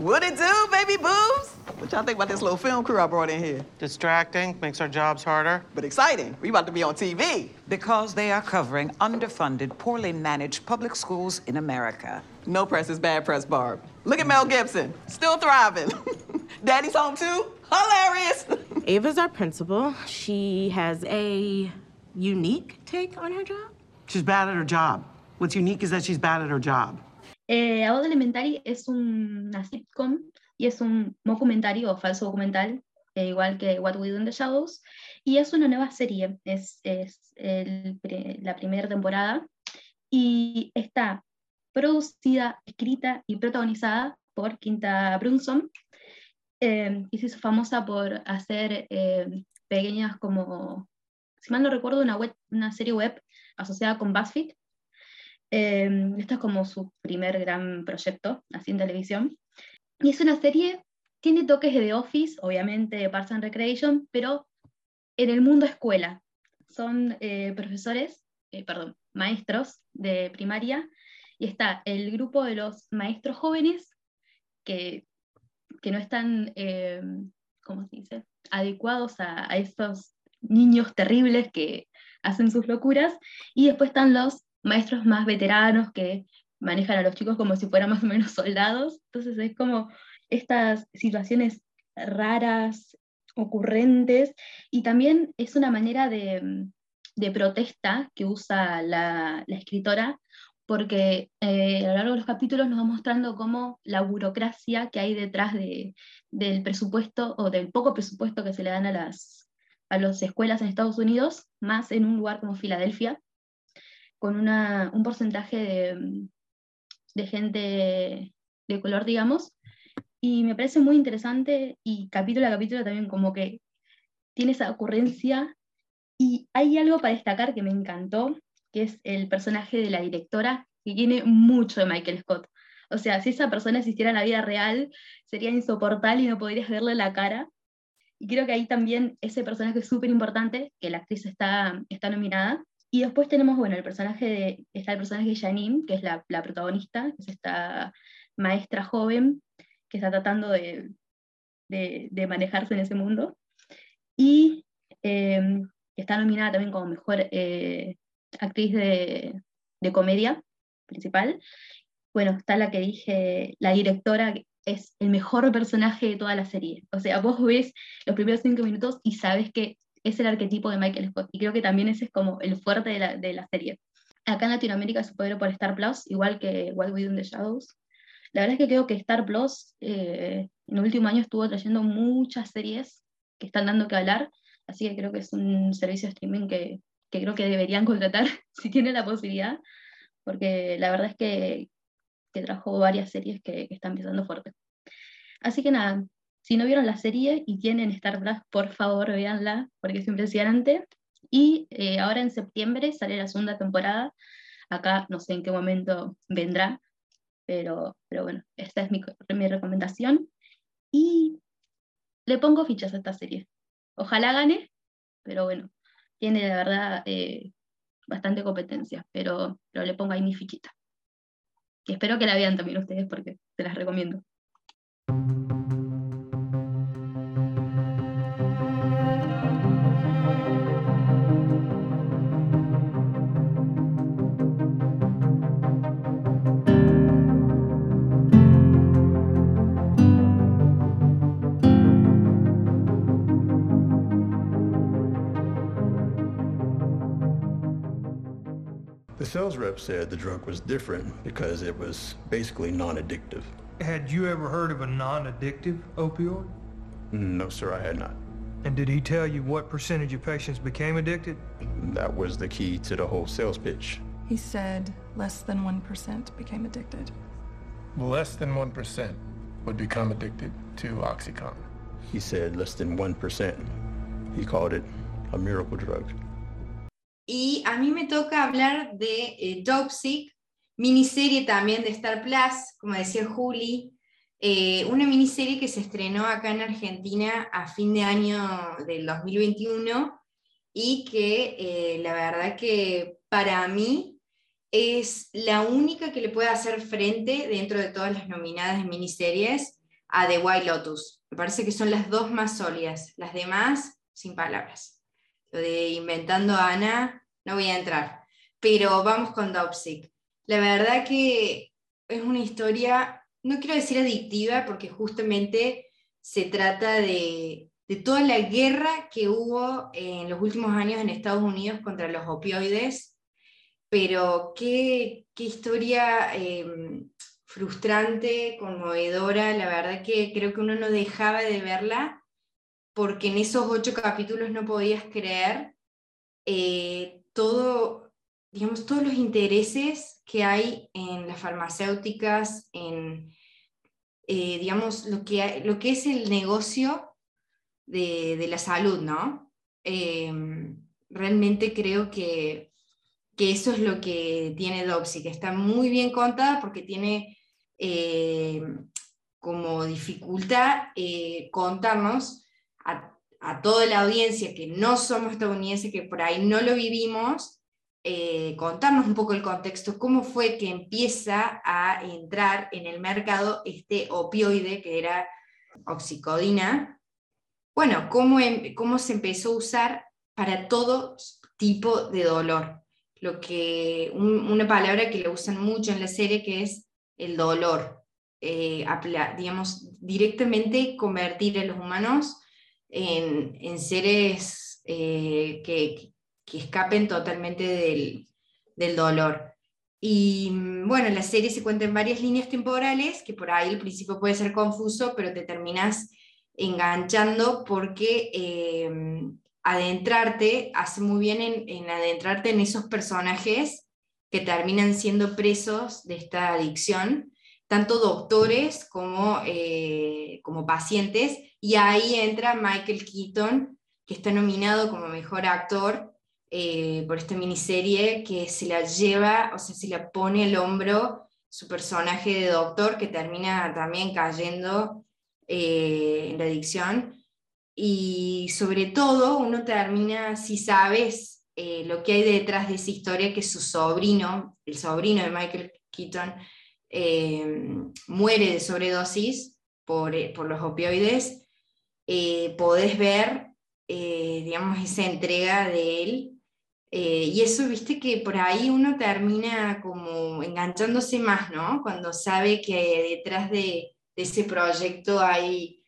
What it do, baby boobs? What y'all think about this little film crew I brought in here? Distracting, makes our jobs harder. But exciting. We about to be on TV. Because they are covering underfunded, poorly managed public schools in America. No press is bad press, Barb. Look at Mel Gibson, still thriving. Daddy's home too. Hilarious. Ava's our principal. She has a unique take on her job. She's bad at her job. What's unique is that she's bad at her job. Eh, Abbott Elementary es un- una sitcom y es un documentario o falso documental, eh, igual que What We Do in the Shadows, y es una nueva serie, es, es la primera temporada y está producida, escrita y protagonizada por Quinta Brunson, eh, que se hizo famosa por hacer eh, pequeñas como, si mal no recuerdo, una, web, una serie web asociada con BuzzFeed, eh, esto es como su primer gran proyecto, así en televisión. Y es una serie, tiene toques de The Office, obviamente de Parks and Recreation, pero en el mundo escuela. Son eh, profesores, eh, perdón, maestros de primaria, y está el grupo de los maestros jóvenes que, que no están, eh, ¿cómo se dice?, adecuados a, a estos niños terribles que hacen sus locuras, y después están los maestros más veteranos que manejan a los chicos como si fueran más o menos soldados. Entonces es como estas situaciones raras, ocurrentes, y también es una manera de, de protesta que usa la, la escritora, porque eh, a lo largo de los capítulos nos va mostrando cómo la burocracia que hay detrás de, del presupuesto o del poco presupuesto que se le dan a las, a las escuelas en Estados Unidos, más en un lugar como Filadelfia, con un porcentaje de, de gente de color, digamos, y me parece muy interesante y capítulo a capítulo también como que tiene esa ocurrencia y hay algo para destacar que me encantó, que es el personaje de la directora, que tiene mucho de Michael Scott. O sea, si esa persona existiera en la vida real, sería insoportable y no podrías verle la cara. Y creo que ahí también ese personaje es súper importante, que la actriz está, está nominada. Y después tenemos, bueno, el personaje de, está el personaje de Janine, que es la, protagonista, que es esta maestra joven que está tratando de, de, de manejarse en ese mundo. Y eh, está nominada también como mejor eh, actriz de, de comedia principal. Bueno, está la que dije, la directora, es el mejor personaje de toda la serie. O sea, vos ves los primeros cinco minutos y sabes que es el arquetipo de Michael Scott y creo que también ese es como el fuerte de la, de la serie. Acá en Latinoamérica se puede ver por Star Plus, igual que What We Do in the Shadows. La verdad es que creo que Star Plus eh, en el último año estuvo trayendo muchas series que están dando que hablar, así que creo que es un servicio de streaming que, que creo que deberían contratar si tienen la posibilidad, porque la verdad es que, que trajo varias series que, que están empezando fuerte. Así que nada, si no vieron la serie y tienen Star Plus, por favor véanla, porque es impresionante. Y eh, ahora en septiembre sale la segunda temporada. Acá no sé en qué momento vendrá, pero, pero bueno, esta es mi, mi recomendación. Y le pongo fichas a esta serie. Ojalá gane, pero bueno, tiene la verdad eh, bastante competencia, pero, pero le pongo ahí mi fichita. Y espero que la vean también ustedes porque se las recomiendo. Sales rep said the drug was different because it was basically non-addictive. Had you ever heard of a non-addictive opioid? Mm, no, sir, I had not. And did he tell you what percentage of patients became addicted? That was the key to the whole sales pitch. He said less than 1% became addicted. Less than 1% would become addicted to Oxycontin. He said less than 1%. He called it a miracle drug. Y a mí me toca hablar de eh, Toxic, miniserie también de Star Plus, como decía Juli, eh, una miniserie que se estrenó acá en Argentina a fin de año del 2021 y que eh, la verdad que para mí es la única que le puede hacer frente dentro de todas las nominadas de miniseries a The White Lotus. Me parece que son las dos más sólidas, las demás sin palabras. Lo de inventando Ana, no voy a entrar. Pero vamos con Dopsic. La verdad que es una historia, no quiero decir adictiva, porque justamente se trata de, de toda la guerra que hubo en los últimos años en Estados Unidos contra los opioides. Pero qué, qué historia eh, frustrante, conmovedora. La verdad que creo que uno no dejaba de verla porque en esos ocho capítulos no podías creer eh, todo, digamos, todos los intereses que hay en las farmacéuticas, en, eh, digamos, lo que, lo que es el negocio de, la salud, ¿no? Eh, realmente creo que, que, eso es lo que tiene Dopsy, que está muy bien contada porque tiene como dificultad contarnos a, a, toda la audiencia que no somos estadounidenses, que por ahí no lo vivimos, eh, contarnos un poco el contexto, cómo fue que empieza a entrar en el mercado este opioide que era oxicodina. Bueno, cómo, em, cómo se empezó a usar para todo tipo de dolor. Lo que, un, una palabra que le usan mucho en la serie que es el dolor. Eh, digamos, directamente convertir a los humanos en, seres eh, que, que, escapen totalmente del, del, dolor. Y mm, bueno, la serie se cuenta en varias líneas temporales, que por ahí al principio puede ser confuso, pero te terminas enganchando porque eh, adentrarte, hace muy bien en, en, adentrarte en esos personajes que terminan siendo presos de esta adicción, tanto doctores como, eh, como pacientes, y ahí entra Michael Keaton, que está nominado como mejor actor eh, por esta miniserie, que se la lleva, o sea, se la pone al hombro su personaje de doctor, que termina también cayendo eh, en la adicción. Y sobre todo, uno termina, si sabes eh, lo que hay detrás de esa historia, que su sobrino, el sobrino de Michael Keaton, muere de sobredosis por, por los opioides eh, podés ver, eh, digamos, esa entrega de él. Eh, y eso, viste, que por ahí uno termina como enganchándose más, ¿no? Cuando sabe que detrás de, de ese proyecto hay,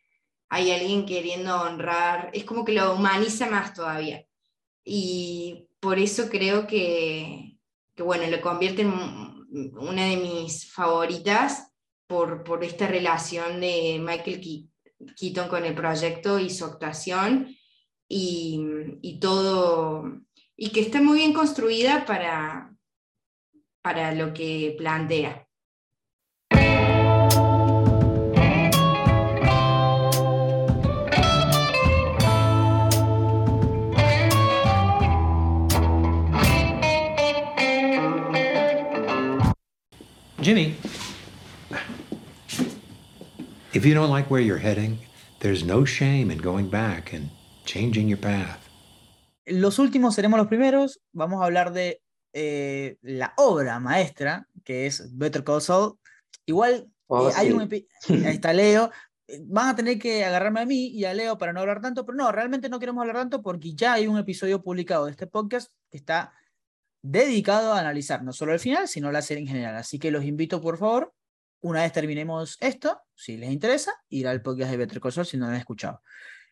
hay alguien queriendo honrar, es como que lo humaniza más todavía. Y por eso creo que, que bueno, lo convierte en una de mis favoritas por, por esta relación de Michael Keaton con el proyecto y su actuación y, y todo, y que está muy bien construida para, para lo que plantea. Jimmy, if you don't like where you're heading, there's no shame in going back and changing your path. Los últimos seremos los primeros. Vamos a hablar de eh, la obra maestra, que es Better Call Saul. Igual Oh, eh, hay sí. un epi- ahí está Leo. Van a tener que agarrarme a mí y a Leo para no hablar tanto, pero no, realmente no queremos hablar tanto porque ya hay un episodio publicado de este podcast que está dedicado a analizar no solo el final, sino la serie en general. Así que los invito, por favor, una vez terminemos esto, si les interesa, ir al podcast de Better Call Saul si no lo han escuchado.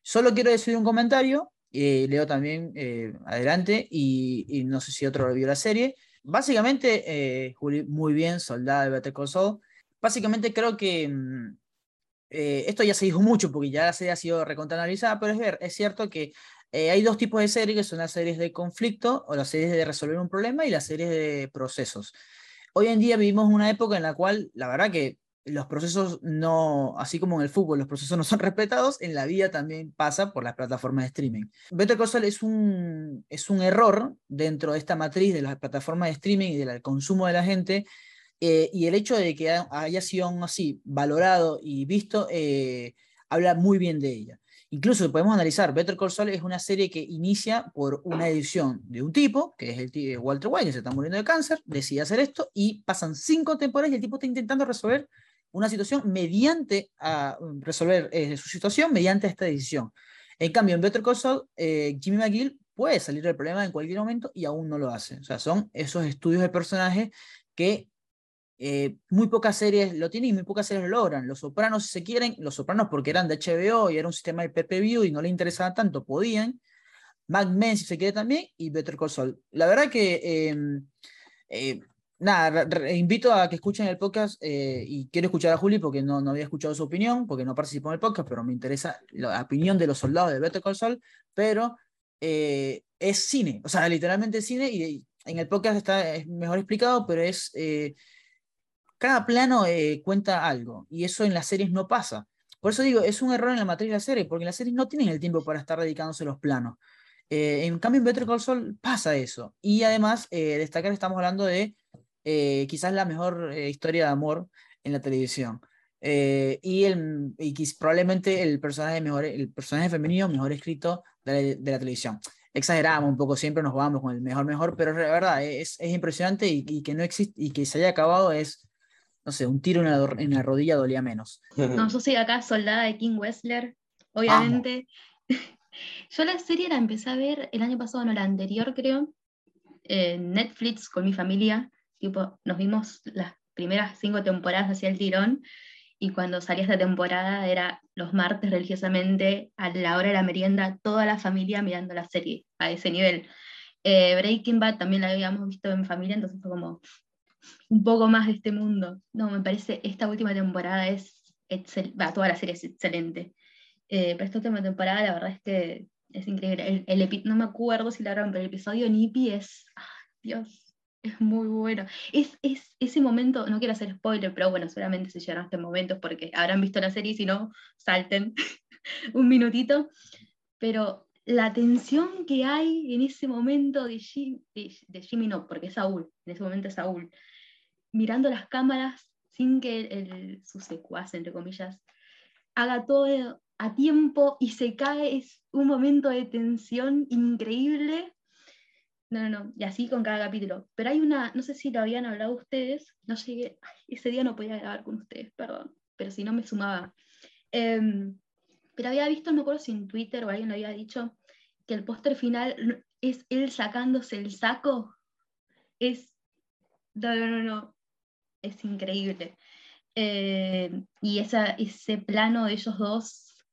Solo quiero decir un comentario, eh, Leo también eh, adelante, y, no sé si otro vio la serie. Básicamente, eh, Juli, muy bien, soldada de Better Call Saul. Básicamente creo que mm, esto ya se dijo mucho porque ya la serie ha sido recontraanalizada, pero es, ver, es cierto que hay dos tipos de series, que son las series de conflicto o las series de resolver un problema y las series de procesos. Hoy en día vivimos una época en la cual, la verdad que los procesos no, así como en el fútbol, los procesos no son respetados, en la vida también pasa por las plataformas de streaming. Better Call es un, es un error dentro de esta matriz de las plataformas de streaming y del consumo de la gente, eh, y el hecho de que ha- haya sido así valorado y visto, eh, habla muy bien de ella. Incluso podemos analizar, Better Call Saul es una serie que inicia por una edición de un tipo, que es el ti- Walter White, que se está muriendo de cáncer, decide hacer esto y pasan cinco temporadas y el tipo está intentando resolver una situación mediante a resolver eh, su situación mediante esta decisión. En cambio, en Better Call Saul, eh, Jimmy McGill puede salir del problema en cualquier momento y aún no lo hace. O sea, son esos estudios de personajes que eh, muy pocas series lo tienen y muy pocas series lo logran. Los Sopranos, si se quieren, Los Sopranos porque eran de HBO y era un sistema de PPV y no le interesaba tanto, podían. Mad Men, si se quiere también, y Better Call Saul. La verdad que, eh, eh, nada, invito a que escuchen el podcast eh, y quiero escuchar a Juli porque no, no había escuchado su opinión, porque no participó en el podcast, pero me interesa la opinión de los soldados de Better Call Saul, pero eh, es cine, o sea, literalmente cine y y en el podcast está es mejor explicado, pero es... eh, cada plano eh, cuenta algo y eso en las series no pasa. Por eso digo, es un error en la matriz de la serie, porque las series no tienen el tiempo para estar dedicándose a los planos. Eh, en cambio, en Better Call Saul pasa eso. Y además, eh, destacar, estamos hablando de eh, quizás la mejor eh, historia de amor en la televisión. Eh, y, el, y probablemente el personaje, mejor, el personaje femenino mejor escrito de la, de la televisión. Exageramos un poco, siempre nos vamos con el mejor, mejor, pero la verdad es, es impresionante y, y que no existe y que se haya acabado es, no sé, un tiro en la, en la rodilla dolía menos. No, yo soy acá soldada de King Wessler, obviamente. Yo la serie la empecé a ver el año pasado, no, la anterior creo, en Netflix con mi familia. Tipo, nos vimos las primeras cinco temporadas hacia el tirón y cuando salía esta temporada era los martes religiosamente a la hora de la merienda, toda la familia mirando la serie a ese nivel. Eh, Breaking Bad también la habíamos visto en familia, entonces fue como un poco más de este mundo. No, me parece esta última temporada es excel- va, toda la serie es excelente. Eh, pero esta última temporada la verdad es que es increíble. El, el no me acuerdo si la grabaron, pero el episodio Nippy es, ah, Dios, es muy bueno. Es, es ese momento, no quiero hacer spoiler, pero bueno, seguramente se llegaron a este momento porque habrán visto la serie si no, salten un minutito. Pero la tensión que hay en ese momento de, Jim- de, de Jimmy, no, porque es Saúl, en ese momento es Saúl, mirando las cámaras sin que el, su secuaz, entre comillas, haga todo a tiempo y se cae, es un momento de tensión increíble. No, no, no, y así con cada capítulo. Pero hay una, no sé si lo habían hablado ustedes, no llegué, ese día no podía grabar con ustedes, perdón, pero si no me sumaba. Em, pero había visto, no me acuerdo si en Twitter o alguien lo había dicho, que el póster final es él sacándose el saco. Es, no, no, no, no, es increíble. Eh, y esa, ese plano de ellos dos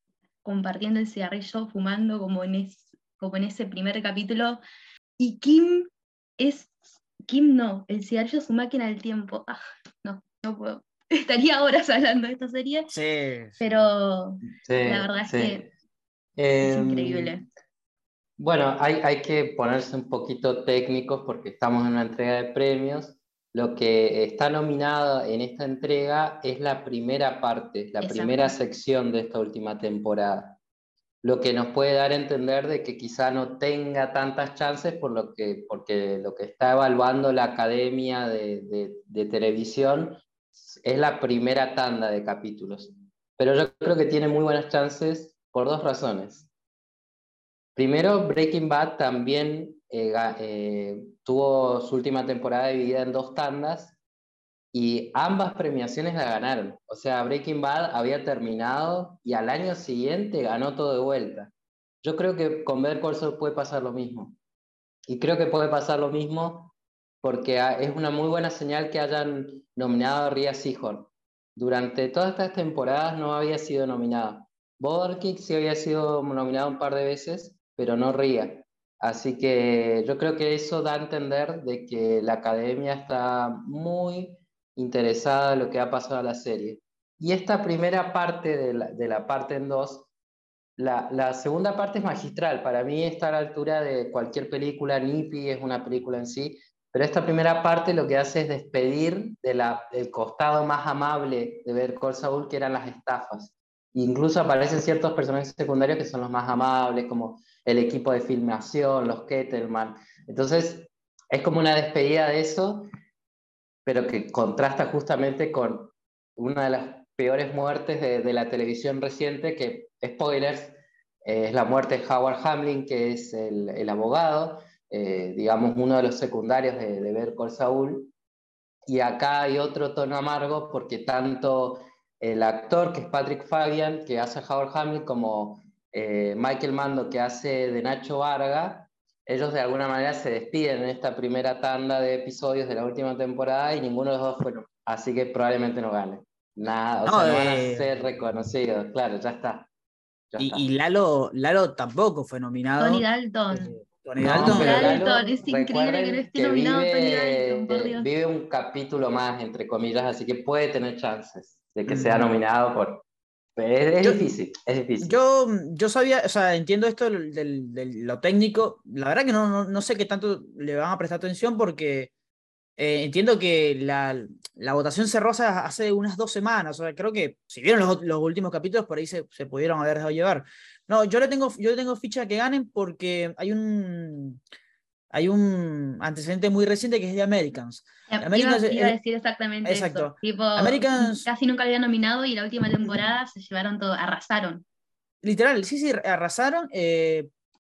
compartiendo el cigarrillo, fumando como en, es- como en ese primer capítulo. Y Kim es, Kim no, el cigarrillo es su máquina del tiempo. Ah, no, no puedo. Estaría horas hablando de esta serie, Sí. pero Sí, la verdad es que es Em, increíble. Bueno, hay, hay que ponerse un poquito técnicos porque estamos en una entrega de premios. Lo que está nominado en esta entrega es la primera parte, la primera sección de esta última temporada. Lo que nos puede dar a entender de que quizá no tenga tantas chances por lo que, porque lo que está evaluando la Academia de, de- de Televisión es la primera tanda de capítulos. Pero yo creo que tiene muy buenas chances por dos razones. Primero, Breaking Bad también eh, eh, tuvo su última temporada dividida en dos tandas y ambas premiaciones la ganaron. O sea, Breaking Bad había terminado y al año siguiente ganó todo de vuelta. Yo creo que con Better Call puede pasar lo mismo. Y creo que puede pasar lo mismo porque ah, es una muy buena señal que hayan nominado a Rhea Seehorn. Durante todas estas temporadas no había sido nominada. Boderkick sí había sido nominado un par de veces, pero no Rhea. Así que yo creo que eso da a entender de que la academia está muy interesada en lo que ha pasado a la serie. Y esta primera parte de la, de la parte en dos, la, la segunda parte es magistral. Para mí está a la altura de cualquier película. Nippy es una película en sí. Pero esta primera parte lo que hace es despedir de la, del costado más amable de ver Saul, que eran las estafas. Incluso aparecen ciertos personajes secundarios que son los más amables, como el equipo de filmación, los Kettleman. Entonces, es como una despedida de eso, pero que contrasta justamente con una de las peores muertes de, la televisión reciente, que, spoilers, eh, es la muerte de Howard Hamlin, que es el, el abogado, eh, digamos, uno de los secundarios de, de Better Call Saul. Y acá hay otro tono amargo porque tanto el actor, que es Patrick Fabian, que hace a Howard Hamlin, como eh, Michael Mando, que hace de Nacho Varga, ellos de alguna manera se despiden en esta primera tanda de episodios de la última temporada y ninguno de los dos fueron. Así que probablemente no gane. Nada, o No, sea, no van a eh, ser reconocidos, claro, ya está. Ya Y, está. y Lalo, Lalo tampoco fue nominado. Tony Dalton. Tony No, Dalton. Lalo, Dalton, es increíble que no esté nominado vive, Tony Dalton, por eh, Dios. vive un capítulo más, entre comillas, así que puede tener chances de que sea Mm. nominado por... Es, Yo- difícil, es difícil. Yo, yo sabía, o sea, entiendo esto del- lo técnico. La verdad que no, no, no sé qué tanto le van a prestar atención porque eh, entiendo que la, la votación cerró hace- hace unas dos semanas. O sea, creo que si vieron los, los últimos capítulos, por ahí se, se pudieron haber dejado llevar. No, yo le tengo, yo le tengo ficha que ganen porque hay un, hay un antecedente muy reciente que es de Americans. Americans iba a decir exactamente exacto. eso. Tipo, Americans- casi nunca había nominado y la última temporada se llevaron todo, arrasaron. Literal, sí, sí, arrasaron. eh,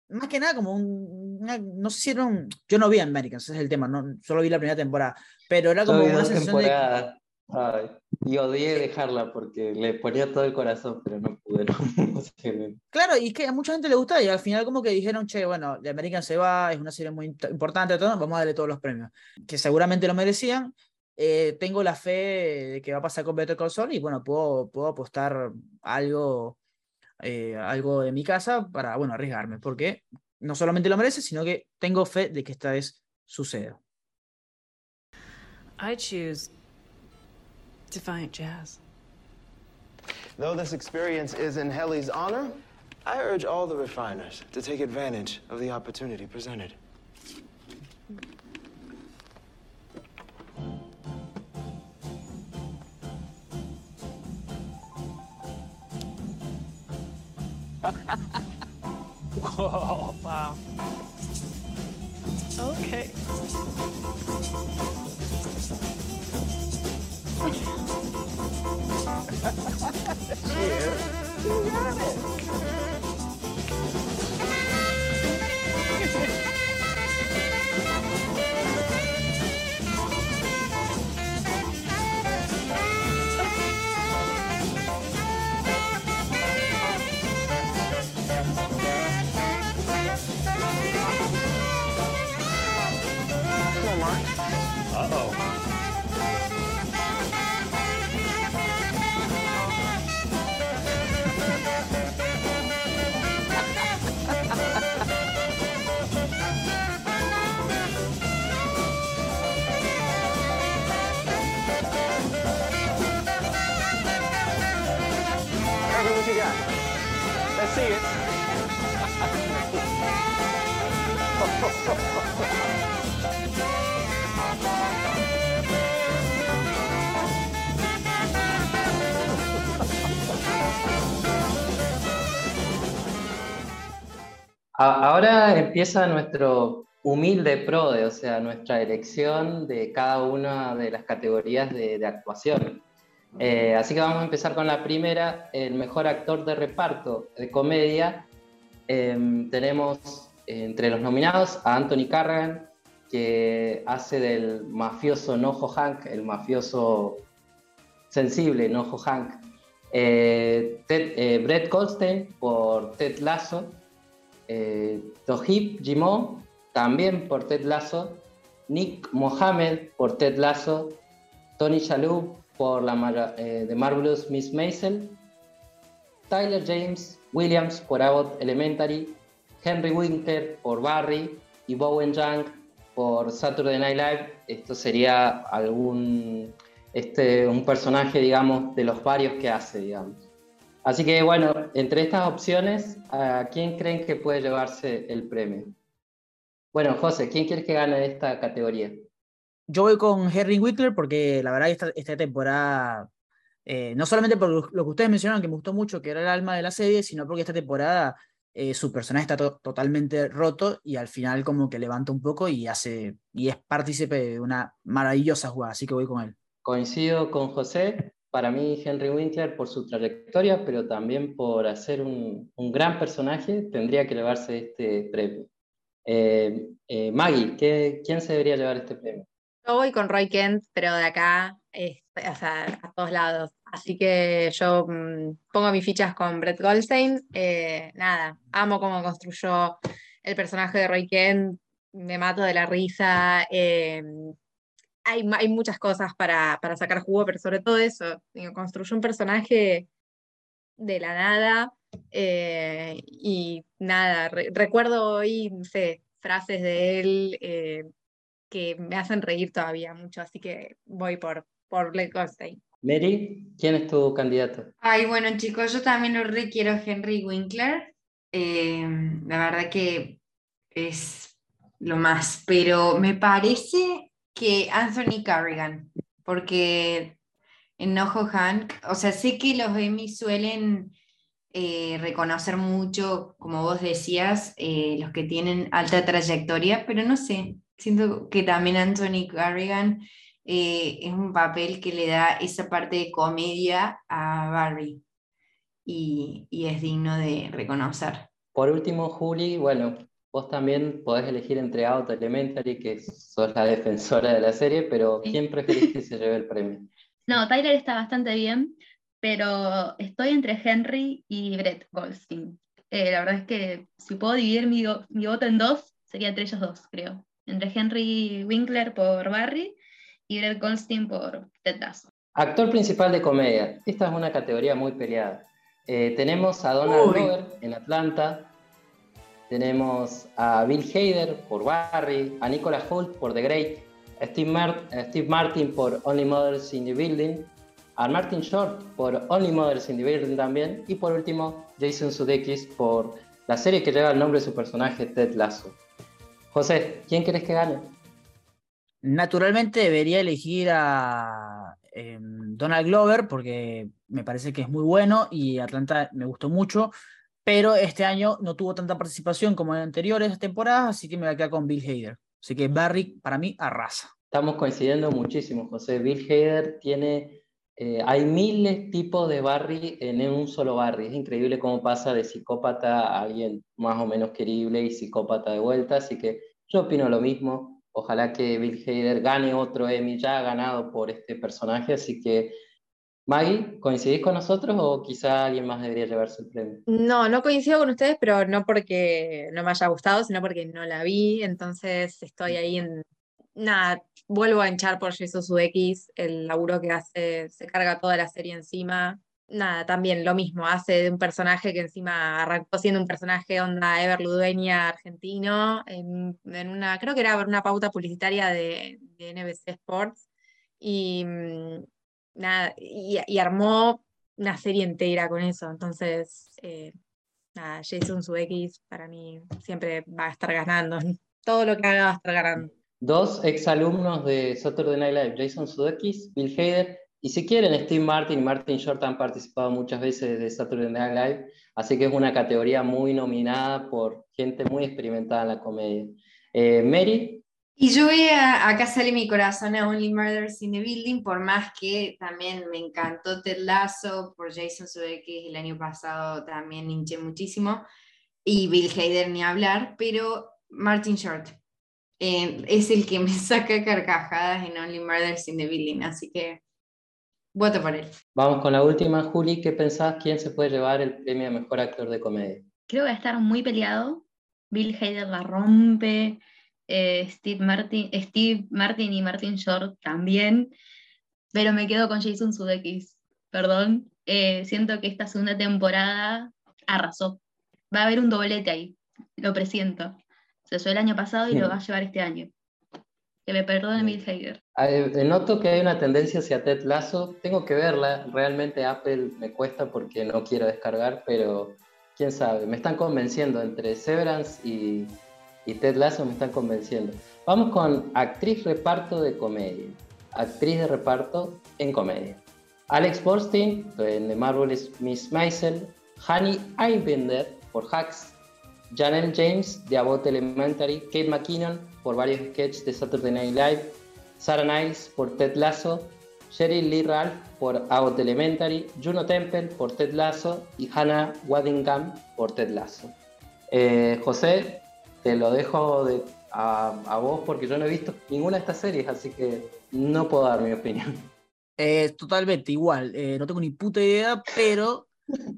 más que nada, como un. una- no sé si era un. Yo no vi Americans, ese es el tema, no, solo vi la primera temporada. Pero era como una sensación de. Ay, y odié dejarla porque le ponía todo el corazón, pero no pude. No, Claro, y es que a mucha gente le gustaba y al final, como que dijeron, che, bueno, The American se va, es una serie muy importante, todo, vamos a darle todos los premios. Que seguramente lo merecían. eh, tengo la fe de que va a pasar con Better Call Saul y bueno, puedo, puedo apostar algo, eh, algo de mi casa para, bueno, arriesgarme, porque no solamente lo merece, sino que tengo fe de que esta vez suceda. I choose Defiant Jazz. Though this experience is in Helly's honor, I urge all the refiners to take advantage of the opportunity presented. Whoa, wow. Okay. Uh-oh. Ahora empieza nuestro humilde PRODE, o sea, nuestra elección de cada una de las categorías de actuación. Eh, así que vamos a empezar con la primera, el mejor actor de reparto de comedia. Em, tenemos eh, entre los nominados a Anthony Carragan, que hace del mafioso Nojo Hank, el mafioso sensible Nojo Hank. Eh, Ted- Brett Goldstein por Ted Lasso. Tohib Jimo, también por Ted Lasso, Nick Mohammed por Ted Lasso, Tony Shalhoub por la eh, The Marvelous Miss Maisel, Tyler James Williams por Abbott Elementary, Henry Winkler por Barry y Bowen Young por Saturday Night Live. Esto sería algún este, un personaje, digamos, de los varios que hace, digamos. Así que bueno, entre estas opciones, ¿a quién creen que puede llevarse el premio? Bueno, José, ¿quién quieres que gane esta categoría? Yo voy con Henry Winkler porque la verdad esta, esta temporada, eh, no solamente por lo que ustedes mencionaron, que me gustó mucho, que era el alma de la serie, sino porque esta temporada eh, su personaje está to- totalmente roto y al final como que levanta un poco y hace y es partícipe de una maravillosa jugada, así que voy con él. Coincido con José, para mí Henry Winkler por su trayectoria, pero también por hacer un, un gran personaje, tendría que llevarse este premio. Eh, eh, Maggie, ¿qué- ¿quién se debería llevar este premio? Yo voy con Roy Kent, pero de acá, es- o sea, a todos lados. Así que yo mm, pongo mis fichas con Brett Goldstein. Eh, nada, amo cómo construyó el personaje de Roy Kent, me mato de la risa. eh, hay, hay muchas cosas para, para sacar jugo, pero sobre todo eso, construyó un personaje de la nada. eh, y nada, re- recuerdo hoy, no sé, frases de él. Que me hacen reír todavía mucho, así que voy por, por Blake Goldstein. Mary, ¿quién es tu candidato? Ay, bueno, chicos, yo también lo requiero a Henry Winkler. Eh, la verdad que es lo más, pero me parece que Anthony Carrigan, porque en Nojo Hank, o sea, sé que los Emmy suelen eh, reconocer mucho, como vos decías, eh, los que tienen alta trayectoria, pero no sé, siento que también Anthony Carrigan eh, es un papel que le da esa parte de comedia a Barry y, y es digno de reconocer. Por último, Juli, bueno, vos también podés elegir entre Out Elementary, que sos la defensora de la serie, pero ¿quién preferís que se lleve el premio? No, Tyler está bastante bien, pero estoy entre Henry y Brett Goldstein. Eh, la verdad es que si puedo dividir mi, mi voto en dos, sería entre ellos dos, creo. Entre Henry Winkler por Barry y Brett Goldstein por Ted Lasso. Actor principal de comedia. Esta es una categoría muy peleada. Eh, tenemos a Donald. Glover en Atlanta. Tenemos a Bill Hader por Barry, a Nicolas Hoult por The Great, a Steve, Mar- a Steve Martin por Only Mothers in the Building, a Martin Short por Only Mothers in the Building también, y por último Jason Sudeikis por la serie que lleva el nombre de su personaje Ted Lasso. José, ¿quién querés que gane? Naturalmente debería elegir a em, Donald Glover porque me parece que es muy bueno y Atlanta me gustó mucho, pero este año no tuvo tanta participación como en anteriores temporadas, así que me voy a quedar con Bill Hader. Así que Barry para mí arrasa. Estamos coincidiendo muchísimo, José. Bill Hader tiene, eh, hay miles tipos de Barry en un solo Barry. Es increíble cómo pasa de psicópata a alguien más o menos querible y psicópata de vuelta. Así que yo opino lo mismo. Ojalá que Bill Hader gane otro Emmy, ya ha ganado por este personaje. Así que, Maggie, ¿coincidís con nosotros o quizá alguien más debería llevarse el premio? No, no coincido con ustedes, pero no porque no me haya gustado, sino porque no la vi, entonces estoy ahí en... Nada, vuelvo a hinchar por Jesus Sudeikis, el laburo que hace, se carga toda la serie encima. Nada, también lo mismo, hace de un personaje que encima arrancó siendo un personaje onda Ever Ludueña argentino, en, una, creo que era una pauta publicitaria de, NBC Sports, y mm, nada, y, y armó una serie entera con eso, entonces, eh, nada, Jason Sudeikis para mí siempre va a estar ganando. Todo lo que haga va a estar ganando. Dos exalumnos de Saturday Night Live, Jason Sudeikis, Bill Hader, y si quieren, Steve Martin y Martin Short han participado muchas veces de Saturday Night Live, así que es una categoría muy nominada por gente muy experimentada en la comedia. Eh, Mary, Y yo voy a, acá sale mi corazón a Only Murders in the Building, por más que también me encantó Ted Lasso, por Jason Sudeikis el año pasado también hinché muchísimo, y Bill Hader ni hablar, pero Martin Short eh, es el que me saca carcajadas en Only Murders in the Building, así que voto por él. vamos con la última. Juli, ¿qué pensás? ¿Quién se puede llevar el premio a mejor actor de comedia? Creo que va a estar muy peleado. Bill Hader la rompe. eh, Steve, Martin, Steve Martin y Martin Short también. Pero me quedo con Jason Sudeikis. Perdón. Eh, siento que esta segunda temporada arrasó. Va a haber un doblete ahí. Lo presiento. Se hizo el año pasado y lo va a llevar este año. Que me perdone Bill Hader. Eh, Noto que hay una tendencia hacia Ted Lasso. Tengo que verla. Realmente Apple me cuesta porque no quiero descargar, pero quién sabe. Me están convenciendo entre Severance y, y Ted Lasso. Me están convenciendo. Vamos con actriz reparto de comedia. Actriz de reparto en comedia. Alex Borstein en The Marvelous Miss Maisel. Honey Eibender por Hacks. Janelle James de Abbott Elementary. Kate McKinnon por varios sketches de Saturday Night Live. Sarah Niles por Ted Lasso, Sheryl Lee Ralph por Abbott Elementary, Juno Temple por Ted Lasso y Hannah Waddingham por Ted Lasso. Eh, José, te lo dejo de- a, a vos porque yo no he visto ninguna de estas series, así que no puedo dar mi opinión. Eh, totalmente igual, eh, no tengo ni puta idea, pero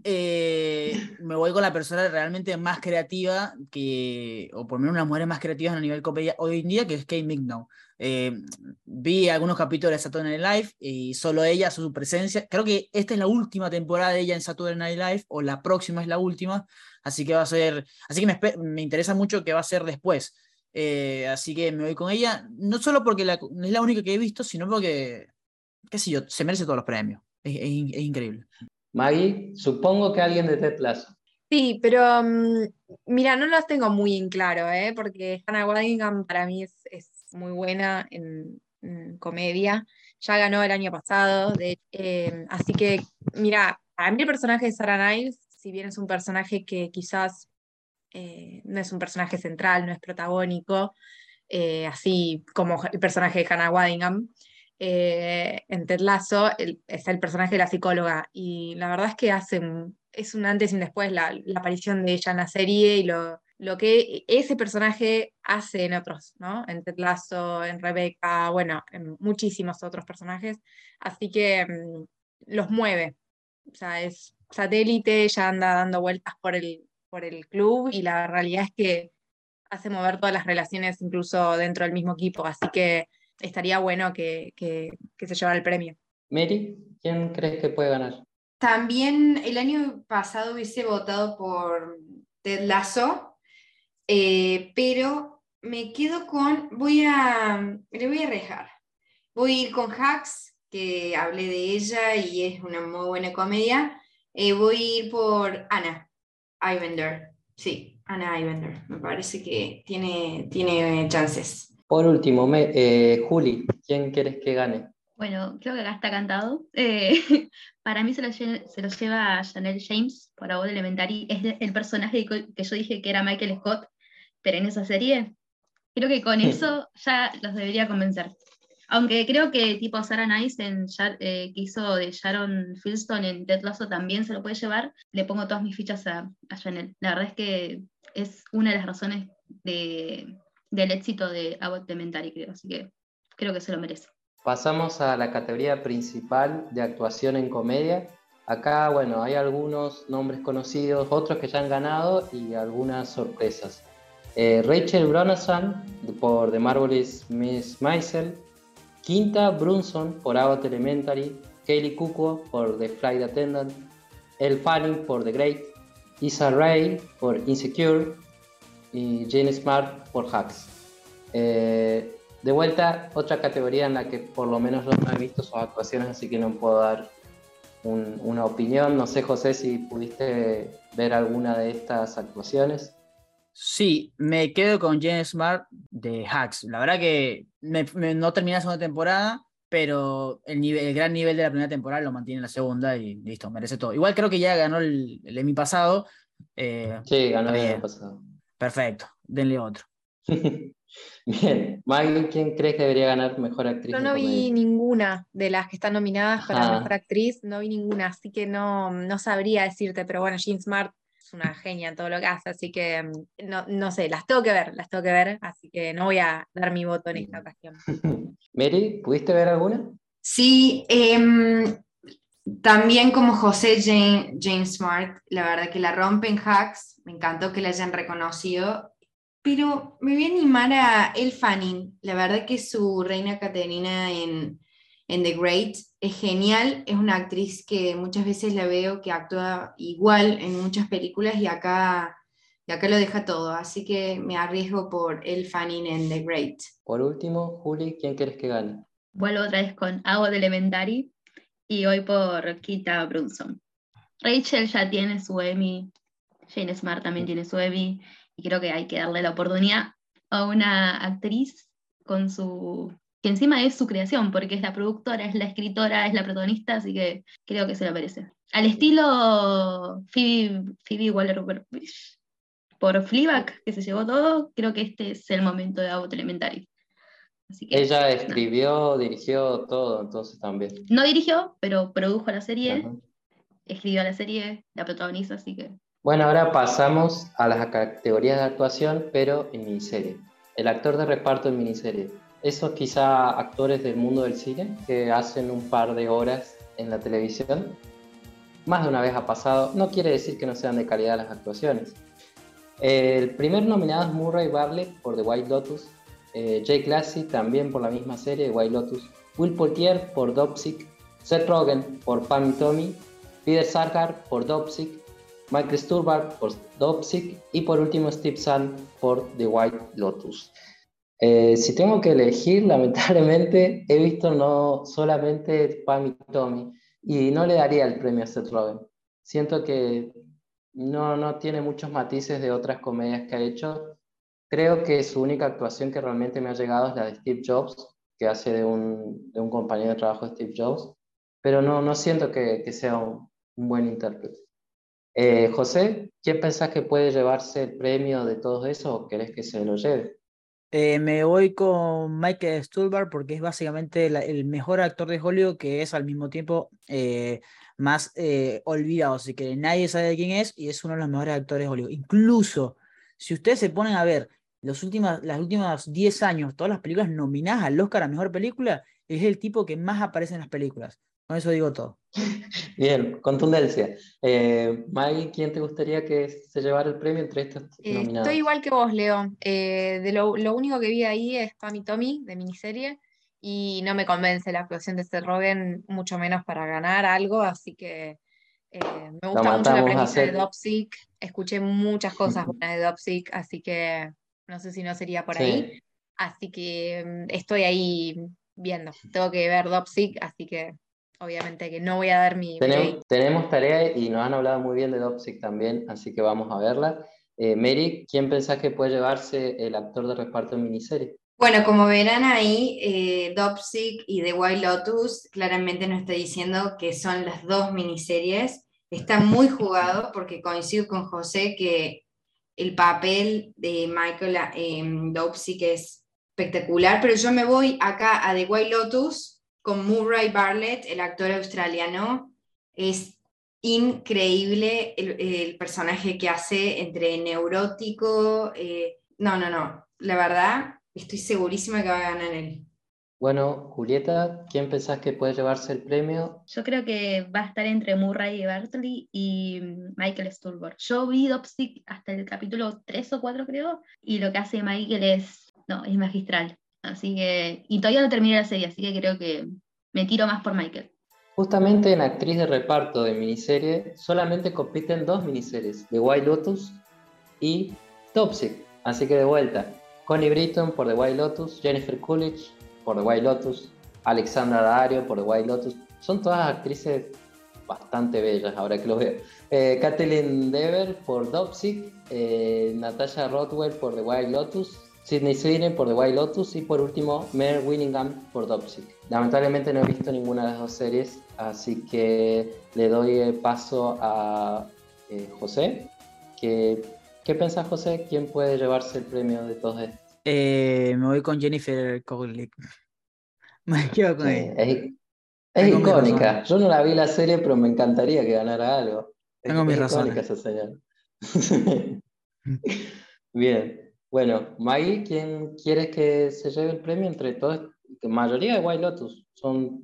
eh, me voy con la persona realmente más creativa que, o por lo menos una mujeres más creativas a nivel comedia hoy en día, que es Kate Mignow. Eh, vi algunos capítulos de Saturday Night Live y solo ella, su presencia, creo que esta es la última temporada de ella en Saturday Night Live, o la próxima es la última, así que va a ser, así que me, me interesa mucho qué va a ser después. Eh, así que me voy con ella, no solo porque la- es la única que he visto, sino porque qué sé yo, se merece todos los premios. Es, es es increíble. Maggie, supongo que alguien de Ted Lasso. Sí, pero mm, mira, no las tengo muy en claro, ¿eh? Porque Hannah Waddingham para mí es, muy buena en, en comedia. Ya ganó el año pasado, de- eh, así que, mira, para mí el personaje de Sarah Niles, si bien es un personaje que quizás eh, no es un personaje central, no es protagónico, eh, así como el personaje de Hannah Waddingham, eh, en Ted Lasso el- el personaje de la psicóloga y la verdad es que hace un- es un antes y un después la, aparición de ella en la serie y lo, lo que ese personaje hace en otros, ¿no? En Ted en Rebecca, bueno, en muchísimos otros personajes, así que mm, los mueve, o sea, es satélite, ella anda dando vueltas por el, por el club y la realidad es que hace mover todas las relaciones incluso dentro del mismo equipo, así que estaría bueno que, que, que se llevara el premio. Mary, ¿quién crees que puede ganar? También el año pasado hubiese votado por Ted Lasso, eh, pero me quedo con, voy a, le voy a arriesgar. Voy a ir con Hacks, que hablé de ella y es una muy buena comedia. Eh, voy a ir por Anna Ivender. Sí, Anna Ivender. Me parece que tiene, tiene chances. Por último, me- eh, Juli, ¿quién quieres que gane? Bueno, creo que acá está cantado. Eh, para mí se lo, se lo lleva Janelle James por Abbott Elementary. Es el personaje que yo dije que era Michael Scott, pero en esa serie. Creo que con eso ya los debería convencer. Aunque creo que tipo Sarah Nice en eh, que hizo de Sharon Filston en Ted Lasso también se lo puede llevar, le pongo todas mis fichas a, a Janelle. La verdad es que es una de las razones de, del éxito de Abbott Elementary, creo. Así que creo que se lo merece. Pasamos a la categoría principal de actuación en comedia. Acá, bueno, hay algunos nombres conocidos, otros que ya han ganado y algunas sorpresas. Eh, Rachel Brosnahan por The Marvelous Miss Maisel, Quinta Brunson por Abbott Elementary, Kaylee Cuoco por The Flight Attendant, Elle Fanning por The Great, Issa Rae por Insecure y Jane Smart por Hacks. Eh, de vuelta, otra categoría en la que por lo menos yo no he visto sus actuaciones, así que no puedo dar un- una opinión. No sé, José, si pudiste ver alguna de estas actuaciones? Sí, me quedo con Jen Smart de Hacks. La verdad que me- me- no terminé la segunda temporada, pero el, nivel, el gran nivel de la primera temporada lo mantiene en la segunda y listo, merece todo. Igual creo que ya ganó el, el Emmy pasado. eh, Sí, ganó el bien. año pasado. Perfecto, denle otro. Bien, Maggie, ¿quién crees que debería ganar mejor actriz? Yo no vi ninguna de las que están nominadas para Ajá. Mejor Actriz, no vi ninguna, así que no, no sabría decirte, pero bueno, Jean Smart es una genia en todo lo que hace, así que mm, no, no sé, las tengo que ver, las tengo que ver, así que no voy a dar mi voto en esta ocasión. Mary, ¿pudiste ver alguna? Sí, em, también como José Jane, Jane Smart, la verdad que la rompe en hacks, me encantó que la hayan reconocido, pero me voy a animar a Elle Fanning, la verdad que su reina Caterina en, en The Great es genial, es una actriz que muchas veces la veo que actúa igual en muchas películas y acá, y acá lo deja todo, así que me arriesgo por Elle Fanning en The Great. Por último, Juli, ¿quién quieres que gane? Vuelvo otra vez con Agua de Elementary y voy por Kita Brunson. Rachel ya tiene su Emmy, Jane Smart también tiene su Emmy y creo que hay que darle la oportunidad a una actriz con su que encima es su creación porque es la productora, es la escritora, es la protagonista, así que creo que se lo merece. Al estilo Phoebe, Phoebe Waller-Bridge por Fleabag, que se llevó todo, creo que este es el momento de de Elementary. Así que, Ella escribió, dirigió todo, entonces también. No dirigió, pero produjo la serie, Ajá. escribió la serie, la protagoniza, así que Bueno, ahora pasamos a las categorías de actuación, pero en miniserie. El actor de reparto en miniserie. Esos quizá actores del mundo del cine que hacen un par de horas en la televisión. Más de una vez ha pasado. No quiere decir que no sean de calidad las actuaciones. El primer nominado es Murray Bartlett por The White Lotus. Eh, Jake también por la misma serie, White Lotus. Will Poitier por Dopsic. Seth Rogen por Pam y Tommy. Peter Sarsgaard por Dopsic. Michael Stuhlbarg por Dopsic y por último Steve Zahn por The White Lotus. Eh, si tengo que elegir, lamentablemente he visto no solamente Pam y Tommy y no le daría el premio a Seth Rogen. Siento que no, no tiene muchos matices de otras comedias que ha hecho. Creo que su única actuación que realmente me ha llegado es la de Steve Jobs, que hace de un, de un compañero de trabajo de Steve Jobs, pero no, no siento que, que sea un, buen intérprete. Eh, José, ¿quién pensás que puede llevarse el premio de todo eso o querés que se lo lleve? Eh, me voy con Michael Stuhlbarg porque es básicamente el mejor actor de Hollywood que es al mismo tiempo eh, más olvidado, así que nadie sabe quién es y es uno de los mejores actores de Hollywood. Incluso, si ustedes se ponen a ver los últimas, las últimas 10 años, todas las películas nominadas al Oscar a Mejor Película, es el tipo que más aparece en las películas. Con eso digo todo. Bien, contundencia. Eh, Maggie, ¿quién te gustaría que se llevara el premio entre estos Eh, nominados? estoy igual que vos, Leo. Eh, de lo, lo único que vi ahí es Pam y Tommy, de miniserie, y no me convence la actuación de Seth Rogen, mucho menos para ganar algo, así que eh, me gusta mucho la premisa de. Dopsic, escuché muchas cosas buenas de Dopsic, así que no sé si no sería por Sí. ahí, así que mm, estoy ahí viendo, tengo que ver Dopsic, así que obviamente que no voy a dar mi Tenemos, tenemos tarea y nos han hablado muy bien de Dopsic también, así que vamos a verla. Eh, Mary, ¿quién pensás que puede llevarse el actor de reparto en miniserie? Bueno, como verán ahí, eh, Dopsic y The White Lotus claramente nos está diciendo que son las dos miniseries. Está muy jugado porque coincido con José que el papel de Michael eh, Dopsic es espectacular, pero yo me voy acá a The White Lotus con Murray Bartlett, el actor australiano. Es increíble el, el personaje que hace entre neurótico. eh, no, no, no. La verdad, estoy segurísima que va a ganar él. Bueno, Julieta, ¿quién pensás que puede llevarse el premio? yo creo que va a estar entre Murray Bartley y mm, Michael Stuhlbarg. Yo vi Dopsic hasta el capítulo 3 o 4 creo, y lo que hace Michael es, no, es magistral. Así que, y todavía no terminé la serie, así que creo que me tiro más por Michael. Justamente en actriz de reparto de miniserie solamente compiten dos miniseries, The White Lotus y Topsic. Así que de vuelta, Connie Britton por The White Lotus, Jennifer Coolidge por The White Lotus, Alexandra Daddario por The White Lotus. Son todas actrices bastante bellas, ahora que lo veo. Eh, Kathleen Dever por Dopsic, eh, Natasha Rothwell por The Wild Lotus, Sidney Sweeney por The Wild Lotus y por último Mare Winningham por Dopsic. Lamentablemente no he visto ninguna de las dos series, así que le doy eh, paso a eh, José. ¿Qué pensás, José? ¿Quién puede llevarse el premio de todos estos? Eh, me voy con Jennifer Connelly. Me quedo con Sí, ella. es, es icónica. Yo no la vi la serie, pero me encantaría que ganara algo. Es, Tengo mis es icónica razones. esa señora. Bien. Bueno, Maggie, ¿quién quieres que se lleve el premio entre todos? La mayoría de White Lotus. Son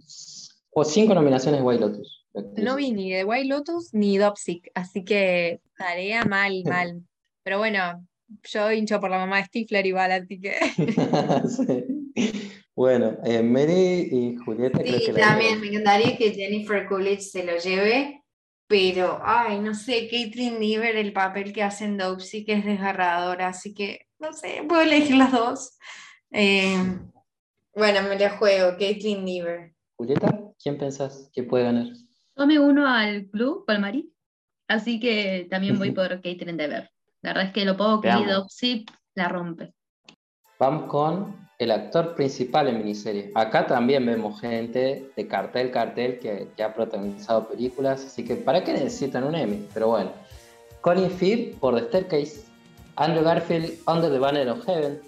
o cinco nominaciones de White Lotus. No vi ni de White Lotus ni Dopsic, así que tarea mal, mal. Pero bueno, yo hincho por la mamá de Stifler igual, así que. Sí. Bueno, eh, Mary y Julieta creo Sí, la también me encantaría que Jennifer Coolidge se lo lleve, pero, ay, no sé, Caitlin Dever, el papel que hace en Dope sí que es desgarrador, así que, no sé, puedo elegir las dos. Eh, bueno, me la juego, Caitlin Dever. Julieta, ¿quién pensás que puede ganar? Yo me uno al club Palmarí, así que también voy por Caitlin Dever. La verdad es que lo poco que. Dopsic la rompe. Vamos con el actor principal en miniserie. Acá también vemos gente de cartel, cartel que, que ha protagonizado películas, así que ¿para qué necesitan un Emmy? Pero bueno. Colin Firth por The Staircase, Andrew Garfield Under the Banner of Heaven,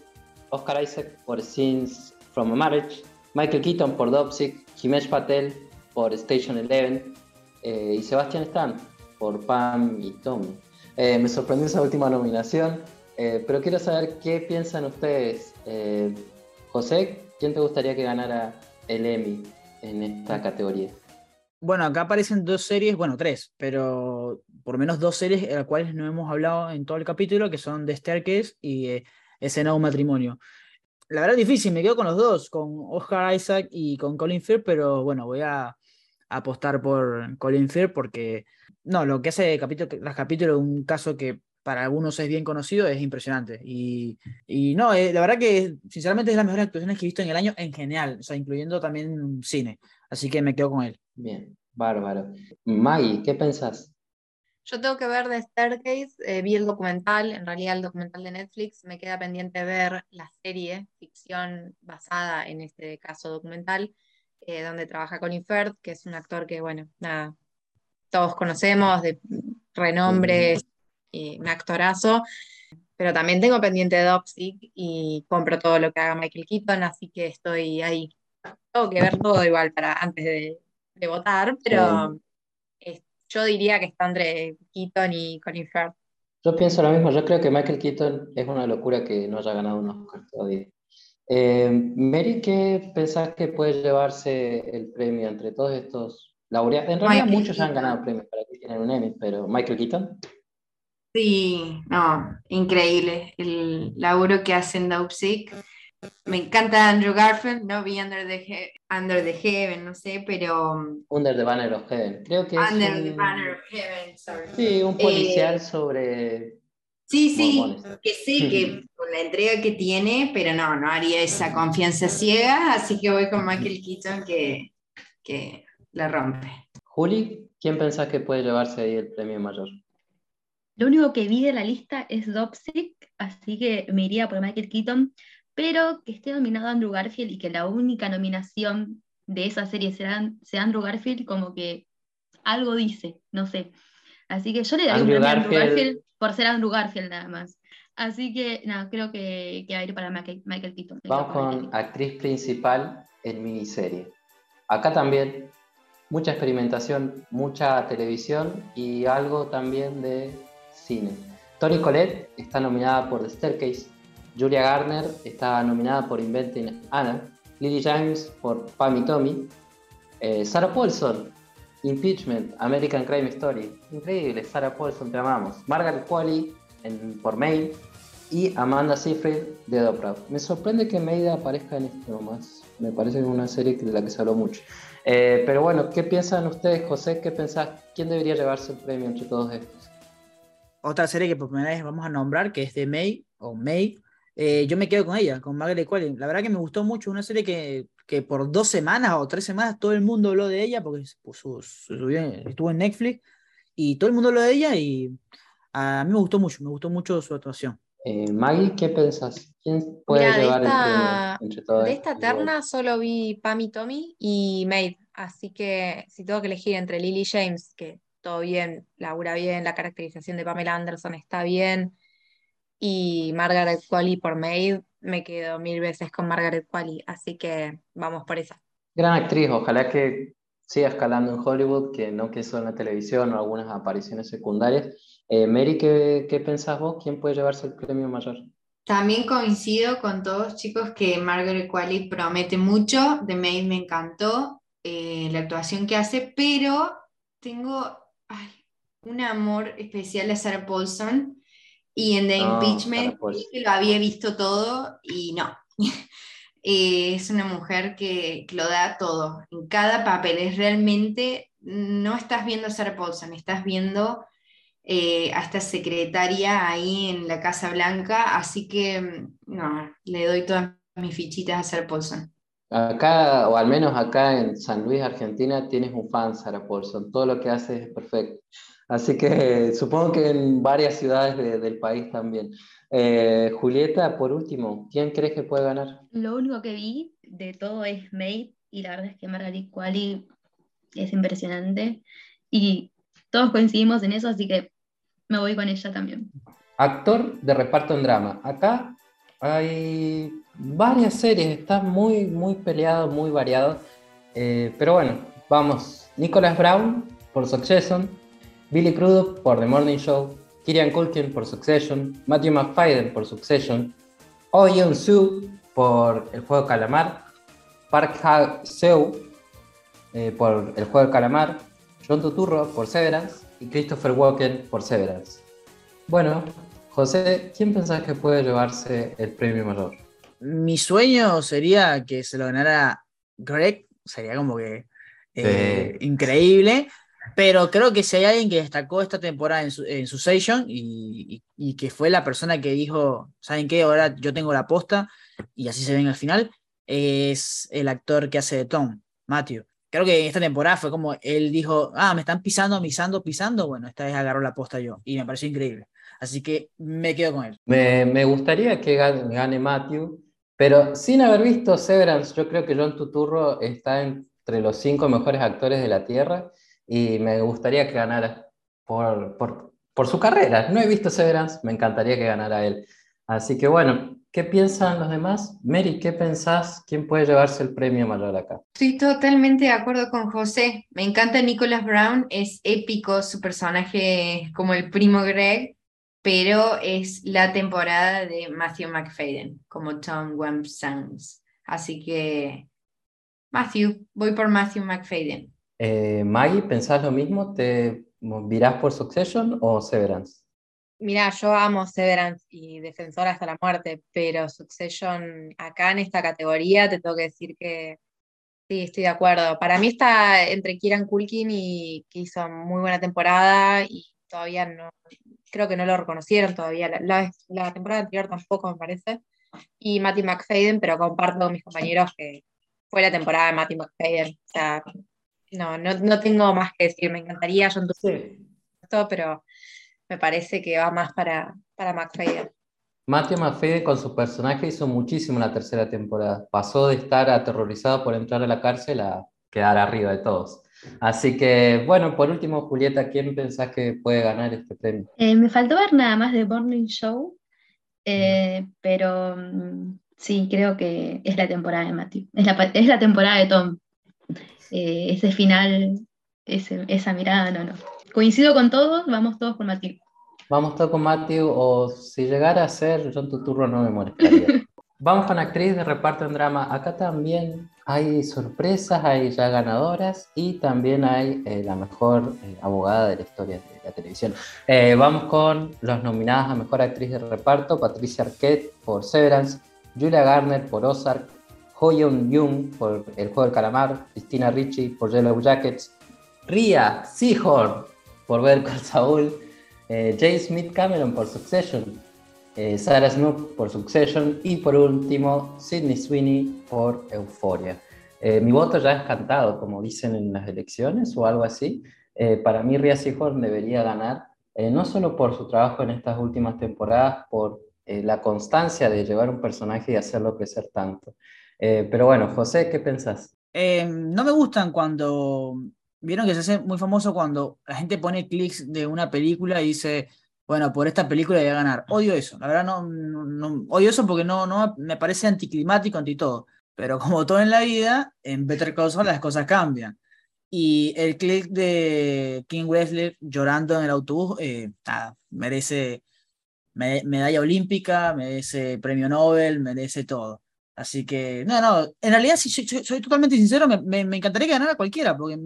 Oscar Isaac por Scenes from a Marriage, Michael Keaton por Dopsic, Himesh Patel por Station Eleven eh, y Sebastian Stan por Pam y Tommy. Eh, me sorprendió esa última nominación, eh, pero quiero saber qué piensan ustedes. Eh, José, ¿quién te gustaría que ganara el Emmy en esta categoría? Bueno, acá aparecen dos series, bueno, tres, pero por menos dos series de las cuales no hemos hablado en todo el capítulo, que son The Staircase y Escena de un matrimonio. La verdad es difícil, me quedo con los dos, con Oscar Isaac y con Colin Firth, pero bueno, voy a apostar por Colin Firth porque, no, lo que hace capítulo tras capítulo, un caso que para algunos es bien conocido, es impresionante. Y, y no, eh, la verdad que sinceramente es de las mejores actuaciones que he visto en el año en general, o sea, incluyendo también cine. Así que me quedo con él. Bien, bárbaro. Maggie, ¿qué pensás? Yo tengo que ver The Staircase, eh, vi el documental, en realidad el documental de Netflix, me queda pendiente ver la serie, ficción basada en este caso documental, eh, donde trabaja Colin Firth, que es un actor que, bueno, nada, todos conocemos, de renombre, y un actorazo, pero también tengo pendiente Dopsic y compro todo lo que haga Michael Keaton, así que estoy ahí. Tengo que ver todo igual para antes de, de votar, pero eh, yo diría que está entre Keaton y Colin Firth. Yo pienso lo mismo, yo creo que Michael Keaton es una locura que no haya ganado un Oscar todavía. Eh, Mary, ¿qué pensás que puede llevarse el premio entre todos estos laureados? En realidad Michael muchos han ganado premios para que tienen un Emmy, pero Michael Keaton, Sí, no, increíble el laburo que hace en Dopesick. Me encanta Andrew Garfield, no vi Under the, He- Under the Heaven, no sé, pero um, Under the Banner of Heaven. Creo que es Under the un, Banner of Heaven, sorry. sí, un Eh, policial sobre Sí, sí, mormones. que sí, que con la entrega que tiene, pero no, no haría esa confianza ciega, así que voy con Michael Keaton que, que la rompe. Juli, ¿quién pensás que puede llevarse ahí el premio mayor? Lo único que vi de la lista es Dopsic, así que me iría por Michael Keaton, pero que esté nominado Andrew Garfield y que la única nominación de esa serie sea, sea Andrew Garfield, como que algo dice, no sé. Así que yo le daría un Andrew premio a Andrew Garfield. Por ser Andrew Garfield nada más. Así que, nada, creo que, que va a ir para Michael, Michael Keaton. Vamos con actriz principal en miniserie. Acá también mucha experimentación, mucha televisión y algo también de cine. Toni Collette está nominada por The Staircase, Julia Garner está nominada por Inventing Anna, Lily James por Pam y Tommy, eh, Sarah Paulson, Impeachment, American Crime Story. Increíble, Sarah Paulson, te amamos. Margaret Qualley en, por Mail y Amanda Seyfried de The Proud. Me sorprende que Maida aparezca en esto nomás. Me parece que es una serie de la que se habló mucho. Eh, pero bueno, ¿qué piensan ustedes, José? ¿Qué pensás? ¿Quién debería llevarse el premio entre todos estos? Otra serie que por primera vez vamos a nombrar, que es de May, o May, eh, yo me quedo con ella, con Margaret Qualley. La verdad que me gustó mucho, una serie que que por dos semanas o tres semanas todo el mundo habló de ella porque puso- subió- estuvo en Netflix y todo el mundo habló de ella y a mí me gustó mucho, me gustó mucho su actuación. Eh, Maggie, ¿qué pensás? ¿Quién puede Mira, llevar el esta, premio entre todas? de esta terna solo vi Pam y Tommy y Maid, así que si tengo que elegir entre Lily James, que todo bien, labura bien, la caracterización de Pamela Anderson está bien, y Margaret Qualley por Maid, me quedo mil veces con Margaret Qualley, así que vamos por esa. Gran actriz, ojalá que siga escalando en Hollywood, que no que solo en la televisión o algunas apariciones secundarias. Eh, Mary, ¿qué, qué pensás vos? ¿Quién puede llevarse el premio mayor? También coincido con todos, chicos, que Margaret Qualley promete mucho. The Maid me encantó eh, la actuación que hace, pero tengo ay, un amor especial a Sarah Paulson. Y en The No, Impeachment que lo había visto todo y no. Eh, es una mujer que, que lo da todo en cada papel. Es realmente, no estás viendo a Sarah Paulson, estás viendo eh, a esta secretaria ahí en la Casa Blanca, así que mm, no, le doy todas mis fichitas a Sarah Paulson. Acá, o al menos acá en San Luis, Argentina, tienes un fan, Sarah Paulson. Todo lo que hace es perfecto. Así que supongo que en varias ciudades de- del país también. Eh, Julieta, por último, ¿quién crees que puede ganar? Lo único que vi de todo es Maid y la verdad es que Margaret Qualley es impresionante y todos coincidimos en eso, así que me voy con ella también. Actor de reparto en drama. Acá hay varias series, está muy, muy peleado, muy variado. Eh, pero bueno, vamos. Nicholas Brown por Succession, Billy Crudup por The Morning Show, Kieran Culkin por Succession, Matthew McFadden por Succession, Oh Yeon-soo por El Juego de Calamar, Park Ha-seo eh, por El Juego de Calamar, John Turturro por Severance y Christopher Walken por Severance. Bueno, José, ¿quién pensás que puede llevarse el premio mayor? Mi sueño sería que se lo ganara Greg, sería como que eh, increíble, pero creo que si hay alguien que destacó esta temporada en, su, en Succession y, y- y que fue la persona que dijo, ¿saben qué? Ahora yo tengo la posta y así se ven al final, es el actor que hace de Tom, Matthew. Creo que esta temporada fue como él dijo, ah, me están pisando, pisando, pisando, bueno, esta vez agarró la posta yo y me pareció increíble. Así que me quedo con él. Me, me gustaría que gane, gane Matthew, pero sin haber visto Severance, yo creo que John Turturro está entre los cinco mejores actores de la Tierra y me gustaría que ganara por, por, por su carrera. No he visto Severance, me encantaría que ganara él. Así que bueno, ¿qué piensan los demás? Mary, ¿qué pensás? ¿Quién puede llevarse el premio mayor acá? Estoy totalmente de acuerdo con José. Me encanta Nicholas Brown, es épico su personaje como el primo Greg, pero es la temporada de Matthew McFadden como Tom Wemp Sands. Así que, Matthew, voy por Matthew McFadden. Eh, Maggie, ¿pensás lo mismo? ¿Te virás por Succession o Severance? Mira, yo amo Severance y Defensor hasta la muerte, pero Succession acá en esta categoría te tengo que decir que sí, estoy de acuerdo. Para mí está entre Kieran Culkin y que hizo muy buena temporada y todavía no, creo que no lo reconocieron todavía. La, la- la temporada anterior tampoco me parece. Y Matty McFadden, pero comparto con mis compañeros que fue la temporada de Matty McFadden. O sea, no, no, no tengo más que decir. Me encantaría John Turturro, pero me parece que va más para, para McFadden. Matthew McFadden con su personaje hizo muchísimo en la tercera temporada. Pasó de estar aterrorizado por entrar a la cárcel a quedar arriba de todos. Así que, bueno, por último, Julieta, ¿quién pensás que puede ganar este premio? Eh, me faltó ver nada más de Morning Show, eh, pero mm, sí, creo que es la temporada de Matthew. Es la, es la temporada de Tom. Eh, ese final, ese- esa mirada, no, no. Coincido con todos, vamos todos por Matthew. Vamos todo con Matthew, o si llegara a ser John Turturro no me molestaría. Vamos con actriz de reparto en drama. Acá también hay sorpresas, hay ya ganadoras y también hay eh, la mejor eh, abogada de la historia de la televisión. Eh, vamos con los nominadas a mejor actriz de reparto: Patricia Arquette por Severance, Julia Garner por Ozark, Ho Yeon Jung por El Juego del Calamar, Christina Ricci por Yellow Jackets, Ria Seahorn por Better Call Saul, eh. Smith Cameron por Succession, eh, Sarah Snook por Succession y por último Sidney Sweeney por Euphoria. Eh, mi voto ya es cantado, como dicen en las elecciones o algo así. Eh, para mí, Rhea Seahorn debería ganar, eh, no solo por su trabajo en estas últimas temporadas, por la constancia de llevar un personaje y hacerlo crecer tanto. pero bueno, José, ¿qué pensás? no me gustan cuando. Vieron que se hace muy famoso cuando la gente pone clics de una película y dice, bueno, por esta película voy a ganar. Odio eso, la verdad no, no, odio eso porque no, no me parece anticlimático, anti todo. Pero como todo en la vida, en Better Call Saul las cosas cambian. Y el clip de King Wesley llorando en el autobús, eh, merece medalla olímpica, merece premio Nobel, merece todo. Así que, no, no, en realidad, si soy, totalmente sincero, me, me, encantaría que ganara cualquiera, porque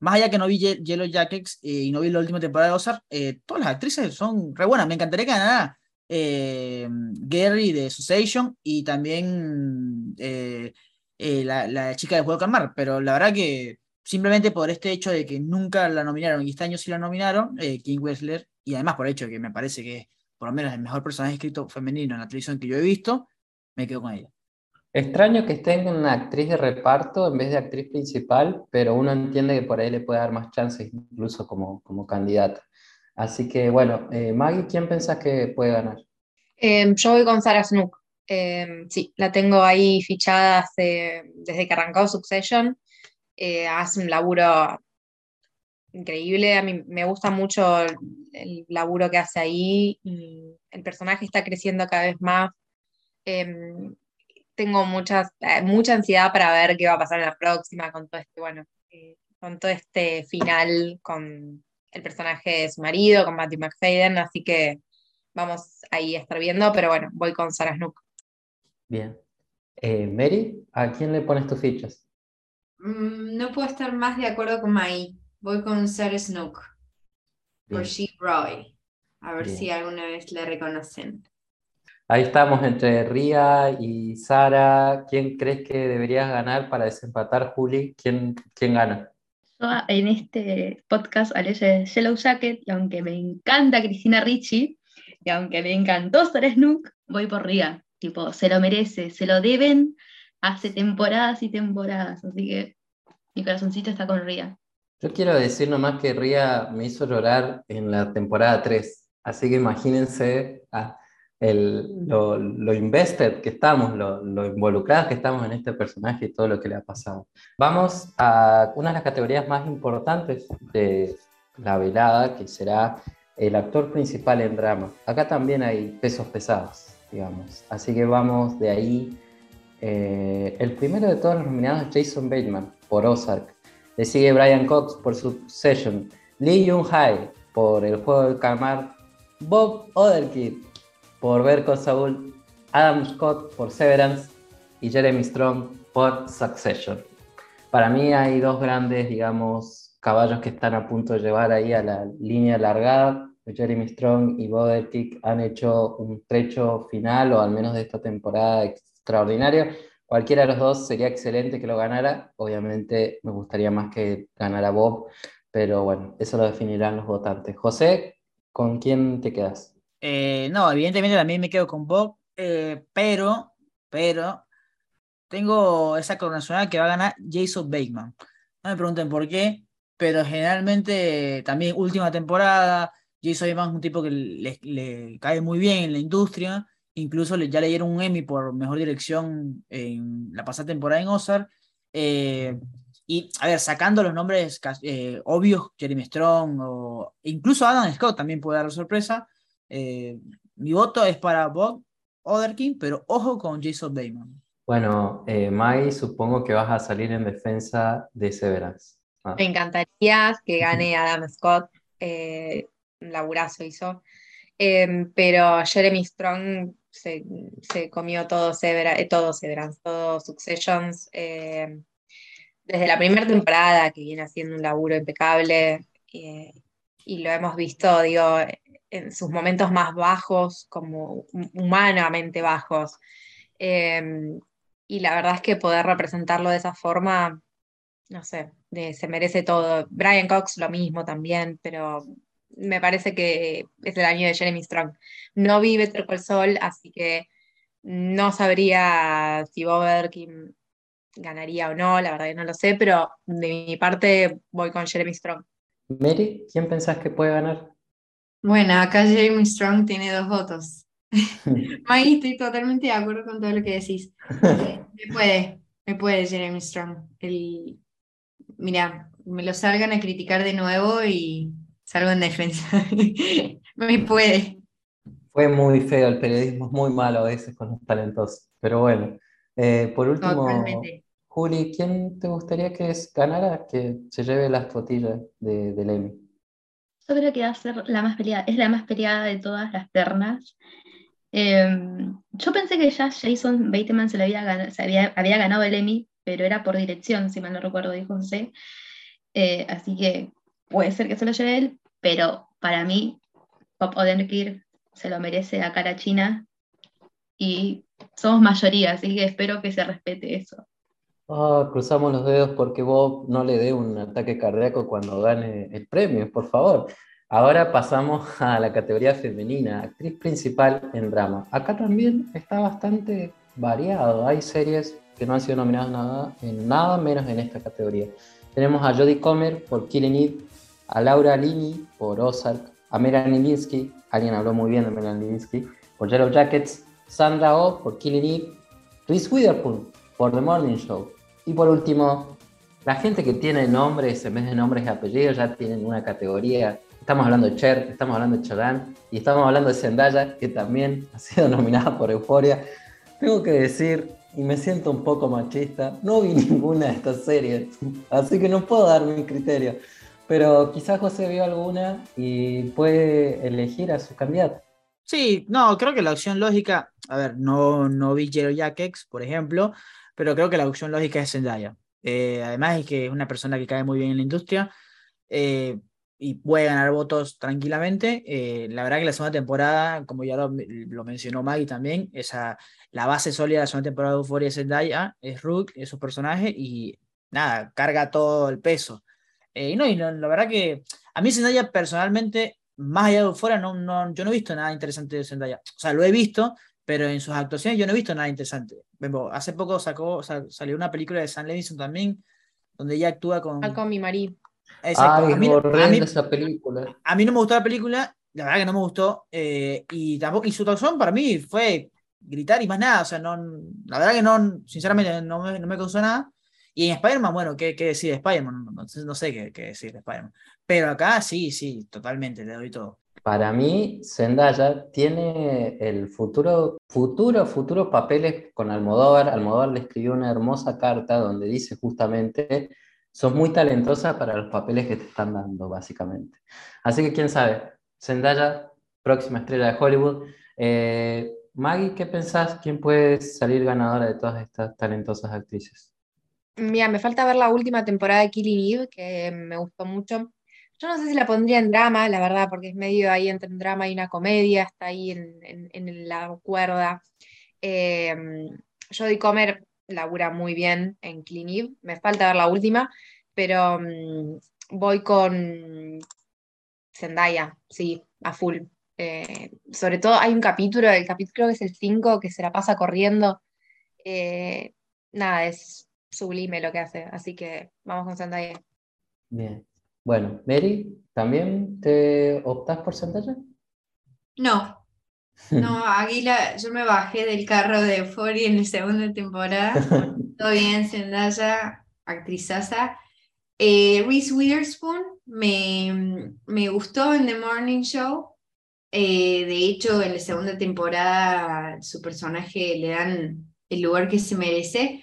más allá que no vi Yellow Jackets eh, y no vi la última temporada de Ozark, eh, todas las actrices son re buenas. Me encantaría que ganara eh, Gary de Association y también la, la, chica de Juego Mar, pero la verdad que simplemente por este hecho de que nunca la nominaron y este año sí la nominaron, King Wessler, y además por el hecho de que me parece que es por lo menos el mejor personaje escrito femenino en la televisión que yo he visto, me quedo con ella. Extraño que esté una actriz de reparto en vez de actriz principal, pero uno entiende que por ahí le puede dar más chances incluso como, como candidata. Así que bueno, eh, Maggie, ¿quién pensás que puede ganar? Em, yo voy con Sarah Snook. Em, sí, la tengo ahí fichada desde que arrancó Succession. Eh, hace un laburo increíble. A mí me gusta mucho el, el, laburo que hace ahí. Y el personaje está creciendo cada vez más. Em, tengo muchas, eh, mucha ansiedad para ver qué va a pasar en la próxima con todo este, bueno, eh, con todo este final con el personaje de su marido, con Matthew McFadden, así que vamos ahí a estar viendo, pero bueno, voy con Sarah Snook. Bien. Eh, Mary, ¿a quién le pones tus fichas? Mm, no puedo estar más de acuerdo con Mai. Voy con Sarah Snook. Por She Roy. A ver si alguna vez le reconocen. Ahí estamos entre Ria y Sara. ¿Quién crees que deberías ganar para desempatar, Juli? ¿Quién, quién gana? Yo en este podcast de Yellow Jacket y aunque me encanta Cristina Ricci y aunque me encantó Sara Snook, voy por Ria. Tipo, se lo merece, se lo deben hace temporadas y temporadas. Así que mi corazoncito está con Ria. Yo quiero decir nomás que Ria me hizo llorar en la temporada 3. Así que imagínense. a el, lo, invested que estamos, lo, lo, que estamos en este personaje y todo lo que le ha pasado. Vamos a una de las categorías más importantes de la velada, que será el actor principal en drama. Acá también hay pesos pesados, digamos. Así que vamos de ahí. Eh, el primero de todos los nominados es Jason Bateman por Ozark. Le sigue Brian Cox por Succession. Lee Jung-hae por El Juego del Calamar. Bob Odenkirk por ver con Saúl, Adam Scott por Severance y Jeremy Strong por Succession. Para mí hay dos grandes, digamos, caballos que están a punto de llevar ahí a la línea largada. Jeremy Strong y Bodetic han hecho un trecho final, o al menos de esta temporada, extraordinario. Cualquiera de los dos sería excelente que lo ganara. Obviamente me gustaría más que ganara Bob, pero bueno, eso lo definirán los votantes. José, ¿con quién te quedas? Eh, no, evidentemente también me quedo con Bob, eh, pero, pero, tengo esa coronación que va a ganar Jason Bateman. No me pregunten por qué, pero generalmente también última temporada, Jason Bateman es un tipo que le, cae muy bien en la industria, incluso ya le dieron un Emmy por mejor dirección en la pasada temporada en Ozark. Eh, y, a ver, sacando los nombres obvios, Jeremy Strong o incluso Adam Scott también puede dar sorpresa. Eh, mi voto es para Bob Oderkin, pero ojo con Jason Bateman. Bueno, eh, Mai, supongo que vas a salir en defensa de Severance. Ah. Me encantaría que gane Adam Scott, eh, un laburazo hizo, em, pero Jeremy Strong se, comió todo, Severance, todo Severance, todo Successions, em, desde la primera temporada que viene haciendo un laburo impecable y lo hemos visto, digo, en sus momentos más bajos, como humanamente bajos. Em, y la verdad es que poder representarlo de esa forma, no sé, se merece todo. Brian Cox lo mismo también, pero me parece que es el año de Jeremy Strong. No vi Better Call Saul, así que no sabría si Bob ganaría o no, la verdad que no lo sé, pero de mi parte voy con Jeremy Strong. Mary, ¿quién pensás que puede ganar? Bueno, acá Jeremy Strong tiene dos votos. Maggie, estoy totalmente de acuerdo con todo lo que decís. Me puede, me puede Jeremy Strong. El, mira, me lo salgan a criticar de nuevo y salgo en defensa. me puede. Fue muy feo, el periodismo es muy malo a veces con los talentosos. Pero bueno, eh, por último, Totalmente. Juli, ¿quién te gustaría que ganara, que se lleve las flotillas de, del Emmy? Yo creo que va a ser la más peleada, es la más peleada de todas las ternas. Em, yo pensé que ya Jason Bateman se, le había, gana- se había, había ganado el Emmy, pero era por dirección, si mal no recuerdo, dijo José. Eh, así que puede ser que se lo lleve él, pero para mí, Bob Odenkirk se lo merece a cara china y somos mayoría, así que espero que se respete eso. Ah, cruzamos los dedos porque Bob no le dé un ataque cardíaco cuando gane el premio, por favor. Ahora pasamos a la categoría femenina, actriz principal en drama. Acá también está bastante variado. Hay series que no han sido nominadas nada, en nada menos en esta categoría. Tenemos a Jodie Comer por Killing Eve, a Laura Linney por Ozark, a Melanie Linsky, alguien habló muy bien de Melanie Linsky, por Yellow Jackets, Sandra Oh por Killing Eve, Reese Witherspoon por The Morning Show. Y por último, la gente que tiene nombres en vez de nombres y apellidos ya tienen una categoría. Estamos hablando de Cher, estamos hablando de Charan y estamos hablando de Zendaya, que también ha sido nominada por Euphoria. Tengo que decir, y me siento un poco machista, no vi ninguna de estas series, así que no puedo dar mi criterio. Pero quizás José vio alguna y puede elegir a su candidato. Sí, no, creo que la opción lógica, a ver, no, no vi Yellow Jackets, por ejemplo, pero creo que la opción lógica es Zendaya. Eh, además es que es una persona que cae muy bien en la industria eh, y puede ganar votos tranquilamente. Eh, la verdad que la segunda temporada, como ya lo, lo mencionó Maggie también, esa, la base sólida de la segunda temporada de Euphoria es Zendaya, es Rook, es su personaje y nada, carga todo el peso. Eh, y no, y no, la verdad que a mí Zendaya personalmente, más allá de Euphoria, no, no, yo no he visto nada interesante de Zendaya. O sea, lo he visto, pero en sus actuaciones yo no he visto nada interesante. Hace poco sacó, sa- salió una película de Sam Levinson también, donde ella actúa con... Con mi marido. Exacto. Ay, a, mí, es a horrenda mí- esa película. a mí no me gustó la película, la verdad que no me gustó, eh, y tampoco, y su actuación para mí fue gritar y más nada, o sea, no, la verdad que no, sinceramente no me, no me causó nada. Y en Spider-Man, bueno, ¿qué, qué decir de Spider-Man? No, no sé- no sé qué, qué decir de Spider-Man. Pero acá sí, sí, totalmente, le doy todo. Para mí, Zendaya tiene el futuro, futuro, futuro papeles con Almodóvar. Almodóvar le escribió una hermosa carta donde dice justamente, sos muy talentosa para los papeles que te están dando, básicamente. Así que quién sabe, Zendaya, próxima estrella de Hollywood. Eh, Maggie, ¿qué pensás? ¿Quién puede salir ganadora de todas estas talentosas actrices? Mira, me falta ver la última temporada de Killing Eve, que me gustó mucho. Yo no sé si la pondría en drama, la verdad, porque es medio ahí entre un drama y una comedia, está ahí en, en- la cuerda. Eh, Jodie Comer labura muy bien en Killing Eve, me falta ver la última, pero mm, voy con Zendaya, sí, a full. Eh, sobre todo hay un capítulo, el capítulo creo que es el 5, que se la pasa corriendo. Eh, nada, es sublime lo que hace, así que vamos con Zendaya. Bien. Bueno, Mary, ¿también te optás por Zendaya? No, no, Águila, yo me bajé del carro de Euphoria en la segunda temporada. Todo bien, Zendaya, actrizaza. Eh, Reese Witherspoon me, me gustó en The Morning Show. Eh, de hecho, en la segunda temporada su personaje le dan el lugar que se merece.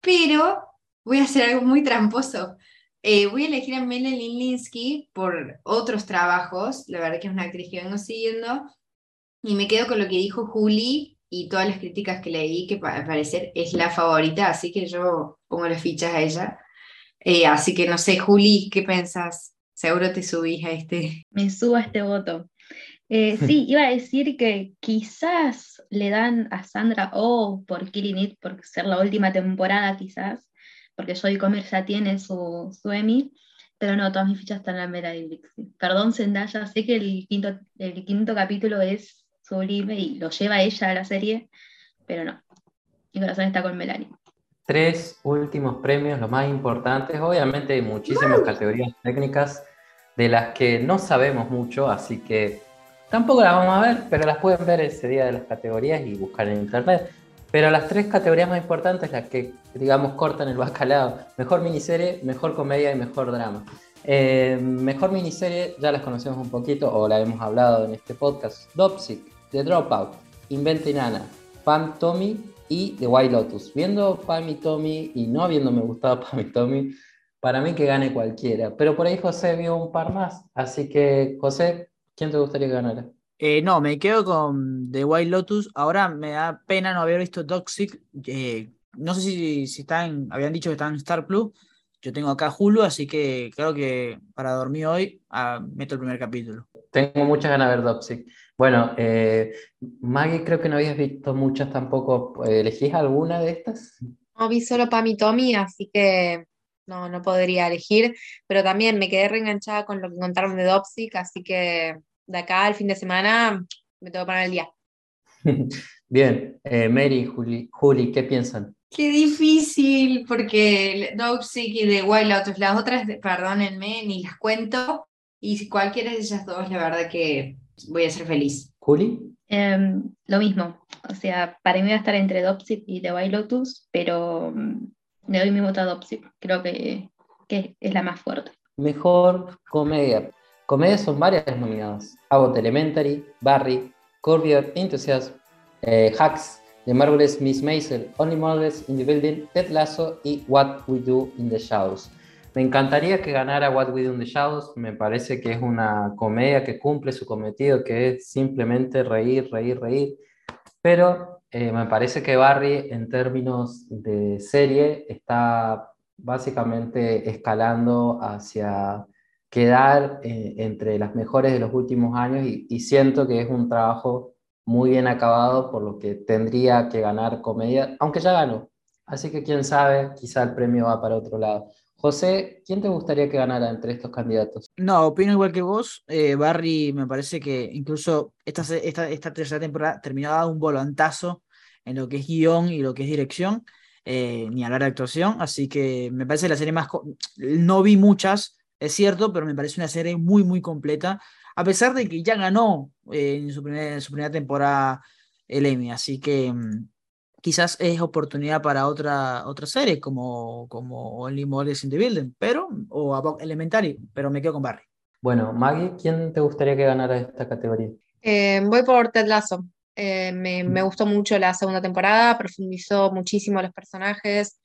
Pero voy a hacer algo muy tramposo. Eh, voy a elegir a Melanie Linsky por otros trabajos. La verdad que es una actriz que vengo siguiendo. Y me quedo con lo que dijo Juli y todas las críticas que leí, que al parecer es la favorita, así que yo pongo las fichas a ella. Eh, así que no sé, Juli, ¿qué pensás? Seguro te subís a este. Me subo a este voto. Eh, sí, iba a decir que quizás le dan a Sandra O por Killing It, por ser la última temporada, quizás, porque Jodie Comer ya tiene su, su Emmy, pero no, todas mis fichas están en la Melanie Linsky. Perdón, Zendaya, sé que el quinto, el quinto capítulo es sublime y lo lleva ella a la serie, pero no, mi corazón está con Melanie. tres últimos premios, los más importantes. Obviamente hay muchísimas categorías técnicas de las que no sabemos mucho, así que tampoco las vamos a ver, pero las pueden ver ese día de las categorías y buscar en internet. Pero las tres categorías más importantes, las que, digamos, cortan el bacalao, mejor miniserie, mejor comedia y mejor drama. Eh, mejor miniserie, ya las conocemos un poquito, o la hemos hablado en este podcast. Dopsic, The Dropout, Inventing Anna, Pam Tommy y The White Lotus. Viendo Pam y Tommy y no habiéndome gustado Pam y Tommy, para mí que gane cualquiera. Pero por ahí José vio un par más. Así que, José, ¿quién te gustaría que ganara? Eh, no, me quedo con The White Lotus. Ahora me da pena no haber visto Toxic. Eh, no sé si, si están, habían dicho que están en Star Plus. Yo tengo acá Hulu, así que creo que para dormir hoy ah, meto el primer capítulo. Tengo muchas ganas de ver Toxic. Bueno, eh, Maggie, creo que no habías visto muchas tampoco. ¿Elegís alguna de estas? No vi solo Pam y Tommy, así que no, no podría elegir. Pero también me quedé reenganchada con lo que contaron de Toxic, así que de acá al fin de semana me tengo que poner el día. Bien, eh, Mary, Juli, Juli, ¿qué piensan? Qué difícil, porque Dopesick y The Wild Lotus, las otras, perdónenme, ni las cuento. Y si cualquiera de ellas dos, la verdad que voy a ser feliz. ¿Juli? Em, lo mismo. O sea, para mí va a estar entre Dopsic y The Wild Lotus, pero mm, le doy mi voto a Dopsic. Creo que, que es la más fuerte. Mejor comedia. Comedias son varias nominadas. Abbott Elementary, Barry, Curb Enthusiasm, eh, Hacks, The Marvelous Miss Maisel, Only Models in the Building, Ted Lasso y What We Do in the Shadows. Me encantaría que ganara What We Do in the Shadows. Me parece que es una comedia que cumple su cometido, que es simplemente reír, reír, reír. Pero eh, me parece que Barry, en términos de serie, está básicamente escalando hacia quedar eh, entre las mejores de los últimos años y, y, siento que es un trabajo muy bien acabado, por lo que tendría que ganar comedia, aunque ya ganó. Así que quién sabe, quizá el premio va para otro lado. José, ¿quién te gustaría que ganara entre estos candidatos? No, opino igual que vos. Eh, Barry me parece que incluso esta, esta, esta tercera temporada terminaba un volantazo en lo que es guion y lo que es dirección, eh, ni hablar de actuación, así que me parece la serie más... No vi muchas, es cierto, pero me parece una serie muy, muy completa, a pesar de que ya ganó eh, en, su primera, en su primera temporada el Emmy, así que mm, quizás es oportunidad para otra, otra serie como, como Only Models in the Building, pero, o About Elementary, pero me quedo con Barry. Bueno, Maggie, ¿quién te gustaría que ganara esta categoría? Eh, voy por Ted Lasso. Eh, me, me, gustó mucho la segunda temporada, profundizó muchísimo los personajes,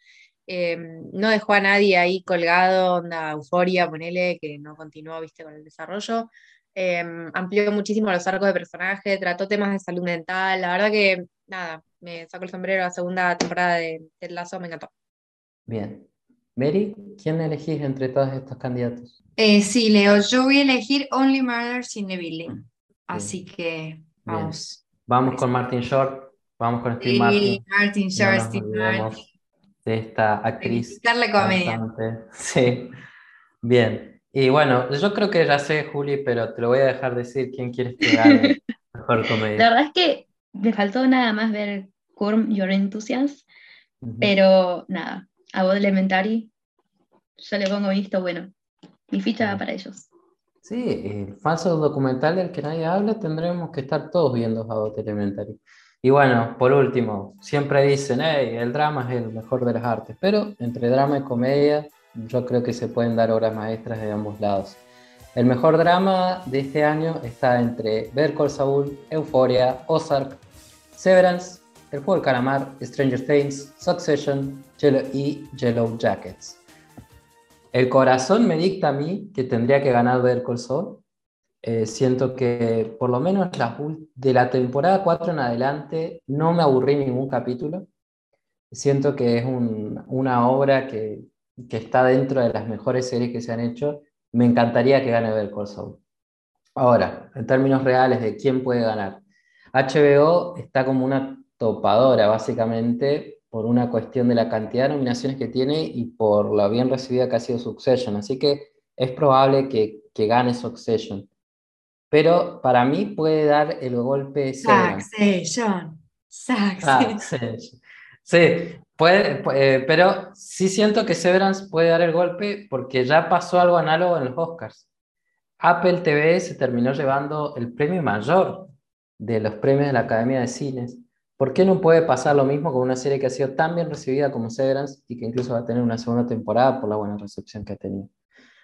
eh, no dejó a nadie ahí colgado, onda euforia, ponele, que no continuó, viste, con el desarrollo. Eh, amplió muchísimo los arcos de personaje, trató temas de salud mental, la verdad que, nada, me sacó el sombrero la segunda temporada de Ted Lasso, me encantó. Bien. Mary, ¿quién elegís entre todos estos candidatos? Eh, sí, Leo, yo voy a elegir Only Murders in the Building. Así que vamos. Bien. Vamos con Martin Short, vamos con Steve sí, Martin. Martin Short, no Steve Martin. De esta actriz. la comedia. Sí. Bien. Y bueno, yo creo que ya sé, Juli, pero te lo voy a dejar decir quién quieres que gane mejor comedia. La verdad es que me faltó nada más ver Curm Your Enthusiasm, uh -huh. pero nada, a Bod Elementary, yo le pongo visto bueno. Mi ficha va para ellos. Sí, el falso documental del que nadie habla, tendremos que estar todos viendo Abbott Elementary. Y bueno, por último, siempre dicen, hey, el drama es el mejor de las artes, pero entre drama y comedia, yo creo que se pueden dar obras maestras de ambos lados. El mejor drama de este año está entre Better Call Saul, Euphoria, Ozark, Severance, El Juego del Calamar, Stranger Things, Succession Yellow y Yellow Jackets. El corazón me dicta a mí que tendría que ganar Better Call Saul. Eh, siento que por lo menos la, de la temporada 4 en adelante no me aburrí ningún capítulo. Siento que es un, una obra que, que, está dentro de las mejores series que se han hecho. Me encantaría que gane Better Call Saul. Ahora, en términos reales de quién puede ganar. HBO está como una topadora, básicamente, por una cuestión de la cantidad de nominaciones que tiene y por la bien recibida que ha sido Succession. Así que es probable que, que gane Succession. Pero para mí puede dar el golpe Succession. Succession. Sí, puede, eh, pero sí siento que Severance puede dar el golpe porque ya pasó algo análogo en los Oscars. Apple TV se terminó llevando el premio mayor de los premios de la Academia de Cines. ¿Por qué no puede pasar lo mismo con una serie que ha sido tan bien recibida como Severance y que incluso va a tener una segunda temporada por la buena recepción que ha tenido?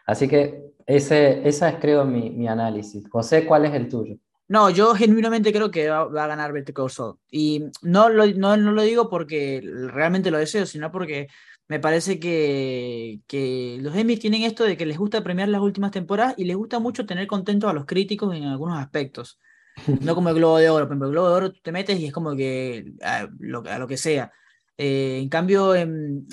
Así que ese, esa es, creo, mi, mi análisis. José, ¿cuál es el tuyo? No, yo genuinamente creo que va, va a ganar Better Call Saul. Y no lo, no, no lo digo porque realmente lo deseo, sino porque me parece que, que los Emmy tienen esto de que les gusta premiar las últimas temporadas y les gusta mucho tener contentos a los críticos en algunos aspectos. No como el Globo de Oro. Ejemplo, el Globo de Oro tú te metes y es como que a lo, a lo que sea. Eh, en cambio, en,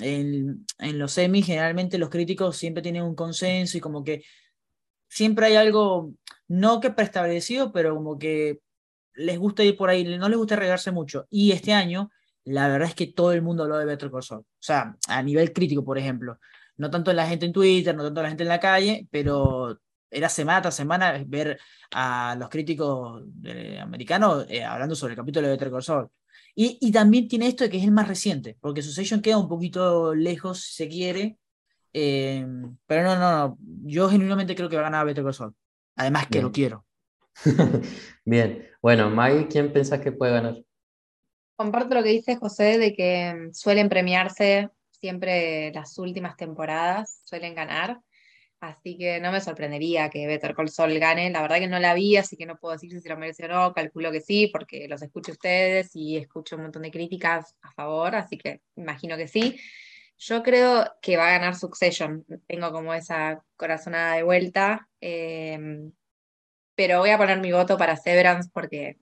los Emmy, generalmente los críticos siempre tienen un consenso y como que siempre hay algo, no que preestablecido, pero como que les gusta ir por ahí, no les gusta regarse mucho. Y este año, la verdad es que todo el mundo habló de Better Call Saul. O sea, a nivel crítico, por ejemplo. No tanto la gente en Twitter, no tanto la gente en la calle, pero era semana tras semana ver a los críticos eh, americanos eh, hablando sobre el capítulo de Better Call Saul. Y, y, también tiene esto de que es el más reciente, porque Succession queda un poquito lejos, si se quiere. Eh, pero no, no, no. Yo genuinamente creo que va a ganar Better Call Saul. Además que Bien. lo quiero. Bien. Bueno, Maggie, ¿quién pensás que puede ganar? Comparto lo que dice José de que mm, suelen premiarse siempre las últimas temporadas, suelen ganar. Así que no me sorprendería que Better Call Saul gane. La verdad que no la vi, así que no puedo decir si se lo merece o no. Calculo que sí, porque los escucho ustedes y escucho un montón de críticas a favor, así que imagino que sí. Yo creo que va a ganar Succession. Tengo como esa corazonada de vuelta. eh, pero voy a poner mi voto para Severance porque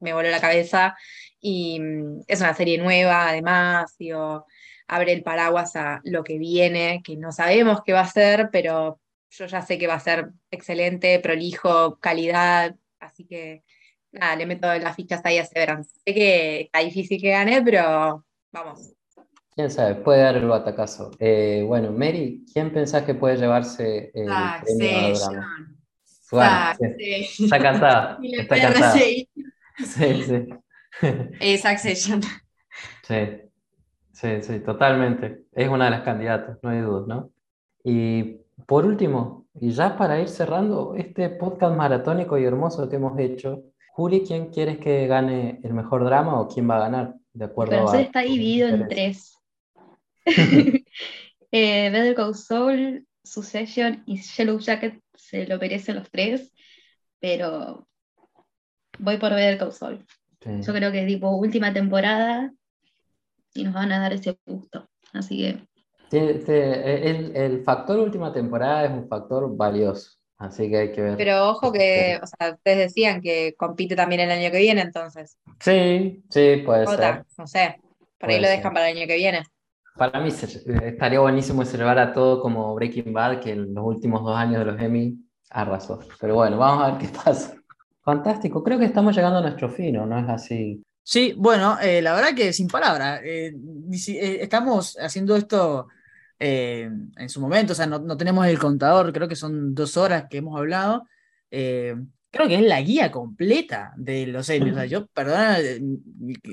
me voló la cabeza. Y mm, es una serie nueva, además, digo, abre el paraguas a lo que viene, que no sabemos qué va a ser, pero yo ya sé que va a ser excelente, prolijo, calidad. Así que nada, le meto las fichas ahí a Severance. Sé que está difícil que gane, pero vamos. ¿Quién sabe? Puede dar el batacazo. Eh, bueno, Mary, ¿quién pensás que puede llevarse el premio a drama? Bueno, sí, está cansada. Está cansada. sí. Sí, sí. Eh, Succession. Sí, sí, sí, totalmente. Es una de las candidatas, no hay dudas, ¿no? Y por último, y ya para ir cerrando este podcast maratónico y hermoso que hemos hecho, Juli, ¿quién quieres que gane el mejor drama o quién va a ganar? De acuerdo Pero a está dividido en tres. eh, Better Call Saul, Succession y Yellow Jacket se lo merecen los tres, pero voy por Better Call Saul. Sí. Yo creo que tipo última temporada y nos van a dar ese gusto. Así que te- el, el factor última temporada es un factor valioso, así que hay que ver. Pero ojo que, o sea, ustedes decían que compite también el año que viene, entonces. Sí, sí, puede Otra, ser. no sé, por Puede ahí lo ser. dejan para el año que viene. Para mí estaría buenísimo se llevara todo como Breaking Bad, que en los últimos dos años de los Emmy arrasó. Pero bueno, vamos a ver qué pasa. Fantástico, creo que estamos llegando a nuestro fin, ¿o ¿no es así? Sí, bueno, eh, la verdad que sin palabras. eh, eh, estamos haciendo esto eh, en su momento, o sea, no, tenemos el contador, creo que son dos horas que hemos hablado. creo que es la guía completa de los Emmy. O sea, yo, perdona,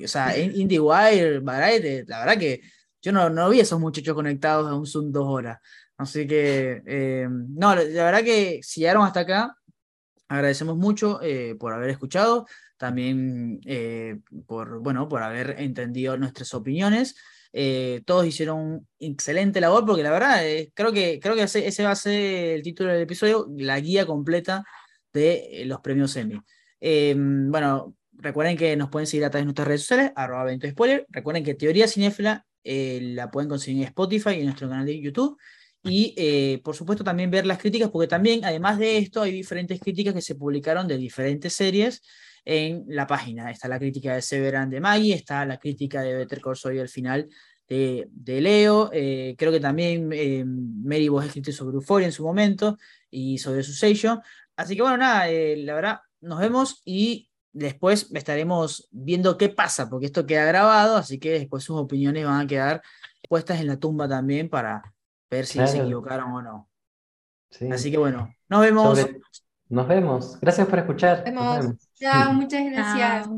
o sea, IndieWire, Variety, la verdad que yo no, no vi a esos muchachos conectados a un Zoom dos horas. Así que, no, la verdad que si llegaron hasta acá, agradecemos mucho por haber escuchado, también eh, por, bueno, por haber entendido nuestras opiniones. Eh, todos hicieron excelente labor porque la verdad eh, creo que, creo que ese, va a ser el título del episodio, la guía completa de eh, los premios Emmy. Eh, bueno, recuerden que nos pueden seguir a través de nuestras redes sociales, arroba evento spoiler. Recuerden que Teoría Cinéfila la pueden conseguir en Spotify y en nuestro canal de YouTube. Y por supuesto también ver las críticas, porque también, además de esto, hay diferentes críticas que se publicaron de diferentes series en la página. Está la crítica de Severan de Maggie, está la crítica de Better Call Saul al final de, de Leo. eh, creo que también eh, Mary vos escribiste sobre Euphoria en su momento y sobre su sello. Así que bueno, nada, eh, la verdad, nos vemos y después estaremos viendo qué pasa, porque esto queda grabado, así que después sus opiniones van a quedar puestas en la tumba también para ver si se equivocaron o no. Sí. Así que bueno, nos vemos. Sobre- Nos vemos. Gracias por escuchar. Nos Nos vemos. vemos. Chao, muchas gracias.